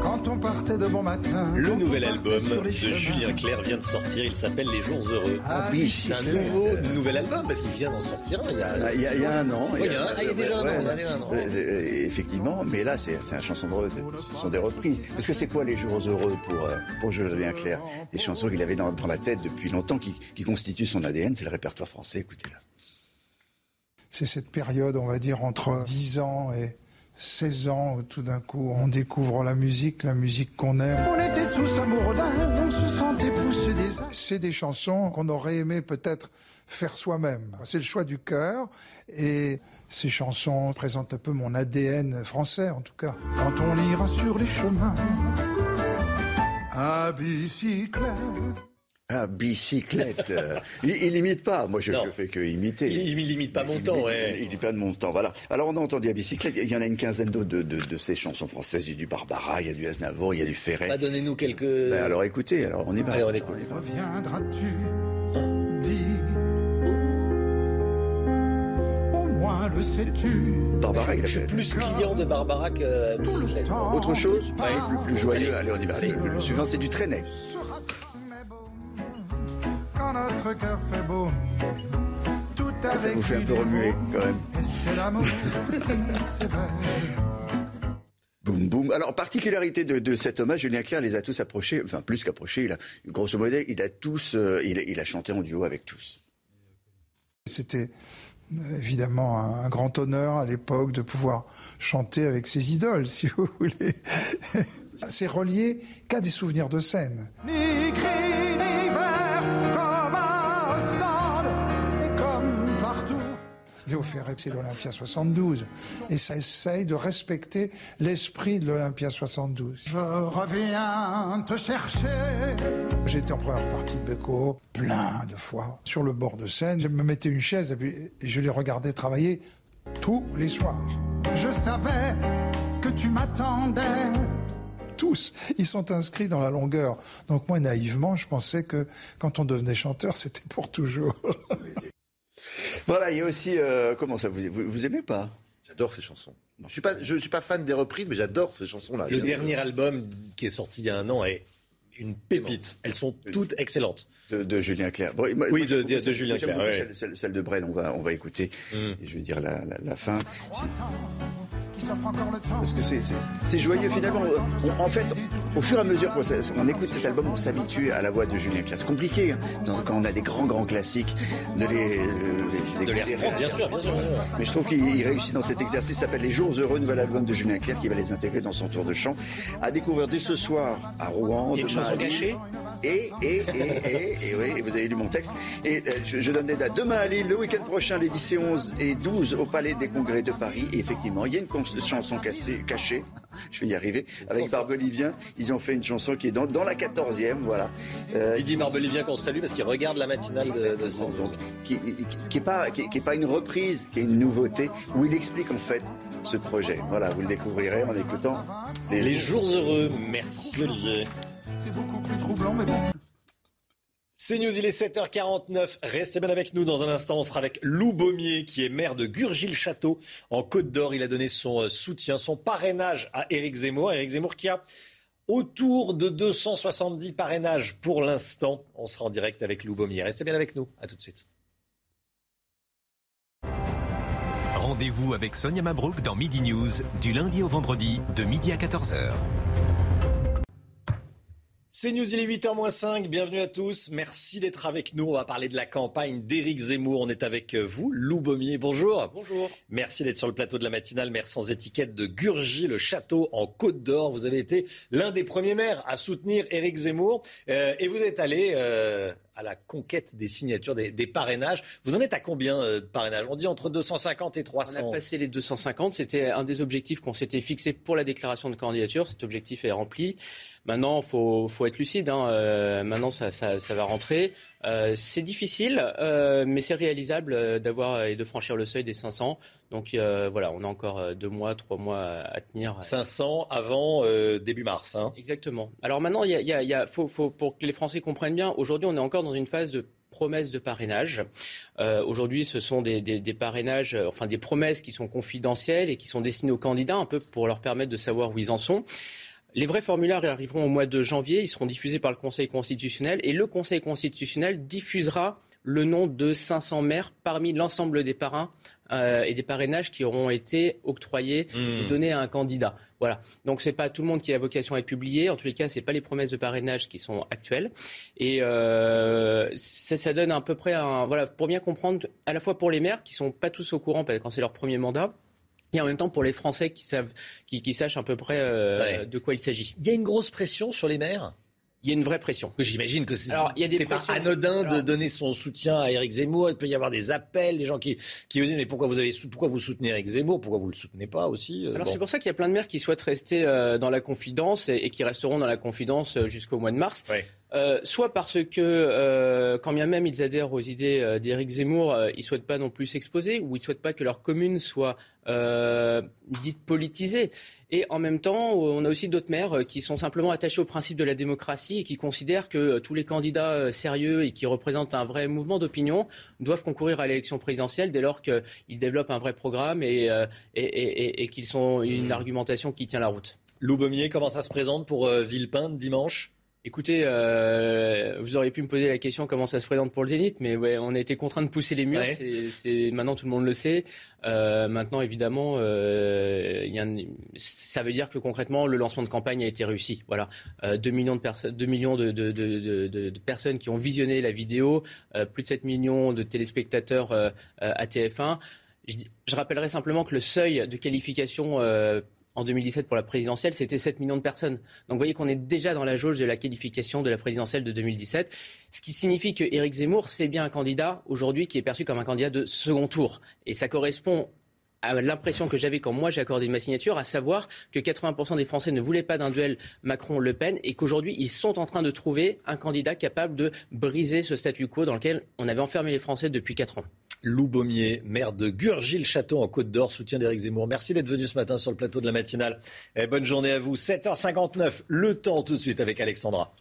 [SPEAKER 57] Quand on partait de bon matin.
[SPEAKER 1] Le nouvel album de Julien Clerc vient de sortir. Il s'appelle Les Jours Heureux.
[SPEAKER 58] Ah,
[SPEAKER 1] c'est un nouveau, nouvel album parce qu'il vient d'en sortir un. Il y a,
[SPEAKER 58] ah, il y a, un an.
[SPEAKER 1] il y a, il y a déjà un, an,
[SPEAKER 58] Effectivement, mais là, c'est un chanson de, ce sont des reprises. Parce que c'est quoi Les Jours Heureux pour, euh, pour Julien Clerc? Des chansons qu'il avait dans, dans, la tête depuis longtemps, qui, qui constituent son ADN. C'est le répertoire français. Écoutez-la.
[SPEAKER 57] C'est cette période, on va dire, entre 10 ans et 16 ans, tout d'un coup, on découvre la musique, la musique qu'on aime. On était tous amoureux on se sentait pousser des... C'est des chansons qu'on aurait aimé peut-être faire soi-même. C'est le choix du cœur et ces chansons présentent un peu mon ADN français en tout cas. Quand on ira sur les chemins à bicyclette
[SPEAKER 58] ah, bicyclette. il, il imite pas. Moi, je ne fais que imiter.
[SPEAKER 1] Il, il imite pas mon temps, ouais.
[SPEAKER 58] Il, dit pas de mon temps, voilà. Alors, on a entendu à bicyclette. Il y en a une quinzaine d'autres de, de, de, ces chansons françaises. Il y a du Barbara, il y a du Aznavour, il y a du Ferret.
[SPEAKER 1] Bah, donnez-nous quelques.
[SPEAKER 58] Ben, alors, écoutez. Alors, on y va.
[SPEAKER 1] Allez, on écoute.
[SPEAKER 57] Reviendras-tu Au moins le sais-tu.
[SPEAKER 58] Barbara, il a
[SPEAKER 1] Je suis plus client de Barbara que bicyclette.
[SPEAKER 58] Autre chose ouais. plus, plus joyeux. Allez, on y va. Allez, le suivant, c'est du traînet
[SPEAKER 57] notre cœur fait beau. Tout
[SPEAKER 58] ah, ça vous fait un peu remuer quand même.
[SPEAKER 57] C'est l'amour qui
[SPEAKER 58] Boum, boum. Alors, particularité de, de, cet hommage, Julien Clerc les a tous approchés, enfin plus qu'approchés, il a, grosso modo, il a tous, euh, il, il, a chanté en duo avec tous.
[SPEAKER 57] C'était évidemment un, grand honneur à l'époque de pouvoir chanter avec ses idoles, si vous voulez. C'est relié qu'à des souvenirs de scène. Ni Léo Ferré, c'est l'Olympia 72. Et ça essaye de respecter l'esprit de l'Olympia 72. Je reviens te chercher. J'étais en première partie de Beko plein de fois sur le bord de scène. Je me mettais une chaise et, puis, je les regardais travailler tous les soirs. Je savais que tu m'attendais tous, ils sont inscrits dans la longueur. Donc moi, naïvement, je pensais que quand on devenait chanteur, c'était pour toujours.
[SPEAKER 58] Voilà, il y a aussi. Euh, comment ça, vous, vous, aimez pas?
[SPEAKER 50] J'adore ces chansons. Je suis pas, je suis pas fan des reprises, mais j'adore ces chansons-là.
[SPEAKER 1] Le dernier album qui est sorti il y a un an est une pépite. Elles sont toutes excellentes.
[SPEAKER 58] De, Julien Clerc.
[SPEAKER 1] oui, de, Julien Clerc.
[SPEAKER 58] Celle, de Brel, on va, on va écouter. Mm. je veux dire la, la, la fin. Parce que c'est joyeux finalement. en fait, au fur et à mesure qu'on écoute cet album, on s'habitue à la voix de Julien Clerc. C'est compliqué hein, quand on a des grands grands classiques de les,
[SPEAKER 1] euh, écouter. bien, sûr, bien sûr,
[SPEAKER 58] Mais je trouve qu'il réussit dans cet exercice. S'appelle Les Jours Heureux, nouvel album de Julien Clerc qui va les intégrer dans son tour de chant. À découvrir dès ce soir à Rouen.
[SPEAKER 1] Cachée
[SPEAKER 58] et, et, et, et, oui, vous avez lu mon texte. Et euh, je, donne des dates. Demain à Lille, le week-end prochain, les 10 et 11 et 12 au Palais des Congrès de Paris. Et effectivement, il y a une chanson cachée, je vais y arriver, avec Barbelivien. Ils ont fait une chanson qui est dans, dans la 14e, voilà.
[SPEAKER 1] Euh, Didier Barbelivien qu'on salue parce qu'il regarde la matinale de, de donc,
[SPEAKER 58] qui, qui, est pas, qui, est pas une reprise, qui est une nouveauté, où il explique en fait ce projet. Voilà, vous le découvrirez en écoutant
[SPEAKER 1] les, les jours heureux. Merci Olivier.
[SPEAKER 57] C'est beaucoup plus troublant, mais bon.
[SPEAKER 1] C'est News, il est 7h49. Restez bien avec nous. Dans un instant, on sera avec Lou Baumier, qui est maire de Gurgil-Château, en Côte d'Or. Il a donné son euh, soutien, son parrainage à Éric Zemmour. Éric Zemmour qui a autour de 270 parrainages pour l'instant. On sera en direct avec Lou Baumier. Restez bien avec nous. À tout de suite.
[SPEAKER 42] Rendez-vous avec Sonia Mabrouk dans Midi News, du lundi au vendredi, de midi à 14h.
[SPEAKER 1] C'est News, il est 8h-5. Bienvenue à tous. Merci d'être avec nous. On va parler de la campagne d'Éric Zemmour. On est avec vous, Lou Baumier. Bonjour.
[SPEAKER 49] Bonjour.
[SPEAKER 1] Merci d'être sur le plateau de la matinale. Maire sans étiquette de Gurgy, le château en Côte d'Or. Vous avez été l'un des premiers maires à soutenir Éric Zemmour. Euh, et vous êtes allé euh, à la conquête des signatures, des, parrainages. Vous en êtes à combien euh, de parrainages? On dit entre 250 et 300.
[SPEAKER 49] On a passé les 250. C'était un des objectifs qu'on s'était fixé pour la déclaration de candidature. Cet objectif est rempli. Maintenant, faut, faut être lucide. Hein. Euh, maintenant, ça, ça, ça, va rentrer.
[SPEAKER 59] Euh, c'est difficile, mais c'est réalisable d'avoir et de franchir le seuil des 500. Donc voilà, on a encore deux mois, trois mois à, tenir.
[SPEAKER 1] 500 avant début mars. Hein.
[SPEAKER 59] Exactement. Alors maintenant, il y a, y a faut, faut, pour que les Français comprennent bien, aujourd'hui, on est encore dans une phase de promesses de parrainage. Euh, aujourd'hui, ce sont des, parrainages, euh, enfin des promesses qui sont confidentielles et qui sont destinées aux candidats, un peu pour leur permettre de savoir où ils en sont. Les vrais formulaires arriveront au mois de janvier, ils seront diffusés par le Conseil constitutionnel et le Conseil constitutionnel diffusera le nom de 500 maires parmi l'ensemble des parrains euh, et des parrainages qui auront été octroyés ou hmm. donnés à un candidat. Voilà. Donc c'est pas tout le monde qui a vocation à être publié. En tous les cas, c'est pas les promesses de parrainage qui sont actuelles. Et euh, ça, donne à peu près un voilà pour bien comprendre à la fois pour les maires qui sont pas tous au courant quand c'est leur premier mandat. Et en même temps pour les Français qui savent, qui, sachent à peu près euh, de quoi il s'agit.
[SPEAKER 1] Il y a une grosse pression sur les maires?
[SPEAKER 59] Il y a une vraie pression.
[SPEAKER 1] J'imagine que c'est pas anodin de donner son soutien à Éric Zemmour. Il peut y avoir des appels, des gens qui, qui vous disent mais pourquoi vous, avez, pourquoi vous soutenez Éric Zemmour? Pourquoi vous le soutenez pas aussi
[SPEAKER 59] euh, Alors c'est pour ça qu'il y a plein de maires qui souhaitent rester euh, dans la confidence et, qui resteront dans la confidence jusqu'au mois de mars. Euh, soit parce que, euh, quand bien même ils adhèrent aux idées euh, d'Éric Zemmour, ils souhaitent pas non plus s'exposer, ou ils souhaitent pas que leur commune soit dite politisée. Et en même temps, on a aussi d'autres maires qui sont simplement attachés au principe de la démocratie et qui considèrent que tous les candidats sérieux et qui représentent un vrai mouvement d'opinion doivent concourir à l'élection présidentielle dès lors qu'ils développent un vrai programme et, et, et, et qu'ils ont une argumentation qui tient la route.
[SPEAKER 1] Lou Baumier, comment ça se présente pour Villepinte dimanche?
[SPEAKER 59] Écoutez, euh, vous auriez pu me poser la question comment ça se présente pour le Zénith, mais ouais, on a été contraint de pousser les murs. C'est maintenant tout le monde le sait. Euh, maintenant, évidemment, euh, y a ça veut dire que concrètement, le lancement de campagne a été réussi. Voilà, 2 millions de personnes, 2 millions de, de, de, de, personnes qui ont visionné la vidéo, plus de 7 millions de téléspectateurs à TF1. Je, je, rappellerai simplement que le seuil de qualification en 2017 pour la présidentielle, c'était 7 millions de personnes. Donc vous voyez qu'on est déjà dans la jauge de la qualification de la présidentielle de 2017, ce qui signifie que Éric Zemmour, c'est bien un candidat aujourd'hui qui est perçu comme un candidat de second tour. Et ça correspond à l'impression que j'avais quand moi j'ai accordé ma signature, à savoir que 80% des Français ne voulaient pas d'un duel Macron-Le Pen et qu'aujourd'hui ils sont en train de trouver un candidat capable de briser ce statu quo dans lequel on avait enfermé les Français depuis 4 ans.
[SPEAKER 1] Lou Baumier, maire de Gurgil-Château en Côte d'Or, soutien d'Éric Zemmour. Merci d'être venu ce matin sur le plateau de la matinale. Et bonne journée à vous. 7h59, le temps tout de suite avec Alexandra.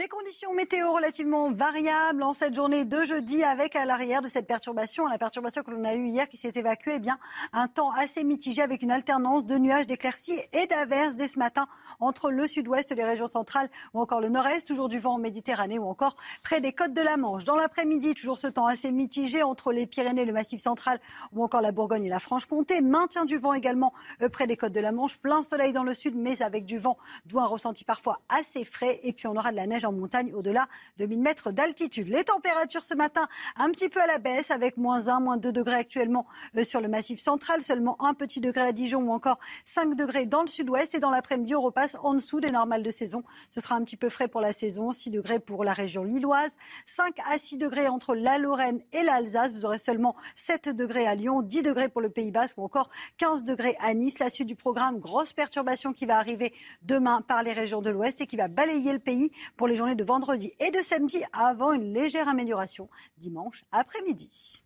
[SPEAKER 5] Des conditions météo relativement variables en cette journée de jeudi avec à l'arrière de cette perturbation, la perturbation que l'on a eue hier qui s'est évacuée, eh bien un temps assez mitigé avec une alternance de nuages, d'éclaircies et d'averses dès ce matin entre le sud-ouest, les régions centrales ou encore le nord-est, toujours du vent en Méditerranée ou encore près des côtes de la Manche. Dans l'après-midi, toujours ce temps assez mitigé entre les Pyrénées, le Massif central ou encore la Bourgogne et la Franche-Comté. Maintien du vent également euh, près des côtes de la Manche, plein soleil dans le sud mais avec du vent, d'où un ressenti parfois assez frais et puis on aura de la neige en montagne au-delà de 1000 mètres d'altitude. Les températures ce matin un petit peu à la baisse avec moins 1, moins 2 degrés actuellement euh, sur le massif central, seulement un petit degré à Dijon ou encore 5 degrés dans le sud-ouest et dans l'après-midi on repasse en dessous des normales de saison. Ce sera un petit peu frais pour la saison, 6 degrés pour la région lilloise, 5 à 6 degrés entre la Lorraine et l'Alsace. Vous aurez seulement 7 degrés à Lyon, 10 degrés pour le Pays Basque ou encore 15 degrés à Nice. La suite du programme, grosse perturbation qui va arriver demain par les régions de l'Ouest et qui va balayer le pays pour les journées de vendredi et de samedi avant une légère amélioration dimanche après-midi.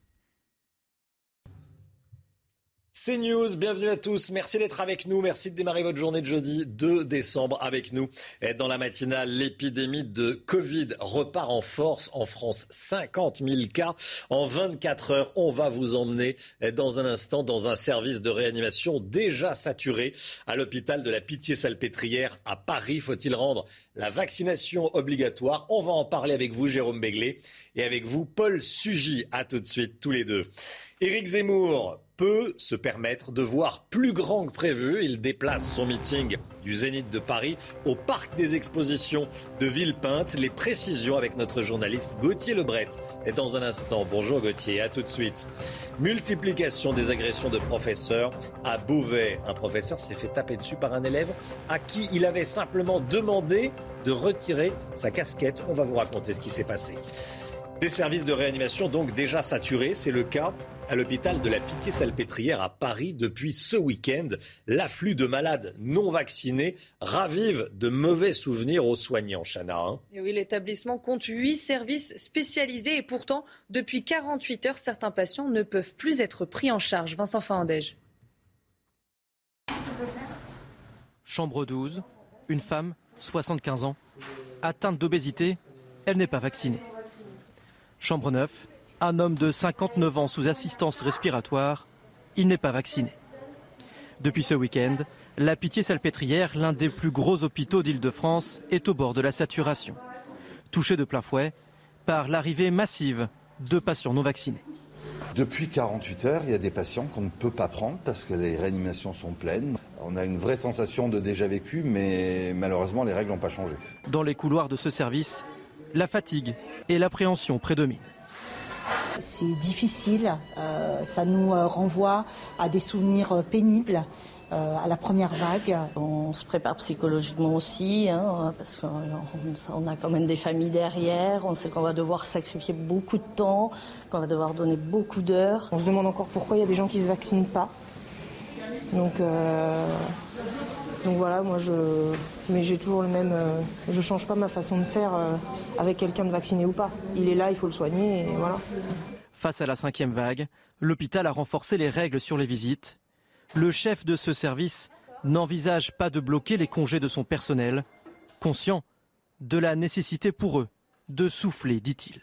[SPEAKER 1] C'est News, bienvenue à tous. Merci d'être avec nous. Merci de démarrer votre journée de jeudi 2 décembre avec nous. Dans la matinale, l'épidémie de Covid repart en force en France. 50 000 cas en 24 heures. On va vous emmener dans un instant dans un service de réanimation déjà saturé à l'hôpital de la Pitié-Salpêtrière à Paris. Faut-il rendre la vaccination obligatoire? On va en parler avec vous, Jérôme Béglé, et avec vous, Paul Sugy. À tout de suite, tous les deux. Éric Zemmour peut se permettre de voir plus grand que prévu. Il déplace son meeting du Zénith de Paris au Parc des Expositions de Villepinte. Les précisions avec notre journaliste Gauthier Lebret est dans un instant. Bonjour Gauthier, à tout de suite. Multiplication des agressions de professeurs à Beauvais. Un professeur s'est fait taper dessus par un élève à qui il avait simplement demandé de retirer sa casquette. On va vous raconter ce qui s'est passé. Des services de réanimation donc déjà saturés, c'est le cas à l'hôpital de la Pitié-Salpêtrière à Paris depuis ce week-end. L'afflux de malades non vaccinés ravive de mauvais souvenirs aux soignants, Chana. Hein.
[SPEAKER 2] Et oui, l'établissement compte huit services spécialisés et pourtant, depuis 48 heures, certains patients ne peuvent plus être pris en charge. Vincent Fandège.
[SPEAKER 3] Chambre 12, une femme, 75 ans, atteinte d'obésité, elle n'est pas vaccinée. Chambre 9, un homme de 59 ans sous assistance respiratoire, il n'est pas vacciné. Depuis ce week-end, la Pitié-Salpêtrière, l'un des plus gros hôpitaux d'Île-de-France, est au bord de la saturation. Touché de plein fouet par l'arrivée massive de patients non vaccinés.
[SPEAKER 4] Depuis 48 heures, il y a des patients qu'on ne peut pas prendre parce que les réanimations sont pleines. On a une vraie sensation de déjà vécu, mais malheureusement, les règles n'ont pas changé.
[SPEAKER 3] Dans les couloirs de ce service, la fatigue et l'appréhension prédominent.
[SPEAKER 60] C'est difficile, euh, ça nous euh, renvoie à des souvenirs euh, pénibles. à la première vague.
[SPEAKER 61] On se prépare psychologiquement aussi, hein, parce qu'on a quand même des familles derrière, on sait qu'on va devoir sacrifier beaucoup de temps, qu'on va devoir donner beaucoup d'heures.
[SPEAKER 7] On se demande encore pourquoi il y a des gens qui ne se vaccinent pas. Donc, donc voilà, moi je. Mais j'ai toujours le même. je change pas ma façon de faire avec quelqu'un de vacciné ou pas. Il est là, il faut le soigner et voilà.
[SPEAKER 3] Face à la cinquième vague, l'hôpital a renforcé les règles sur les visites. Le chef de ce service n'envisage pas de bloquer les congés de son personnel, conscient de la nécessité pour eux de souffler, dit-il.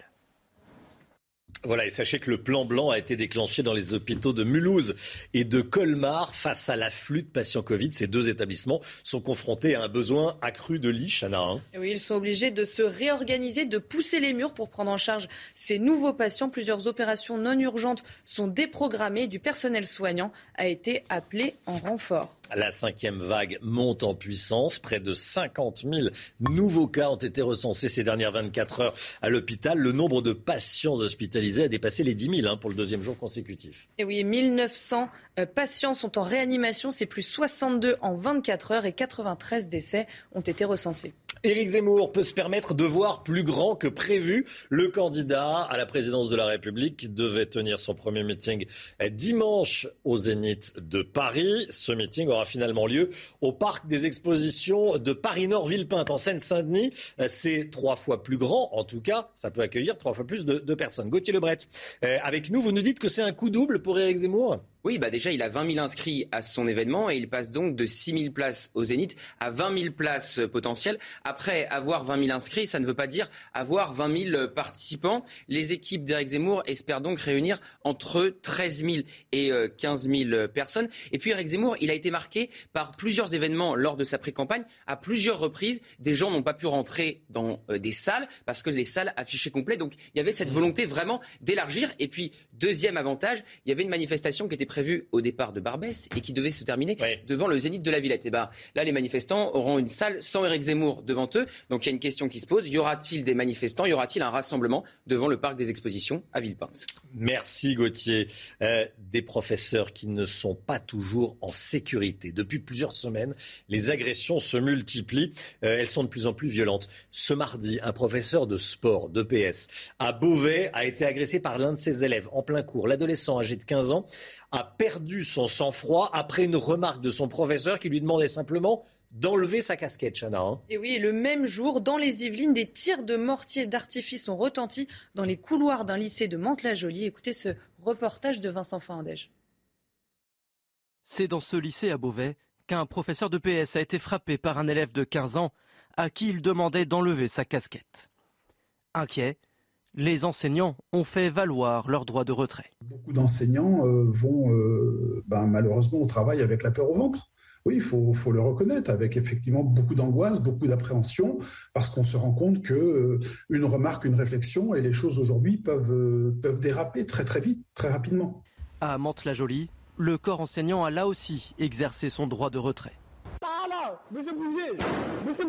[SPEAKER 1] Voilà, et sachez que le plan blanc a été déclenché dans les hôpitaux de Mulhouse et de Colmar face à l'afflux de patients Covid. Ces deux établissements sont confrontés à un besoin accru de lits, Chana. Hein.
[SPEAKER 2] Oui, ils sont obligés de se réorganiser, de pousser les murs pour prendre en charge ces nouveaux patients. Plusieurs opérations non urgentes sont déprogrammées. Du personnel soignant a été appelé en renfort.
[SPEAKER 1] La cinquième vague monte en puissance. Près de 50 000 nouveaux cas ont été recensés ces dernières 24 heures à l'hôpital. Le nombre de patients hospitalisés a dépassé les 10 000 hein, pour le deuxième jour consécutif.
[SPEAKER 2] Et oui, 1900 euh, patients sont en réanimation. C'est plus 62 en 24 heures et 93 décès ont été recensés.
[SPEAKER 1] Éric Zemmour peut se permettre de voir plus grand que prévu. Le candidat à la présidence de la République devait tenir son premier meeting dimanche au Zénith de Paris. Ce meeting aura finalement lieu au parc des expositions de Paris-Nord-Villepinte en Seine-Saint-Denis. C'est trois fois plus grand, en tout cas, ça peut accueillir trois fois plus de, personnes. Gauthier Lebret, euh, avec nous, vous nous dites que c'est un coup double pour Éric Zemmour?
[SPEAKER 59] Oui, bah déjà, il a 20 000 inscrits à son événement et il passe donc de 6 000 places au Zénith à 20 000 places potentielles. Après, avoir 20 000 inscrits, ça ne veut pas dire avoir 20 000 participants. Les équipes d'Éric Zemmour espèrent donc réunir entre 13 000 et 15 euh, 000 personnes. Et puis, Éric Zemmour, il a été marqué par plusieurs événements lors de sa pré-campagne. À plusieurs reprises, des gens n'ont pas pu rentrer dans euh, des salles parce que les salles affichaient complet. Donc, il y avait cette volonté vraiment d'élargir. Et puis, deuxième avantage, il y avait une manifestation qui était prévu au départ de Barbès et qui devait se terminer devant le Zénith de la Villette. Et eh ben, là, les manifestants auront une salle sans Éric Zemmour devant eux. Donc il y a une question qui se pose. Y aura-t-il des manifestants? Y aura-t-il un rassemblement devant le parc des expositions à Villepinte
[SPEAKER 1] Merci Gauthier. Euh, des professeurs qui ne sont pas toujours en sécurité. Depuis plusieurs semaines, les agressions se multiplient. Euh, elles sont de plus en plus violentes. Ce mardi, un professeur de sport, d'EPS, à Beauvais, a été agressé par l'un de ses élèves en plein cours. L'adolescent âgé de 15 ans a perdu son sang-froid après une remarque de son professeur qui lui demandait simplement d'enlever sa casquette, Chana. Hein.
[SPEAKER 2] Et oui, le même jour, dans les Yvelines, des tirs de mortier d'artifice ont retenti dans les couloirs d'un lycée de Mantes-la-Jolie. Écoutez ce reportage de Vincent Fandège.
[SPEAKER 3] C'est dans ce lycée à Beauvais qu'un professeur de PS a été frappé par un élève de 15 ans à qui il demandait d'enlever sa casquette. Inquiet, les enseignants ont fait valoir leur droit de retrait.
[SPEAKER 62] Beaucoup d'enseignants euh, vont euh, ben, malheureusement au travail avec la peur au ventre. Oui, il faut, le reconnaître, avec effectivement beaucoup d'angoisse, beaucoup d'appréhension, parce qu'on se rend compte que euh, une remarque, une réflexion, et les choses aujourd'hui peuvent, peuvent déraper très très vite, très rapidement.
[SPEAKER 3] À Mantes-la-Jolie, le corps enseignant a là aussi exercé son droit de retrait. monsieur monsieur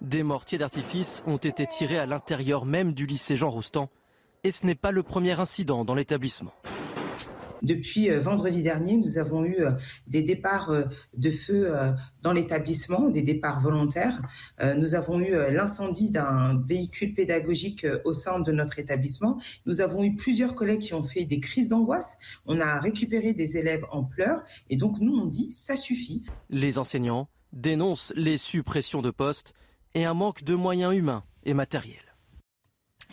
[SPEAKER 3] des mortiers d'artifice ont été tirés à l'intérieur même du lycée Jean Rostand et ce n'est pas le premier incident dans l'établissement.
[SPEAKER 63] Depuis vendredi dernier, nous avons eu des départs de feu dans l'établissement, des départs volontaires. Nous avons eu l'incendie d'un véhicule pédagogique au sein de notre établissement. Nous avons eu plusieurs collègues qui ont fait des crises d'angoisse. On a récupéré des élèves en pleurs. Et donc, nous, on dit, ça suffit.
[SPEAKER 64] Les enseignants dénoncent les suppressions de postes et un manque de moyens humains et matériels.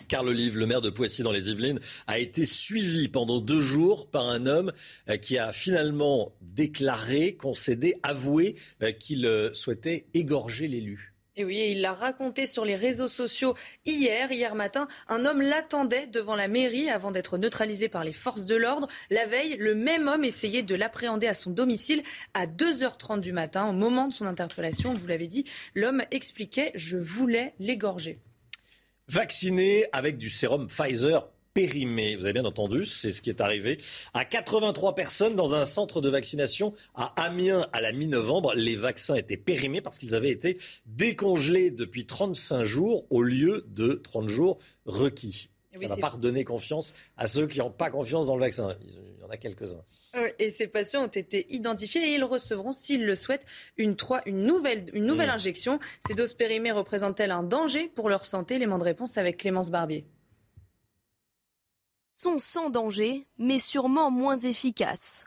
[SPEAKER 1] Carl Olive, le maire de Poissy dans les Yvelines, a été suivi pendant deux jours par un homme euh, qui a finalement déclaré, concédé, avoué euh, qu'il euh, souhaitait égorger l'élu.
[SPEAKER 2] Et oui, il l'a raconté sur les réseaux sociaux hier. Hier matin, un homme l'attendait devant la mairie avant d'être neutralisé par les forces de l'ordre. La veille, le même homme essayait de l'appréhender à son domicile à 2h30 du matin. Au moment de son interpellation, vous l'avez dit, l'homme expliquait Je voulais l'égorger.
[SPEAKER 1] Vacciné avec du sérum Pfizer périmé. Vous avez bien entendu, c'est ce qui est arrivé à 83 personnes dans un centre de vaccination à Amiens à la mi-novembre. Les vaccins étaient périmés parce qu'ils avaient été décongelés depuis 35 jours au lieu de 30 jours requis. Ça ne va pas redonner confiance à ceux qui n'ont pas confiance dans le vaccin. Il y en a quelques-uns.
[SPEAKER 2] Et ces patients ont été identifiés et ils recevront, s'ils le souhaitent, une, une nouvelle, une nouvelle mmh. injection. Ces doses périmées représentent-elles un danger pour leur santé? L'élément de réponse avec Clémence Barbier
[SPEAKER 15] sont sans danger, mais sûrement moins efficaces.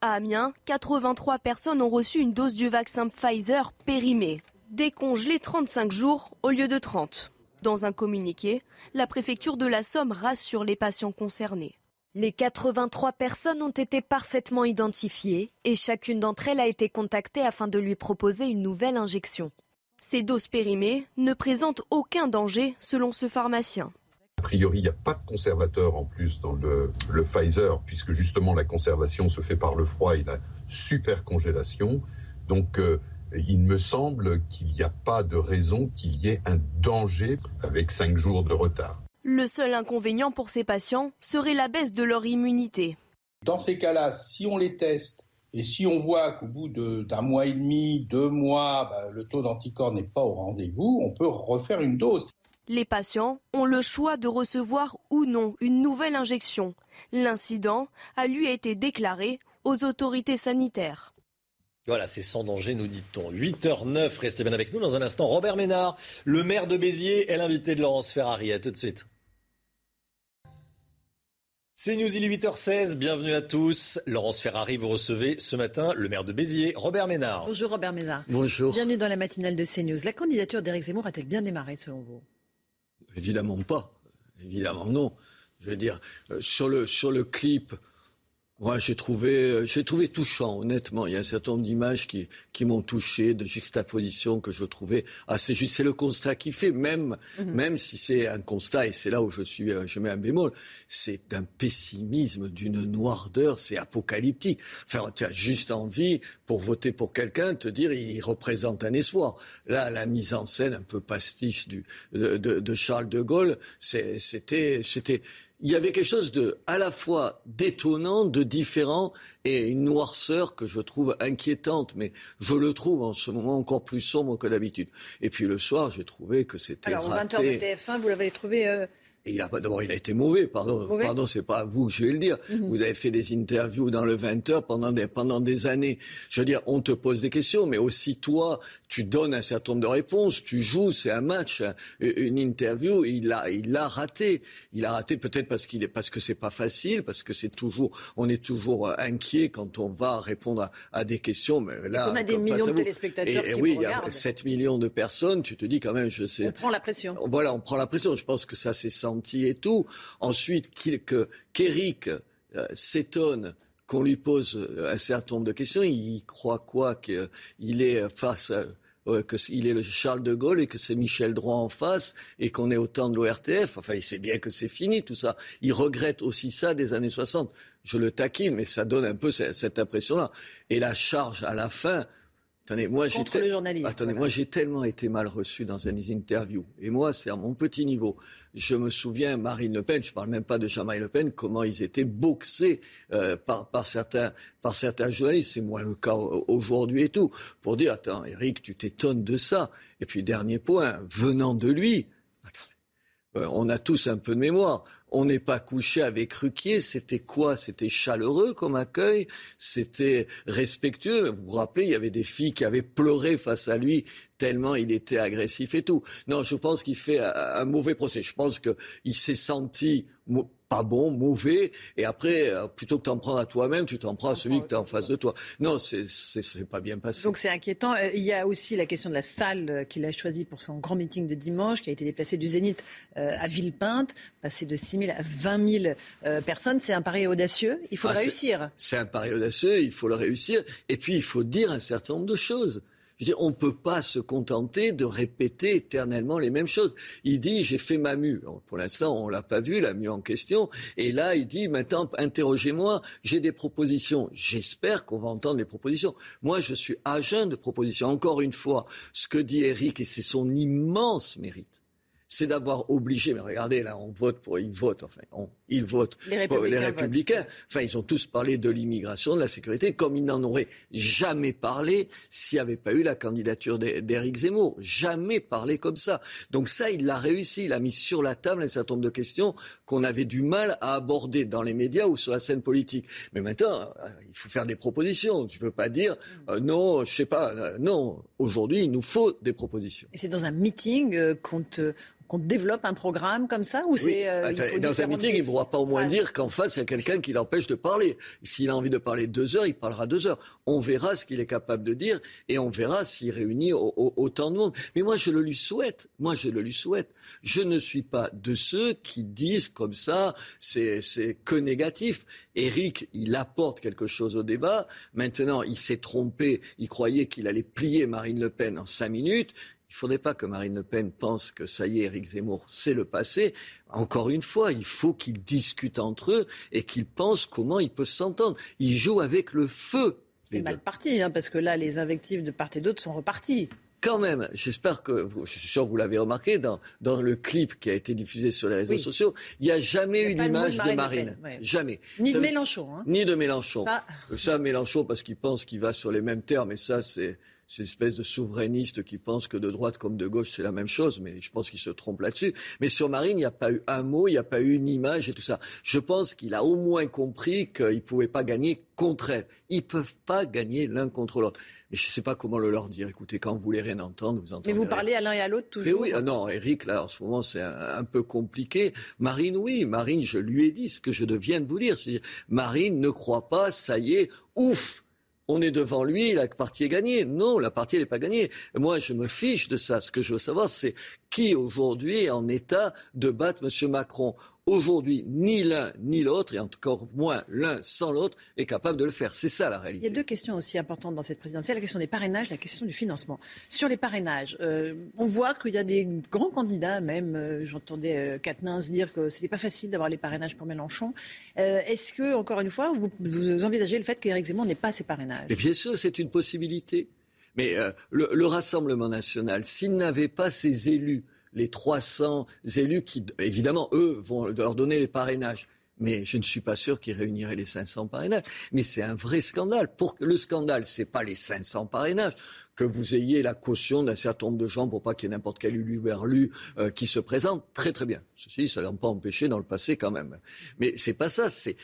[SPEAKER 15] À Amiens, 83 personnes ont reçu une dose du vaccin Pfizer périmé, décongelé 35 jours au lieu de 30. Dans un communiqué, la préfecture de la Somme rassure les patients concernés. Les 83 personnes ont été parfaitement identifiées et chacune d'entre elles a été contactée afin de lui proposer une nouvelle injection. Ces doses périmées ne présentent aucun danger selon ce pharmacien.
[SPEAKER 4] A priori, il n'y a pas de conservateur en plus dans le, Pfizer, puisque justement la conservation se fait par le froid et la super congélation. Donc, euh, il me semble qu'il n'y a pas de raison qu'il y ait un danger avec cinq jours de retard.
[SPEAKER 15] Le seul inconvénient pour ces patients serait la baisse de leur immunité.
[SPEAKER 65] Dans ces cas-là, si on les teste et si on voit qu'au bout d'un mois et demi, deux mois, bah, le taux d'anticorps n'est pas au rendez-vous, on peut refaire une dose.
[SPEAKER 15] Les patients ont le choix de recevoir ou non une nouvelle injection. L'incident a lui été déclaré aux autorités sanitaires.
[SPEAKER 1] Voilà, c'est sans danger, nous dit-on. 8h09, restez bien avec nous. Dans un instant, Robert Ménard, le maire de Béziers, est l'invité de Laurence Ferrari. À tout de suite. C'est News, il est 8h16, bienvenue à tous. Laurence Ferrari, vous recevez ce matin le maire de Béziers, Robert Ménard.
[SPEAKER 66] Bonjour Robert Ménard.
[SPEAKER 1] Bonjour.
[SPEAKER 66] Bienvenue dans la matinale de CNews. La candidature d'Éric Zemmour a-t-elle bien démarré selon vous?
[SPEAKER 67] Évidemment pas. Évidemment non. Je veux dire, euh, sur le, sur le clip, moi, j'ai trouvé, euh, j'ai trouvé touchant, honnêtement. Il y a un certain nombre d'images qui, qui m'ont touché, de juxtapositions que je trouvais assez juste. C'est le constat qui fait, même, mhm. même si c'est un constat, et c'est là où je suis, euh, je mets un bémol, c'est d'un pessimisme, d'une noirceur, c'est apocalyptique. Enfin, tu as juste envie, pour voter pour quelqu'un, te dire, il représente un espoir. Là, la mise en scène un peu pastiche du, de, de, de Charles de Gaulle, c'était, c'était, il y avait quelque chose de à la fois d'étonnant, de différent et une noirceur que je trouve inquiétante, mais je le trouve en ce moment encore plus sombre que d'habitude. Et puis le soir, j'ai trouvé que c'était
[SPEAKER 66] Alors,
[SPEAKER 67] raté.
[SPEAKER 66] 20h de TF1, vous l'avez trouvé euh,
[SPEAKER 67] et il a d'abord, il a été mauvais, pardon. Pardon, c'est pas à vous que je vais le dire. Mhm. Vous avez fait des interviews dans le 20 heures pendant des, pendant des années. Je veux dire, on te pose des questions, mais aussi toi, tu donnes un certain nombre de réponses, tu joues, c'est un match, une interview, il a, il l'a raté. Il a raté peut-être parce qu'il est, parce que c'est pas facile, parce que c'est toujours, on est toujours euh, inquiet quand on va répondre à, des questions, mais là.
[SPEAKER 66] On a des millions de téléspectateurs
[SPEAKER 67] et,
[SPEAKER 66] qui
[SPEAKER 67] oui,
[SPEAKER 66] il y a
[SPEAKER 67] 7 millions de personnes, tu te dis quand même, je sais.
[SPEAKER 66] On prend la pression.
[SPEAKER 67] Voilà, on prend la pression. Je pense que ça, c'est et tout. Ensuite, qu'Éric euh, s'étonne qu'on lui pose euh, un certain nombre de questions. Il croit quoi Qu'il est face qu'il est le Charles de Gaulle et que c'est Michel Droit en face et qu'on est au temps de l'ORTF. Enfin, il sait bien que c'est fini tout ça. Il regrette aussi ça des années 60. Je le taquine, mais ça donne un peu cette impression-là. Et la charge à la fin,
[SPEAKER 66] Attendez, moi j'ai
[SPEAKER 67] Attendez, moi j'ai tellement été mal reçu dans une interview. Et moi, c'est à mon petit niveau. Je me souviens, Marine Le Pen, je ne parle même pas de Jean-Marie Le Pen, comment ils étaient boxés euh, par, certains, par certains journalistes. C'est moins le cas aujourd'hui et tout. Pour dire, attends, Eric, tu t'étonnes de ça. Et puis, dernier point, venant de lui, euh, on a tous un peu de mémoire. On n'est pas couché avec Ruquier. C'était quoi? C'était chaleureux comme accueil, c'était respectueux. Vous vous rappelez, il y avait des filles qui avaient pleuré face à lui tellement il était agressif et tout. Non, je pense qu'il fait un, mauvais procès. Je pense qu'il s'est senti pas bon, mauvais, et après, euh, plutôt que t'en prendre à toi-même, tu t'en prends à celui que tu as en face de toi. Non, c'est pas bien passé.
[SPEAKER 66] Donc c'est inquiétant. Euh, il y a aussi la question de la salle euh, qu'il a choisie pour son grand meeting de dimanche, qui a été déplacée du Zénith à Villepinte, passé de 6 000 à 20 000 personnes. C'est un pari audacieux. Il faut le ah, réussir.
[SPEAKER 67] C'est un pari audacieux, il faut le réussir. Et puis, il faut dire un certain nombre de choses. On ne peut pas se contenter de répéter éternellement les mêmes choses. Il dit, j'ai fait ma mue. pour l'instant, on l'a pas vu, la mue en question. Et là, il dit, maintenant, interrogez-moi, j'ai des propositions. J'espère qu'on va entendre les propositions. Moi, je suis à jeun de propositions. Encore une fois, ce que dit Eric, et c'est son immense mérite, c'est d'avoir obligé, mais regardez, là, on vote pour, ils votent, enfin, ils votent
[SPEAKER 66] les pour les
[SPEAKER 67] républicains. Enfin, ils ont tous parlé de l'immigration, de la sécurité, comme ils n'en auraient jamais parlé s'il n'y avait pas eu la candidature d'Éric Zemmour. Jamais parlé comme ça. Donc ça, il l'a réussi. Il a mis sur la table un certain nombre de questions qu'on avait du mal à aborder dans les médias ou sur la scène politique. Mais maintenant, euh, il faut faire des propositions. Tu peux pas dire, euh, non, je sais pas, euh, non. Aujourd'hui, il nous faut des propositions.
[SPEAKER 66] Et c'est dans un meeting qu'on te qu'on développe un programme comme ça ou c'est
[SPEAKER 67] euh, dans un meeting, il ne pourra pas au moins dire qu'en face il y a quelqu'un qui l'empêche de parler. S'il a envie de parler deux heures, il parlera deux heures. On verra ce qu'il est capable de dire et on verra s'il réunit autant de monde. Mais moi, je le lui souhaite. Moi, je le lui souhaite. Je ne suis pas de ceux qui disent comme ça, c'est que négatif. Eric, il apporte quelque chose au débat. Maintenant, il s'est trompé. Il croyait qu'il allait plier Marine Le Pen en cinq minutes. Il ne faudrait pas que Marine Le Pen pense que ça y est, Éric Zemmour, c'est le passé. Encore une fois, il faut qu'ils discutent entre eux et qu'ils pensent comment ils peuvent s'entendre. Ils jouent avec le feu.
[SPEAKER 66] C'est mal parti, hein, parce que là, les invectives de part et d'autre sont reparties
[SPEAKER 67] quand même, j'espère que, je suis sûr que vous l'avez remarqué, dans, dans le clip qui a été diffusé sur les réseaux sociaux, il n'y a jamais eu l'image de Marine. Jamais.
[SPEAKER 66] Ni de Mélenchon. Hein.
[SPEAKER 67] Ni de Mélenchon. Ça, ça Mélenchon, parce qu'il pense qu'il va sur les mêmes termes, et ça, c'est ces espèces de souverainistes qui pensent que de droite comme de gauche, c'est la même chose, mais je pense qu'ils se trompent là-dessus. Mais sur Marine, il n'y a pas eu un mot, il n'y a pas eu une image et tout ça. Je pense qu'il a au moins compris qu'il ne pouvait pas gagner contre elle. Ils ne peuvent pas gagner l'un contre l'autre. Mais je ne sais pas comment le leur dire. Écoutez, quand vous voulez rien entendre, vous entendez.
[SPEAKER 66] Mais vous parlez à l'un et à l'autre toujours.
[SPEAKER 67] Mais oui, ah non, Eric, là, en ce moment, c'est un, peu compliqué. Marine, oui, Marine, je lui ai dit ce que je viens de vous dire. Marine ne croit pas, ça y est, ouf, on est devant lui, la partie est gagnée. Non, la partie n'est pas gagnée. Moi, je me fiche de ça. Ce que je veux savoir, c'est qui aujourd'hui est en état de battre M. Macron? Aujourd'hui, ni l'un ni l'autre, et encore moins l'un sans l'autre, est capable de le faire. C'est ça la réalité.
[SPEAKER 66] Il y a deux questions aussi importantes dans cette présidentielle, la question des parrainages, la question du financement. Sur les parrainages, euh, on voit qu'il y a des grands candidats, même, euh, j'entendais euh, dire que c'était pas facile d'avoir les parrainages pour Mélenchon. Euh, est-ce que, encore une fois, vous, envisagez le fait qu'Éric Zemmour n'ait pas ses parrainages?
[SPEAKER 67] Bien sûr, c'est une possibilité. Mais le Rassemblement national, s'il n'avait pas ses élus, les 300 élus qui, évidemment, eux, vont leur donner les parrainages. Mais je ne suis pas sûr qu'ils réuniraient les 500 parrainages. Mais c'est un vrai scandale. Pour le scandale, c'est pas les 500 parrainages que vous ayez la caution d'un certain nombre de gens pour pas qu'il y ait n'importe quel uluberlu euh, qui se présente, très très bien. Ceci, ça n'a pas empêché dans le passé quand même. Mais c'est pas ça. C'est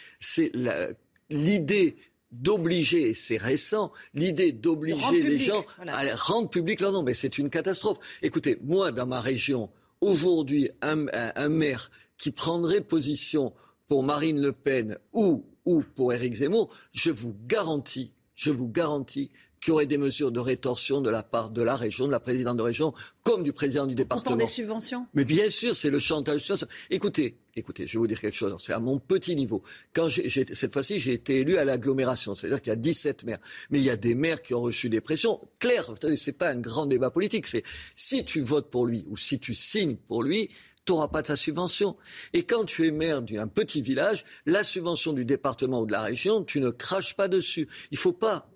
[SPEAKER 67] l'idée d'obliger, c'est récent, l'idée d'obliger les gens à rendre public leur nom, mais c'est une catastrophe. Écoutez, moi, dans ma région, aujourd'hui, un, maire qui prendrait position pour Marine Le Pen ou, ou pour Éric Zemmour, je vous garantis, je vous garantis qu'il y aurait des mesures de rétorsion de la part de la région, de la présidente de région, comme du président du département. Pour
[SPEAKER 66] des subventions?
[SPEAKER 67] Mais bien sûr, c'est le chantage. Écoutez, écoutez, je vais vous dire quelque chose. C'est à mon petit niveau. Quand cette fois-ci, j'ai été élu à l'agglomération, c'est-à-dire qu'il y a 17 maires. Mais il y a des maires qui ont reçu des pressions. Claire, c'est pas un grand débat politique. C'est si tu votes pour lui ou si tu signes pour lui, tu n'auras pas ta subvention. Et quand tu es maire d'un petit village, la subvention du département ou de la région, tu ne craches pas dessus. Il ne faut pas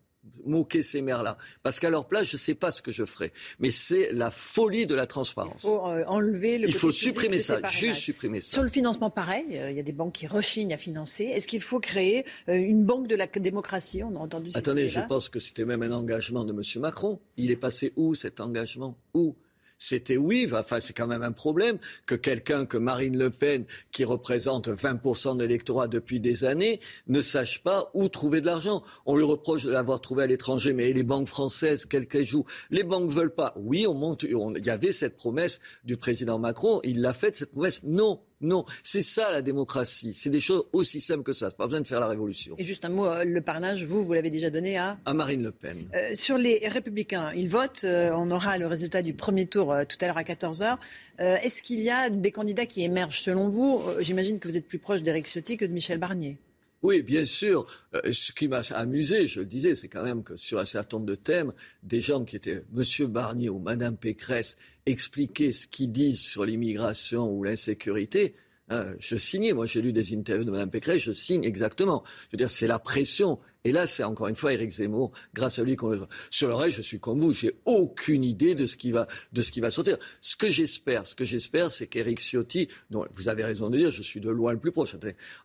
[SPEAKER 67] moquer ces maires-là. Parce qu'à leur place, je ne sais pas ce que je ferai. Mais c'est la folie de la transparence.
[SPEAKER 66] Il faut euh, enlever le
[SPEAKER 67] Il faut supprimer ça, juste supprimer ça.
[SPEAKER 66] Sur le financement, pareil, euh, il y a des banques qui rechignent à financer. Est-ce qu'il faut créer euh, une banque de la démocratie? On a entendu
[SPEAKER 67] Attendez, je pense que c'était même un engagement de M. Macron. Il est passé où cet engagement? Où? C'était oui. Enfin, c'est quand même un problème que quelqu'un que Marine Le Pen, qui représente 20% de l'électorat depuis des années, ne sache pas où trouver de l'argent. On lui reproche de l'avoir trouvé à l'étranger, mais les banques françaises, quelles qu'elles jouent, les banques veulent pas. Oui, on monte. il y avait cette promesse du président Macron. Il l'a faite cette promesse. Non, non, c'est ça la démocratie. C'est des choses aussi simples que ça. C'est pas besoin de faire la révolution.
[SPEAKER 66] Et juste un mot, euh, le parrainage, vous, vous l'avez déjà donné à?
[SPEAKER 67] À Marine Le Pen.
[SPEAKER 66] Euh, sur les Républicains, ils votent. Euh, on aura le résultat du premier tour tout à l'heure à 14 h Est-ce qu'il y a des candidats qui émergent selon vous? J'imagine que vous êtes plus proche d'Éric Ciotti que de Michel Barnier.
[SPEAKER 67] Oui, bien sûr. ce qui m'a amusé, je le disais, c'est quand même que sur un certain nombre de thèmes, des gens qui étaient Monsieur Barnier ou Madame Pécresse expliquaient ce qu'ils disent sur l'immigration ou l'insécurité. Hein, je signais, moi j'ai lu des interviews de Mme Pécresse, je signe exactement. Je veux dire, c'est la pression. Et là, c'est encore une fois Éric Zemmour, grâce à lui qu'on Sur le reste, je suis comme vous, j'ai aucune idée de ce qui va, de ce qui va sortir. Ce que j'espère, ce que j'espère, c'est qu'Éric Ciotti, dont vous avez raison de dire, je suis de loin le plus proche.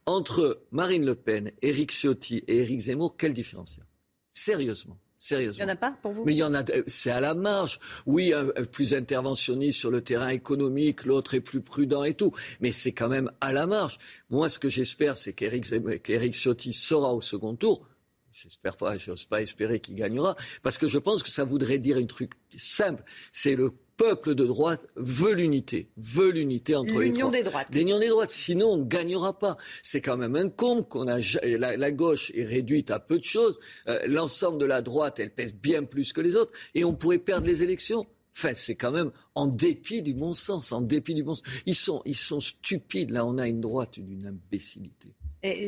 [SPEAKER 67] Entre Marine Le Pen, Éric Ciotti et Éric Zemmour, quelle différence y a? Sérieusement. Sérieusement.
[SPEAKER 66] Il n'y en a pas pour vous?
[SPEAKER 67] Mais il y en a, c'est à la marge. Oui, un, plus interventionniste sur le terrain économique, l'autre est plus prudent et tout. Mais c'est quand même à la marge. Moi, ce que j'espère, c'est qu'Éric Ciotti sera au second tour. J'espère pas, j'ose pas espérer qu'il gagnera, parce que je pense que ça voudrait dire un truc simple. C'est le peuple de droite veut l'unité, veut l'unité entre les
[SPEAKER 66] L'union des droites.
[SPEAKER 67] L'union des droites. Sinon, on ne gagnera pas. C'est quand même un con qu'on a. La, gauche est réduite à peu de choses. Euh, l'ensemble de la droite, elle pèse bien plus que les autres, et on pourrait perdre les élections. Enfin, c'est quand même en dépit du bon sens, en dépit du bon sens. Ils sont, ils sont stupides. Là, on a une droite d'une imbécilité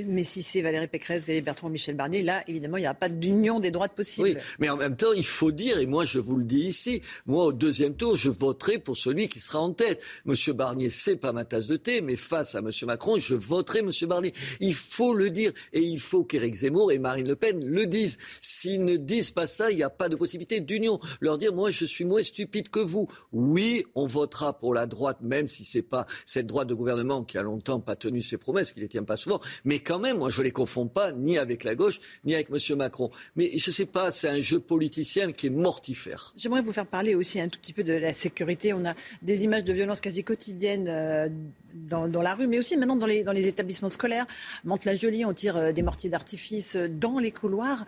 [SPEAKER 66] mais si c'est Valérie Pécresse et Bertrand Michel Barnier, là, évidemment, il n'y a pas d'union des droites possible. Oui,
[SPEAKER 67] mais en même temps, il faut dire, et moi je vous le dis ici, moi au deuxième tour, je voterai pour celui qui sera en tête. Monsieur Barnier, c'est pas ma tasse de thé, mais face à Monsieur Macron, je voterai Monsieur Barnier. Il faut le dire, et il faut qu'Éric Zemmour et Marine Le Pen le disent. S'ils ne disent pas ça, il n'y a pas de possibilité d'union. Leur dire, moi, je suis moins stupide que vous. Oui, on votera pour la droite, même si c'est pas cette droite de gouvernement qui a longtemps pas tenu ses promesses, qui les tient pas souvent. Mais quand même, moi, je ne les confonds pas ni avec la gauche, ni avec M. Macron. Mais je ne sais pas, c'est un jeu politicien qui est mortifère.
[SPEAKER 66] J'aimerais vous faire parler aussi un tout petit peu de la sécurité. On a des images de violence quasi quotidiennes. Euh, dans, la rue, mais aussi maintenant dans les, dans les établissements scolaires. Mantes-la-Jolie, on tire euh, des mortiers d'artifice euh, dans les couloirs.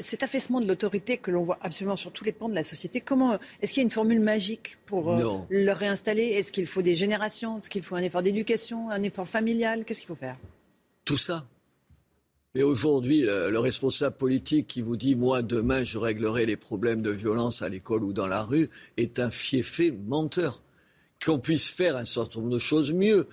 [SPEAKER 66] cet affaissement de l'autorité que l'on voit absolument sur tous les pans de la société, comment est-ce qu'il y a une formule magique pour le réinstaller? Est-ce qu'il faut des générations? Est-ce qu'il faut un effort d'éducation, un effort familial? Qu'est-ce qu'il faut faire?
[SPEAKER 67] Tout ça. Mais aujourd'hui, le, responsable politique qui vous dit moi demain je réglerai les problèmes de violence à l'école ou dans la rue est un fiefé menteur qu'on puisse faire un certain nombre de choses mieux,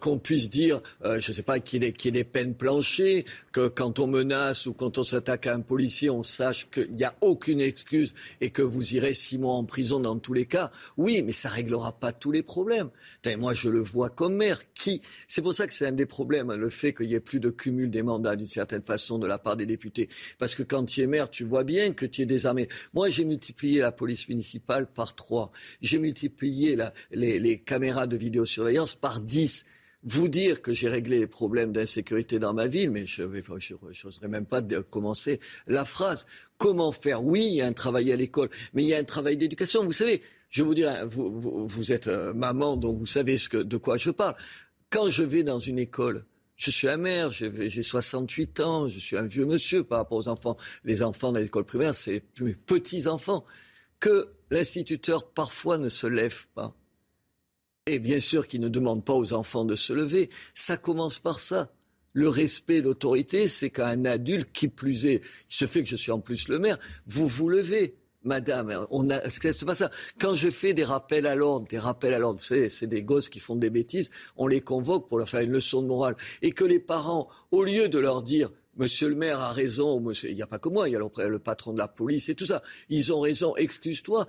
[SPEAKER 67] qu'on puisse dire, euh, je ne sais pas, qu'il y, ait des peines planchées, que quand on menace ou quand on s'attaque à un policier, on sache qu'il n'y a aucune excuse et que vous irez six mois en prison dans tous les cas. Oui, mais ça réglera pas tous les problèmes. moi, je le vois comme maire. Qui... C'est pour ça que c'est un des problèmes, hein, le fait qu'il n'y ait plus de cumul des mandats d'une certaine façon de la part des députés. Parce que quand tu es maire, tu vois bien que tu es désarmé. Moi, j'ai multiplié la police municipale par trois. J'ai multiplié la, les, caméras de vidéosurveillance par 10 vous dire que j'ai réglé les problèmes d'insécurité dans ma ville, mais je n'oserais même pas commencer la phrase. Comment faire? Oui, il y a un travail à l'école, mais il y a un travail d'éducation. Vous savez, je vous dire, vous, vous, êtes euh, maman, donc vous savez de quoi je parle. Quand je vais dans une école, je suis un maire, j'ai 68 ans, je suis un vieux monsieur par rapport aux enfants. Les enfants de l'école primaire, c'est mes petits-enfants. Que l'instituteur, parfois, ne se lève pas et bien sûr qu'il ne demande pas aux enfants de se lever. Ça commence par ça. Le respect, l'autorité, c'est qu'un adulte, qui plus est, il se fait que je suis en plus le maire, vous vous levez. Madame, on a, c'est pas ça. Quand je fais des rappels à l'ordre, des rappels à l'ordre, c'est des gosses qui font des bêtises, on les convoque pour leur faire une leçon de morale. Et que les parents, au lieu de leur dire, Monsieur le maire a raison, il n'y a pas que moi, il y a le patron de la police et tout ça. Ils ont raison, excuse-toi.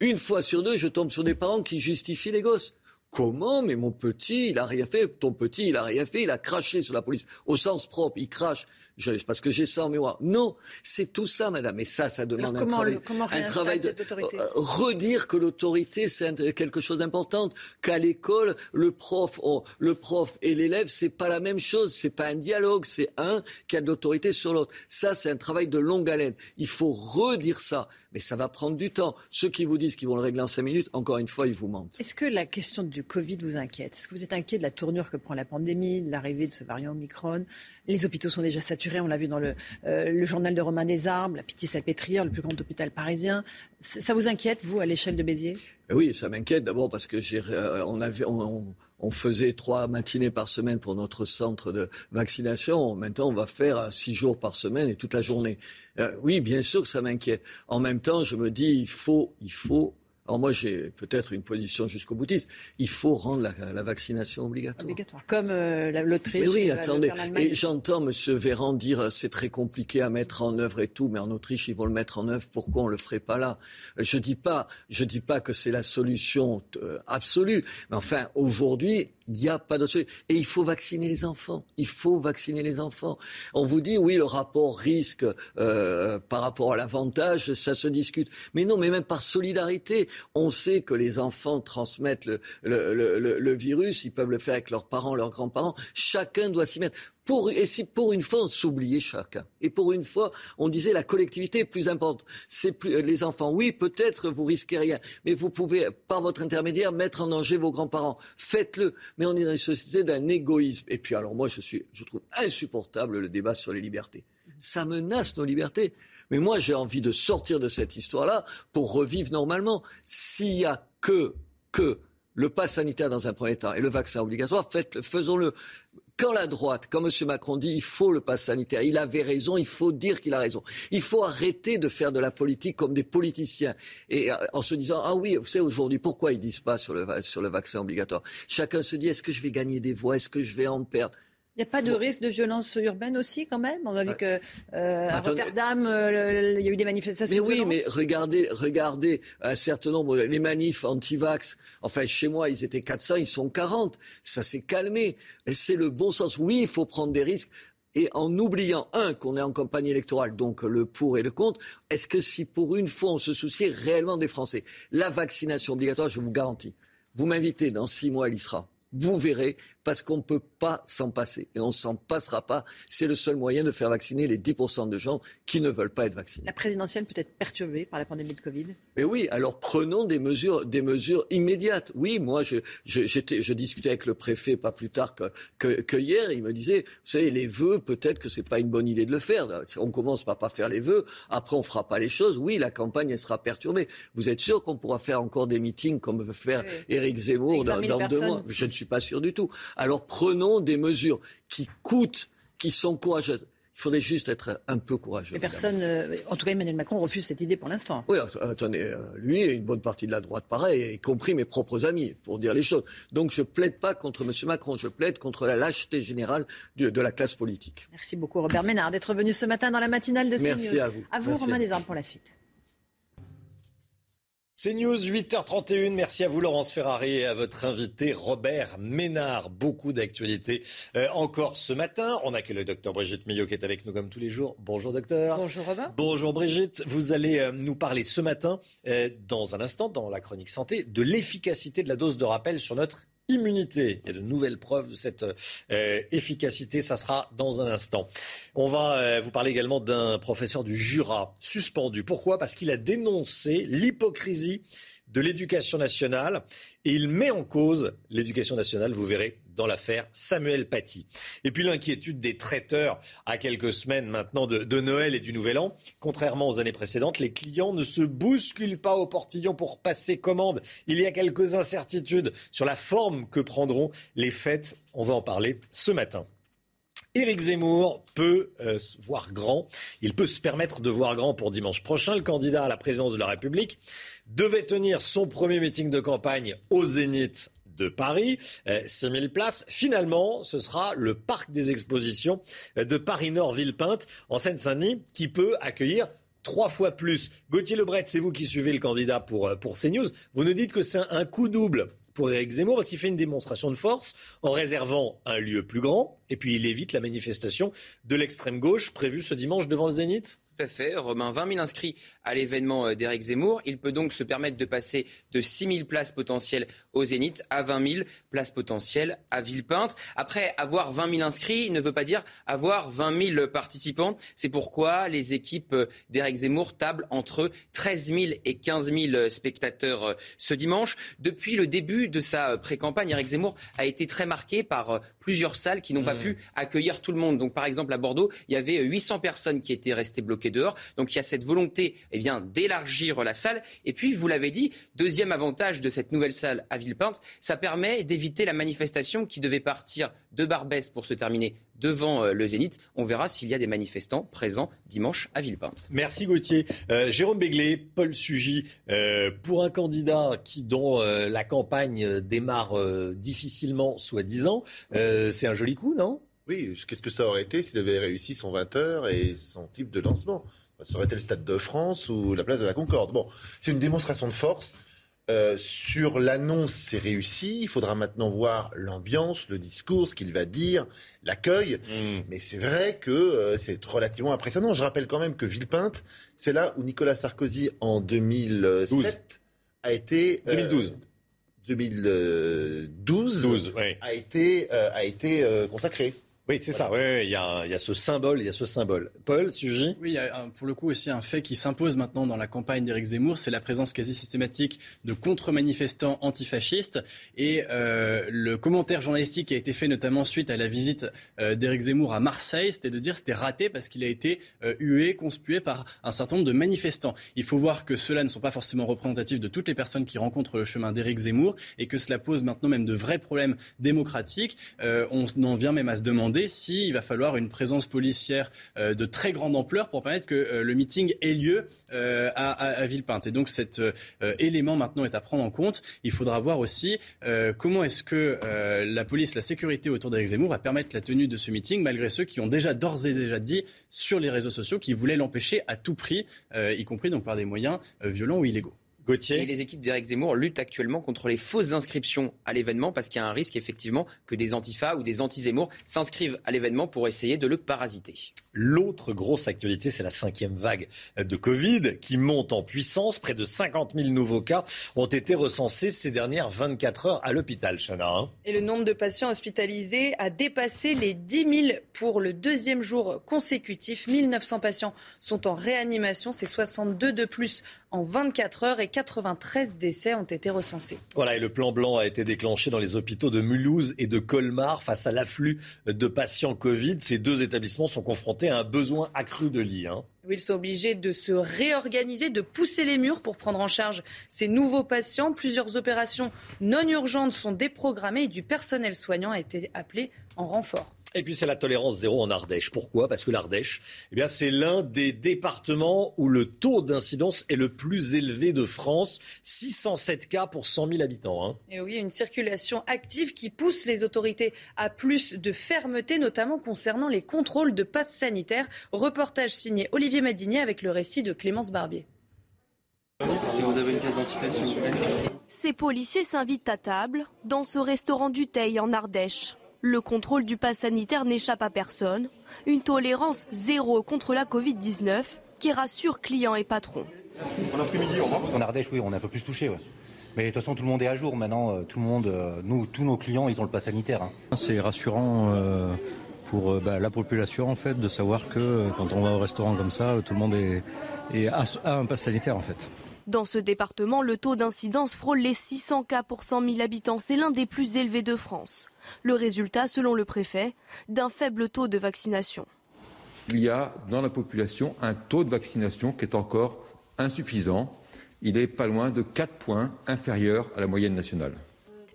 [SPEAKER 67] Une fois sur deux, je tombe sur des parents qui justifient les gosses. Comment Mais mon petit, il a rien fait. Ton petit, il a rien fait. Il a craché sur la police. Au sens propre, il crache. Je, parce que j'ai ça en mémoire. Non, c'est tout ça, madame. Et ça, ça demande un travail, un travail de euh, redire que l'autorité, c'est quelque chose d'important. Qu'à l'école, le prof, le prof et l'élève, c'est pas la même chose. C'est pas un dialogue. C'est un qui a de l'autorité sur l'autre. Ça, c'est un travail de longue haleine. Il faut redire ça. Mais ça va prendre du temps. Ceux qui vous disent qu'ils vont le régler en cinq minutes, encore une fois, ils vous mentent.
[SPEAKER 66] Est-ce que la question du Covid vous inquiète? Est-ce que vous êtes inquiet de la tournure que prend la pandémie, de l'arrivée de ce variant Omicron? Les hôpitaux sont déjà saturés, on l'a vu dans le, euh, le journal de Romain Desarmes, la Pitié-Salpêtrière, le plus grand hôpital parisien. Ça vous inquiète, vous, à l'échelle de Béziers?
[SPEAKER 67] Oui, ça m'inquiète d'abord parce que j'ai, euh, on, avait, on, on faisait trois matinées par semaine pour notre centre de vaccination. Maintenant, on va faire euh, six jours par semaine et toute la journée. Euh, oui, bien sûr que ça m'inquiète. En même temps, je me dis, il faut, il faut alors moi, j'ai peut-être une position jusqu'au boutiste. Il faut rendre la, vaccination obligatoire.
[SPEAKER 66] Obligatoire, comme euh, l'Autriche.
[SPEAKER 67] oui, attendez. Et j'entends M. Véran dire euh, c'est très compliqué à mettre en œuvre et tout, mais en Autriche ils vont le mettre en œuvre. Pourquoi on le ferait pas là? Je dis pas, je dis pas que c'est la solution euh, absolue, mais enfin aujourd'hui, il n'y a pas d'autre solution. Et il faut vacciner les enfants. Il faut vacciner les enfants. On vous dit, oui, le rapport risque euh, par rapport à l'avantage, ça se discute. Mais non, mais même par solidarité, on sait que les enfants transmettent le virus. Ils peuvent le faire avec leurs parents, leurs grands-parents. Chacun doit s'y mettre. Pour, et si pour une fois on s'oubliait chacun, et pour une fois on disait la collectivité est plus importante, c'est plus les enfants. Oui, peut-être vous risquez rien, mais vous pouvez par votre intermédiaire mettre en danger vos grands-parents. Faites-le. Mais on est dans une société d'un égoïsme. Et puis alors moi je suis, je trouve insupportable le débat sur les libertés. Ça menace nos libertés. Mais moi j'ai envie de sortir de cette histoire-là pour revivre normalement. S'il y a que que le pass sanitaire dans un premier temps et le vaccin obligatoire, faites-le, faisons-le quand la droite, quand M. Macron dit il faut le pass sanitaire, il avait raison, il faut dire qu'il a raison. Il faut arrêter de faire de la politique comme des politiciens et euh, en se disant ah oui, vous savez aujourd'hui pourquoi ils disent pas sur le, sur le vaccin obligatoire? Chacun se dit est-ce que je vais gagner des voix, est-ce que je vais en perdre?
[SPEAKER 66] Il n'y a pas de risque de violence urbaine aussi, quand même? On a vu bah, que euh, à Rotterdam, euh, il y a eu des manifestations.
[SPEAKER 67] Mais oui, mais regardez, regardez un certain nombre, les manifs anti-vax. Enfin, chez moi, ils étaient 400, ils sont 40. Ça s'est calmé. C'est le bon sens. Oui, il faut prendre des risques. Et en oubliant, un, qu'on est en campagne électorale, donc le pour et le contre, est-ce que si pour une fois on se souciait réellement des Français? La vaccination obligatoire, je vous garantis. Vous m'invitez, dans six mois, elle y sera. Vous verrez, parce qu'on ne peut pas s'en passer. Et on ne s'en passera pas. C'est le seul moyen de faire vacciner les 10% de gens qui ne veulent pas être vaccinés.
[SPEAKER 66] La présidentielle peut être perturbée par la pandémie de Covid?
[SPEAKER 67] Mais oui, alors prenons des mesures, des mesures immédiates. Oui, moi, je, je, je discutais avec le préfet pas plus tard que, que, que, hier. Il me disait, vous savez, les vœux, peut-être que c'est pas une bonne idée de le faire. On commence par pas faire les vœux, après on fera pas les choses. Oui, la campagne, elle sera perturbée. Vous êtes sûr qu'on pourra faire encore des meetings comme veut faire Éric Zemmour dans, dans deux mois? Je ne suis pas sûr du tout. Alors prenons des mesures qui coûtent, qui sont courageuses. Il faudrait juste être un peu courageux.
[SPEAKER 66] Et personne, euh, en tout cas Emmanuel Macron refuse cette idée pour l'instant.
[SPEAKER 67] Oui, attendez, euh, lui et une bonne partie de la droite, pareil, y compris mes propres amis, pour dire les choses. Donc je plaide pas contre M. Macron, je plaide contre la lâcheté générale de, la classe politique.
[SPEAKER 66] Merci beaucoup Robert Ménard d'être venu ce matin dans la matinale de CNews.
[SPEAKER 67] Merci à vous.
[SPEAKER 66] À vous Romain Desarmes pour la suite.
[SPEAKER 1] C'est News 8h31. Merci à vous Laurence Ferrari et à votre invité Robert Ménard. Beaucoup d'actualités euh, encore ce matin. On accueille le docteur Brigitte Millot qui est avec nous comme tous les jours. Bonjour docteur.
[SPEAKER 2] Bonjour Robert.
[SPEAKER 1] Bonjour Brigitte. Vous allez euh, nous parler ce matin, euh, dans un instant, dans la chronique santé, de l'efficacité de la dose de rappel sur notre immunité. Il y a de nouvelles preuves de cette euh, efficacité. Ça sera dans un instant. On va euh, vous parler également d'un professeur du Jura suspendu. Pourquoi? Parce qu'il a dénoncé l'hypocrisie de l'éducation nationale et il met en cause l'éducation nationale, vous verrez, dans l'affaire Samuel Paty. Et puis l'inquiétude des traiteurs à quelques semaines maintenant de, Noël et du Nouvel An. Contrairement aux années précédentes, les clients ne se bousculent pas au portillon pour passer commande. Il y a quelques incertitudes sur la forme que prendront les fêtes. On va en parler ce matin. Éric Zemmour peut euh, voir grand. Il peut se permettre de voir grand pour dimanche prochain. Le candidat à la présidence de la République devait tenir son premier meeting de campagne au Zénith de Paris, 6000 euh, places. Finalement, ce sera le parc des expositions euh, de Paris-Nord-Villepinte en Seine-Saint-Denis qui peut accueillir trois fois plus. Gauthier Lebret, c'est vous qui suivez le candidat pour, euh, pour CNews. Vous nous dites que c'est un coup double pour Éric Zemmour parce qu'il fait une démonstration de force en réservant un lieu plus grand et puis il évite la manifestation de l'extrême gauche prévue ce dimanche devant le Zénith
[SPEAKER 59] Tout à fait, Romain. 20 000 inscrits à l'événement euh, d'Éric Zemmour. Il peut donc se permettre de passer de 6 000 places potentielles au Zénith à 20 000 places potentielles à Villepinte. Après, avoir 20 000 inscrits ne veut pas dire avoir 20 000 participants. C'est pourquoi les équipes euh, d'Éric Zemmour tablent entre 13 000 et 15 000 spectateurs euh, ce dimanche. Depuis le début de sa pré-campagne, Éric Zemmour a été très marqué par plusieurs salles qui n'ont pas mmh. pu accueillir tout le monde. Donc, par exemple, à Bordeaux, il y avait 800 personnes qui étaient restées bloquées dehors. Donc il y a cette volonté eh bien, d'élargir la salle. Et puis, vous l'avez dit, deuxième avantage de cette nouvelle salle à Villepinte, ça permet d'éviter la manifestation qui devait partir de Barbès pour se terminer devant euh, le Zénith. On verra s'il y a des manifestants présents dimanche à Villepinte.
[SPEAKER 1] Merci Gauthier. Euh, Jérôme Béglé, Paul Sugy, euh, pour un candidat qui, dont la campagne démarre difficilement, soi-disant, c'est un joli coup, non?
[SPEAKER 50] Oui, qu'est-ce que ça aurait été s'il avait réussi son 20 heures et son type de lancement? Ça aurait été le Stade de France ou la place de la Concorde. Bon, c'est une démonstration de force. Euh, sur l'annonce, c'est réussi. Il faudra maintenant voir l'ambiance, le discours, ce qu'il va dire, l'accueil. Mm. Mais c'est vrai que euh, c'est relativement impressionnant. Je rappelle quand même que Villepinte, c'est là où Nicolas Sarkozy, en 2007, a été...
[SPEAKER 1] 2012.
[SPEAKER 50] 2012 a été, a été consacré.
[SPEAKER 1] Oui, c'est ça. Oui, il y, a ce symbole, il y a ce symbole. Paul, sujet
[SPEAKER 17] Oui, il y a pour le coup aussi un fait qui s'impose maintenant dans la campagne d'Éric Zemmour, c'est la présence quasi systématique de contre-manifestants antifascistes. Et euh, le commentaire journalistique qui a été fait notamment suite à la visite euh, d'Éric Zemmour à Marseille, c'était de dire c'était raté parce qu'il a été euh, hué, conspué par un certain nombre de manifestants. Il faut voir que ceux-là ne sont pas forcément représentatifs de toutes les personnes qui rencontrent le chemin d'Éric Zemmour et que cela pose maintenant même de vrais problèmes démocratiques. on en vient même à se demander s'il va falloir une présence policière euh, de très grande ampleur pour permettre que euh, le meeting ait lieu euh, à, Villepinte. Et donc cet élément maintenant est à prendre en compte. Il faudra voir aussi comment est-ce que la police, la sécurité autour d'Éric Zemmour va permettre la tenue de ce meeting, malgré ceux qui ont déjà d'ores et déjà dit sur les réseaux sociaux qu'ils voulaient l'empêcher à tout prix, y compris donc par des moyens violents ou illégaux.
[SPEAKER 59] Et les équipes d'Éric Zemmour luttent actuellement contre les fausses inscriptions à l'événement parce qu'il y a un risque effectivement que des antifas ou des anti-Zemmour s'inscrivent à l'événement pour essayer de le parasiter.
[SPEAKER 1] L'autre grosse actualité, c'est la cinquième vague de Covid qui monte en puissance. Près de 50 000 nouveaux cas ont été recensés ces dernières 24 heures à l'hôpital, Chana. Hein.
[SPEAKER 2] Et le nombre de patients hospitalisés a dépassé les 10 000 pour le deuxième jour consécutif. 1900 patients sont en réanimation. C'est 62 de plus en 24 heures et 93 décès ont été recensés.
[SPEAKER 1] Voilà, et le plan blanc a été déclenché dans les hôpitaux de Mulhouse et de Colmar face à l'afflux de patients Covid. Ces deux établissements sont confrontés à un besoin accru de lits. Hein.
[SPEAKER 2] Ils sont obligés de se réorganiser, de pousser les murs pour prendre en charge ces nouveaux patients. Plusieurs opérations non urgentes sont déprogrammées et du personnel soignant a été appelé en renfort.
[SPEAKER 1] Et puis c'est la tolérance zéro en Ardèche. Pourquoi? Parce que l'Ardèche, eh bien, c'est l'un des départements où le taux d'incidence est le plus élevé de France. 607 cas pour 100 000 habitants. Hein.
[SPEAKER 2] Et oui, une circulation active qui pousse les autorités à plus de fermeté, notamment concernant les contrôles de passes sanitaires. Reportage signé Olivier Madinier avec le récit de Clémence Barbier.
[SPEAKER 68] Si vous avez une pièce
[SPEAKER 15] Ces policiers s'invitent à table dans ce restaurant du Teil en Ardèche. Le contrôle du pass sanitaire n'échappe à personne. Une tolérance zéro contre la Covid-19 qui rassure clients et patrons.
[SPEAKER 68] En Ardèche, oui, on est un peu plus touché. Mais de toute façon, tout le monde est à jour. Maintenant, euh, tout le monde, euh, nous, tous nos clients, ils ont le pass sanitaire. Hein.
[SPEAKER 69] C'est rassurant euh, pour bah, la population, en fait, de savoir que quand on va au restaurant comme ça, tout le monde est, a un pass sanitaire, en fait.
[SPEAKER 15] Dans ce département, le taux d'incidence frôle les 600 cas pour 100 000 habitants. C'est l'un des plus élevés de France. Le résultat, selon le préfet, d'un faible taux de vaccination.
[SPEAKER 29] Il y a dans la population un taux de vaccination qui est encore insuffisant. Il est pas loin de 4 points inférieur à la moyenne nationale.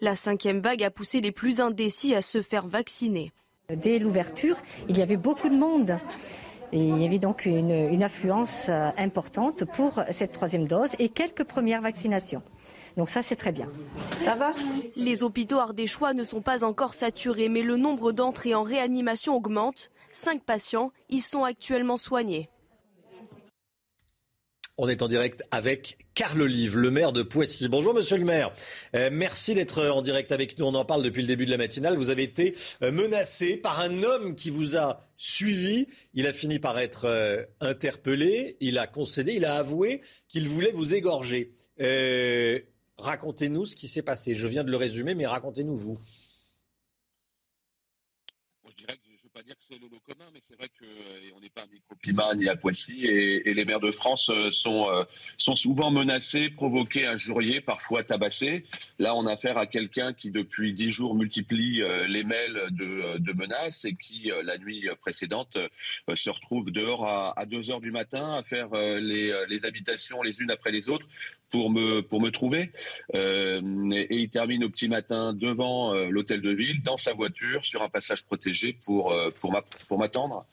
[SPEAKER 15] La cinquième vague a poussé les plus indécis à se faire vacciner.
[SPEAKER 70] Dès l'ouverture, il y avait beaucoup de monde. Il y avait donc une, une affluence euh, importante pour cette troisième dose et quelques premières vaccinations. Donc ça, c'est très bien.
[SPEAKER 15] Ça va? Les hôpitaux ardéchois ne sont pas encore saturés, mais le nombre d'entrées en réanimation augmente. Cinq patients y sont actuellement soignés.
[SPEAKER 1] On est en direct avec Carl Olive, le maire de Poissy. Bonjour monsieur le maire. Euh, merci d'être en direct avec nous. On en parle depuis le début de la matinale. Vous avez été euh, menacé par un homme qui vous a suivi. Il a fini par être euh, interpellé. Il a concédé, il a avoué qu'il voulait vous égorger. racontez-nous ce qui s'est passé. Je viens de le résumer, mais racontez-nous vous.
[SPEAKER 71] Pas dire que c'est le lot commun, mais c'est vrai qu'on n'est pas un microclimat ni à Poissy et, les maires de France euh, sont, euh, sont souvent menacés, provoqués, injuriés, parfois tabassés. Là, on a affaire à quelqu'un qui, depuis dix jours, multiplie euh, les mails de, menaces et qui, la nuit précédente, se retrouve dehors à, 2 heures du matin à faire les habitations les unes après les autres pour me, pour me trouver. et, il termine au petit matin devant l'hôtel de ville, dans sa voiture, sur un passage protégé pour, pour m'attendre.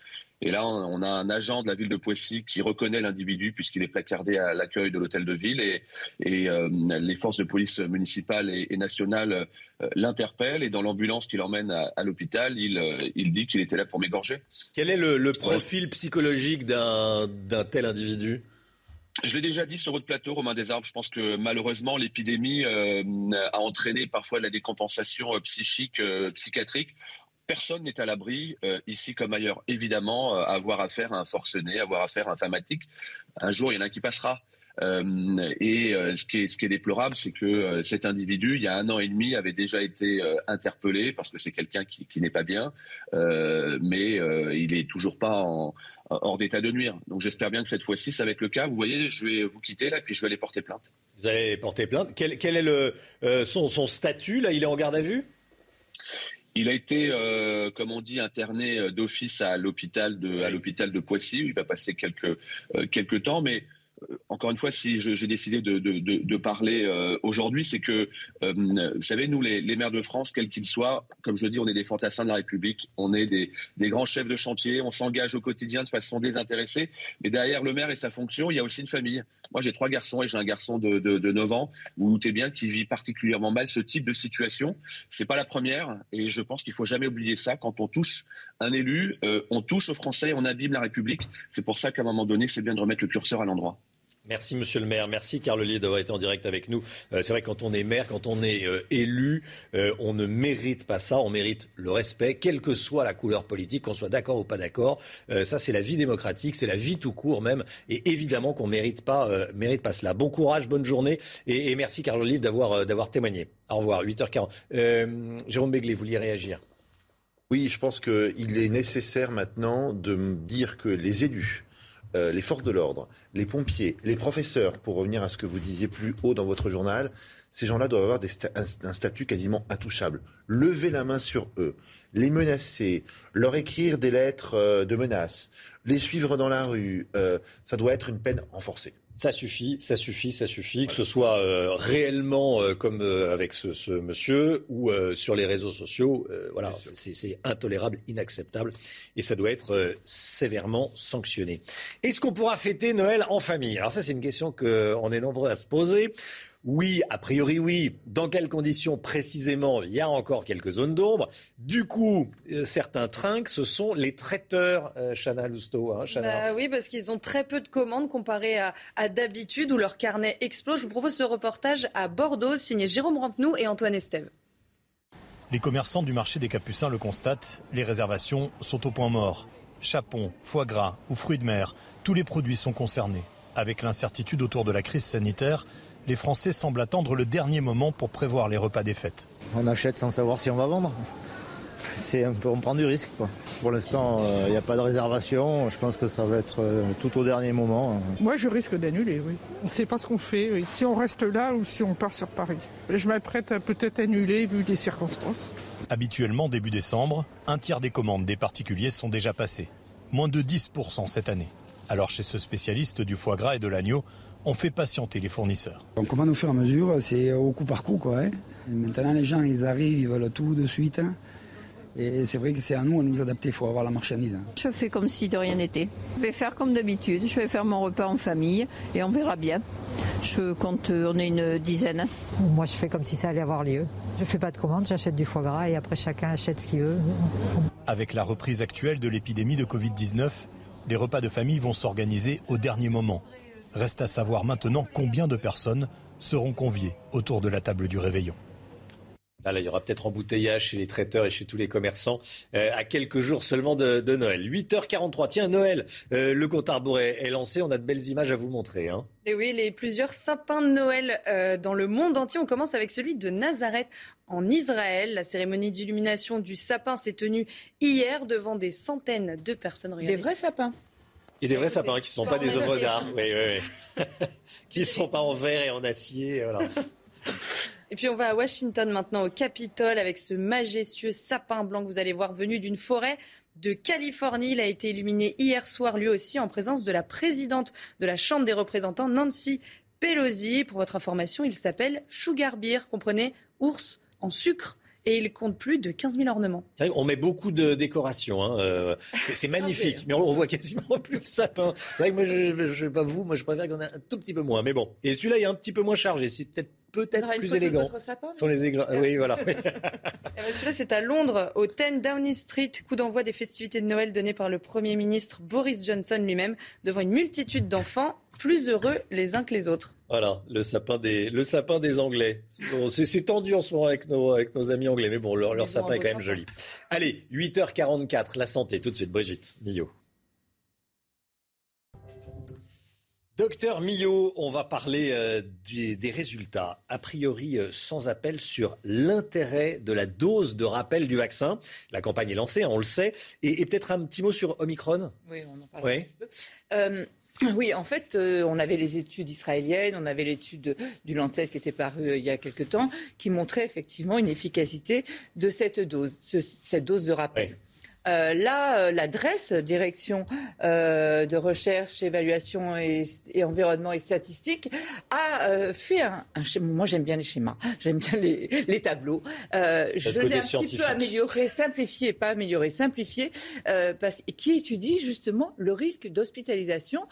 [SPEAKER 71] Et là, on a un agent de la ville de Poissy qui reconnaît l'individu puisqu'il est placardé à l'accueil de l'hôtel de ville et, et euh, les forces de police municipales et, nationales euh, l'interpellent et dans l'ambulance qui l'emmène à, l'hôpital, il, euh, il, dit qu'il était là pour m'égorger.
[SPEAKER 1] Quel est le, profil psychologique d'un tel individu?
[SPEAKER 71] Je l'ai déjà dit sur votre plateau, Romain Desarbes. Je pense que malheureusement, l'épidémie a entraîné parfois de la décompensation psychique, psychiatrique personne n'est à l'abri, euh, ici comme ailleurs, évidemment, euh, avoir affaire à un forcené, avoir affaire à un fanatique. Un jour, il y en a qui passera. Euh, et ce, qui est, ce qui est déplorable, c'est que cet individu, il y a un an et demi, avait déjà été interpellé parce que c'est quelqu'un qui, qui n'est pas bien, mais il est toujours pas en, hors d'état de nuire. Donc j'espère bien que cette fois-ci, ça va être le cas. Vous voyez, je vais vous quitter là, puis je vais aller porter plainte.
[SPEAKER 1] Vous allez porter plainte. Quel, quel est le, son, son statut là? Il est en garde à vue?
[SPEAKER 71] Il a été, euh, comme on dit, interné euh, d'office à l'hôpital de, à l'hôpital de Poissy. il va passer quelques, euh, quelques temps, mais encore une fois, si j'ai décidé de, parler aujourd'hui, c'est que, vous savez, nous, les, maires de France, quels qu'ils soient, comme je dis, on est des fantassins de la République, on est des, des grands chefs de chantier, on s'engage au quotidien de façon désintéressée, mais derrière le maire et sa fonction, il y a aussi une famille. Moi, j'ai trois garçons et j'ai un garçon de, de, 9 ans. Vous, vous doutez bien qu'il vit particulièrement mal ce type de situation. C'est pas la première et je pense qu'il faut jamais oublier ça. Quand on touche un élu, euh, on touche aux Français, on abîme la République. C'est pour ça qu'à un moment donné, c'est bien de remettre le curseur à l'endroit.
[SPEAKER 1] Merci Monsieur le maire, merci Carl Lier d'avoir été en direct avec nous. Euh, c'est vrai quand on est maire, quand on est euh, élu, euh, on ne mérite pas ça, on mérite le respect, quelle que soit la couleur politique, qu'on soit d'accord ou pas d'accord. ça c'est la vie démocratique, c'est la vie tout court même, et évidemment qu'on mérite pas, mérite pas cela. Bon courage, bonne journée, et, merci Carl Lier d'avoir d'avoir témoigné. Au revoir, 8h40. Jérôme Béglé, vous vouliez réagir?
[SPEAKER 72] Oui, je pense qu'il est nécessaire maintenant de dire que les élus euh, les forces de l'ordre, les pompiers, les professeurs, pour revenir à ce que vous disiez plus haut dans votre journal, ces gens-là doivent avoir un, statut quasiment intouchable. Levez la main sur eux, les menacer, leur écrire des lettres euh, de menaces, les suivre dans la rue, euh, ça doit être une peine renforcée.
[SPEAKER 1] Ça suffit, ça suffit, ça suffit, que ce soit euh, réellement euh, comme euh, avec ce, monsieur ou sur les réseaux sociaux. voilà, c'est intolérable, inacceptable et ça doit être sévèrement sanctionné. Est-ce qu'on pourra fêter Noël en famille? Alors ça, c'est une question qu'on est nombreux à se poser. Oui, a priori oui. Dans quelles conditions précisément? Il y a encore quelques zones d'ombre. Du coup, euh, certains trinquent, ce sont les traiteurs, euh, Chana Lousteau. Hein,
[SPEAKER 2] bah oui, parce qu'ils ont très peu de commandes comparé à, d'habitude où leur carnet explose. Je vous propose ce reportage à Bordeaux, signé Jérôme Rampenou et Antoine Estève.
[SPEAKER 18] Les commerçants du marché des Capucins le constatent, les réservations sont au point mort. Chapon, foie gras ou fruits de mer, tous les produits sont concernés. Avec l'incertitude autour de la crise sanitaire, les Français semblent attendre le dernier moment pour prévoir les repas des fêtes.
[SPEAKER 73] On achète sans savoir si on va vendre. C'est un peu, on prend du risque. Pour l'instant, il euh, n'y a pas de réservation. Je pense que ça va être euh, tout au dernier moment.
[SPEAKER 74] Moi, je risque d'annuler, oui. On ne sait pas ce qu'on fait, si on reste là ou si on part sur Paris. Je m'apprête à peut-être annuler vu les circonstances.
[SPEAKER 18] Habituellement, début décembre, un tiers des commandes des particuliers sont déjà passées. Moins de 10% cette année. Alors chez ce spécialiste du foie gras et de l'agneau, on fait patienter les fournisseurs.
[SPEAKER 75] On commande au fur et à mesure, c'est au coup par coup. Quoi, hein. Maintenant, les gens, ils arrivent, ils veulent tout de suite. Hein. Et c'est vrai que c'est à nous à nous adapter, il faut avoir la marchandise. Hein.
[SPEAKER 76] Je fais comme si de rien n'était. Je vais faire comme d'habitude, je vais faire mon repas en famille et on verra bien. Je compte, on est une dizaine.
[SPEAKER 77] Moi, je fais comme si ça allait avoir lieu. Je ne fais pas de commande, j'achète du foie gras et après chacun achète ce qu'il veut.
[SPEAKER 18] Avec la reprise actuelle de l'épidémie de Covid-19, les repas de famille vont s'organiser au dernier moment Reste à savoir maintenant combien de personnes seront conviées autour de la table du réveillon.
[SPEAKER 1] Ah il y aura peut-être embouteillage chez les traiteurs et chez tous les commerçants euh, à quelques jours seulement de, Noël. 8h43. Tiens, Noël, euh, le compte à est, lancé. On a de belles images à vous montrer. Hein.
[SPEAKER 2] Et oui, les plusieurs sapins de Noël euh, dans le monde entier. On commence avec celui de Nazareth en Israël. La cérémonie d'illumination du sapin s'est tenue hier devant des centaines de personnes.
[SPEAKER 78] Des vrais sapins.
[SPEAKER 1] Et des vrais sapins qui ne sont pas, des œuvres d'art. Oui, oui, oui. qui ne sont pas en verre et en acier. Voilà.
[SPEAKER 2] Et puis on va à Washington maintenant, au Capitole, avec ce majestueux sapin blanc que vous allez voir venu d'une forêt de Californie. Il a été illuminé hier soir, lui aussi, en présence de la présidente de la Chambre des représentants, Nancy Pelosi. Pour votre information, il s'appelle Sugar Beer, comprenez, ours en sucre et il compte plus de 15 000 ornements.
[SPEAKER 1] Vrai on met beaucoup de décorations. Hein. Euh, c'est magnifique, mais on, voit quasiment plus le sapin. C'est vrai que moi, je ne sais pas vous, moi je préfère qu'on ait un tout petit peu moins. Mais bon, et celui-là est un petit peu moins chargé. C'est peut-être peut-être plus élégant. Sont les Oui, voilà.
[SPEAKER 2] Eh ben, celui-là, c'est à Londres, au 10 Downing Street, coup d'envoi des festivités de Noël donné par le Premier ministre Boris Johnson lui-même, devant une multitude d'enfants plus heureux les uns que les autres.
[SPEAKER 1] Voilà, le sapin des, le sapin des Anglais. c'est tendu en ce moment avec nos, avec nos amis anglais, mais bon, leur, sapin est quand même joli. Allez, 8h44, la santé, tout de suite, Brigitte Millot. Docteur Millot, on va parler euh, des, résultats, a priori euh, sans appel, sur l'intérêt de la dose de rappel du vaccin. La campagne est lancée, on le sait. Et, peut-être un petit mot sur Omicron?
[SPEAKER 78] Oui, on en parle un petit peu. Euh, oui, en fait, on avait les études israéliennes, on avait l'étude du Lancet qui était parue il y a quelque temps, qui montrait effectivement une efficacité de cette dose, cette dose de rappel. Euh, là, euh, l'adresse direction euh, de recherche, évaluation et, environnement et statistique a fait un, schéma. Moi, j'aime bien les schémas, j'aime bien les, tableaux. je l'ai un petit peu amélioré, simplifié, pas amélioré, simplifié, parce, qui étudie justement le risque d'hospitalisation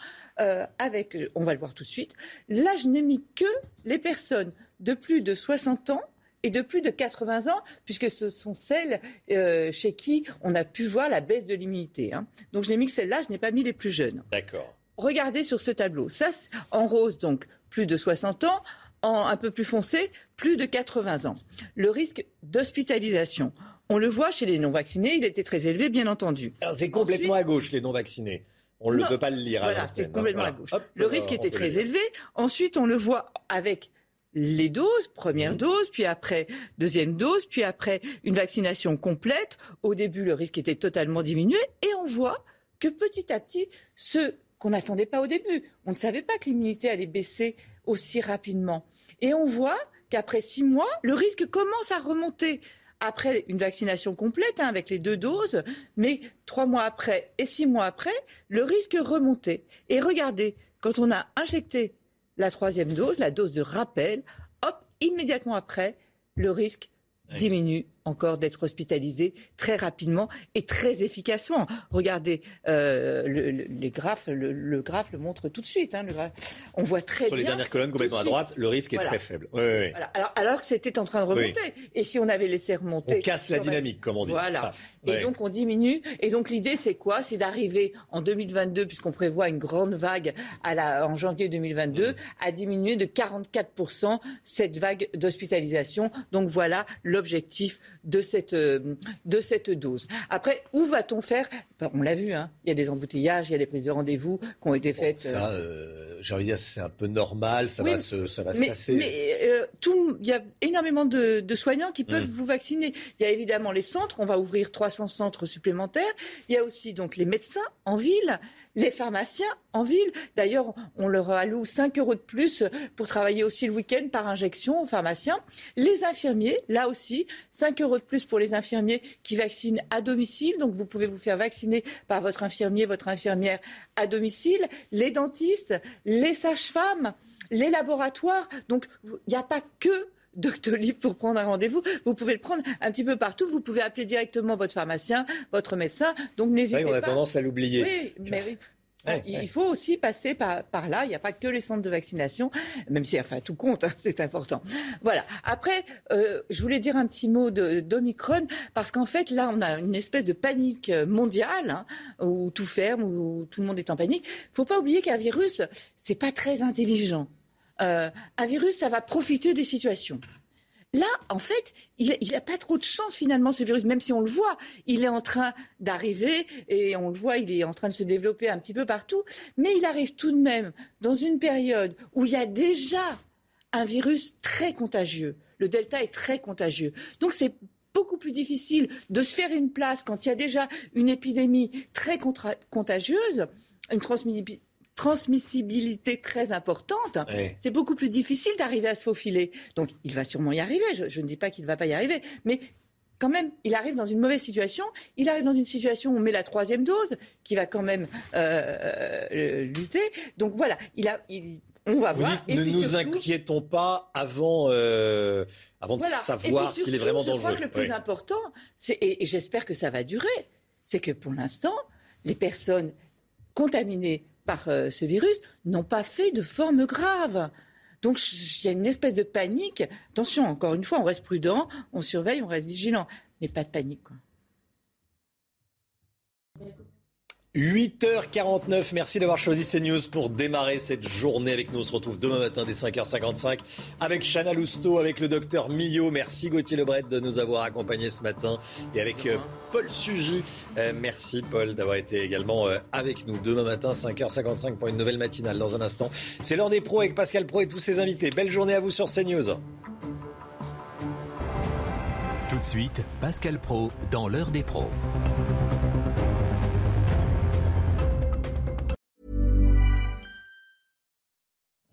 [SPEAKER 78] avec, on va le voir tout de suite. Là, je n'ai mis que les personnes de plus de 60 ans et de plus de 80 ans, puisque ce sont celles euh, chez qui on a pu voir la baisse de l'immunité. Hein. Donc je n'ai mis que celles-là, je n'ai pas mis les plus jeunes.
[SPEAKER 1] D'accord.
[SPEAKER 78] Regardez sur ce tableau. Ça, en rose, donc plus de 60 ans. En un peu plus foncé, plus de 80 ans. Le risque d'hospitalisation, on le voit chez les non-vaccinés, il était très élevé, bien entendu.
[SPEAKER 1] Alors c'est complètement à gauche, les non-vaccinés. On ne peut pas le lire.
[SPEAKER 78] Voilà, c'est complètement à gauche. le risque était très élevé. Ensuite, on le voit avec les doses, première mmh. dose, puis après deuxième dose, puis après une vaccination complète. Au début, le risque était totalement diminué et on voit que petit à petit, ce qu'on n'attendait pas au début, on ne savait pas que l'immunité allait baisser aussi rapidement. Et on voit qu'après six mois, le risque commence à remonter après une vaccination complète hein, avec les deux doses, mais trois mois après et six mois après, le risque remontait. Et regardez, quand on a injecté la troisième dose, la dose de rappel, hop, immédiatement après, le risque diminue encore d'être hospitalisé très rapidement et très efficacement. Regardez, euh, les graphes, le, graphe le montre tout de suite. Hein, On voit très
[SPEAKER 1] Sur
[SPEAKER 78] bien.
[SPEAKER 1] Sur les dernières colonnes complètement à droite, le risque est très faible.
[SPEAKER 78] Alors, que c'était en train de remonter. Et si on avait laissé remonter.
[SPEAKER 1] On casse la dynamique, comme on dit.
[SPEAKER 78] Voilà. Et donc on diminue. Et donc l'idée, c'est quoi? C'est d'arriver en 2022, puisqu'on prévoit une grande vague à la, en janvier 2022, mmh. à diminuer de 44% cette vague d'hospitalisation. Donc voilà l'objectif de cette, euh, de cette dose. Après, où va-t-on faire? Ben, On l'a vu, hein. il y a des embouteillages, il y a des prises de rendez-vous qui ont été faites.
[SPEAKER 1] ça, euh, euh, j'ai envie de dire, c'est un peu normal, ça va, se, ça va
[SPEAKER 78] mais,
[SPEAKER 1] se passer.
[SPEAKER 78] Mais tout, il y a énormément de, soignants qui peuvent mmh. vous vacciner. Il y a évidemment les centres, on va ouvrir 300 centres supplémentaires. Il y a aussi donc les médecins en ville, les pharmaciens en ville. D'ailleurs, on leur alloue 5 euros de plus pour travailler aussi le week-end par injection aux pharmaciens. Les infirmiers, là aussi, 5 euros de plus pour les infirmiers qui vaccinent à domicile. Donc, vous pouvez vous faire vacciner par votre infirmier, votre infirmière à domicile. Les dentistes, les sages-femmes, les laboratoires. Donc, il n'y a pas que Doctolib pour prendre un rendez-vous. Vous pouvez le prendre un petit peu partout. Vous pouvez appeler directement votre pharmacien, votre médecin. Donc n'hésitez pas.
[SPEAKER 1] On a tendance à l'oublier.
[SPEAKER 78] Oui, mais oui. Il faut aussi passer par, par là. Il n'y a pas que les centres de vaccination, même si, enfin, tout compte, hein, c'est important. Voilà. Après, euh, je voulais dire un petit mot d'Omicron, parce qu'en fait, là, on a une espèce de panique mondiale, hein, où tout ferme, où tout le monde est en panique. Il ne faut pas oublier qu'un virus, c'est pas très intelligent. Euh, un virus, ça va profiter des situations. Là, en fait, il n'a pas trop de chance finalement, ce virus, même si on le voit. Il est en train d'arriver et on le voit, il est en train de se développer un petit peu partout. Mais il arrive tout de même dans une période où il y a déjà un virus très contagieux. Le Delta est très contagieux. Donc c'est beaucoup plus difficile de se faire une place quand il y a déjà une épidémie très contagieuse, une transmission transmissibilité très importante, c'est beaucoup plus difficile d'arriver à se faufiler. Donc il va sûrement y arriver, je, ne dis pas qu'il ne va pas y arriver, mais quand même, il arrive dans une mauvaise situation. Il arrive dans une situation où on met la troisième dose, qui va quand même euh, euh, lutter. Donc voilà, il a, on va voir.
[SPEAKER 1] ne nous inquiétons pas avant, euh, avant de savoir s'il est vraiment dangereux. Je crois
[SPEAKER 78] que le plus important, et, et j'espère que ça va durer, c'est que pour l'instant, les personnes contaminées par euh, ce virus n'ont pas fait de forme grave. Donc il y a une espèce de panique. Attention, encore une fois, on reste prudent, on surveille, on reste vigilant, mais pas de panique.
[SPEAKER 1] 8h49, merci d'avoir choisi CNews pour démarrer cette journée avec nous. On se retrouve demain matin dès 5h55 avec Chana Lousteau, avec le docteur Millot. Merci Gauthier Lebret de nous avoir accompagnés ce matin et avec euh, Paul Sugy. Euh, merci Paul d'avoir été également euh, avec nous demain matin 5h55 pour une nouvelle matinale. Dans un instant, c'est l'heure des pros avec Pascal Pro et tous ses invités. Belle journée à vous sur CNews.
[SPEAKER 79] Tout de suite, Pascal Pro dans l'heure des pros.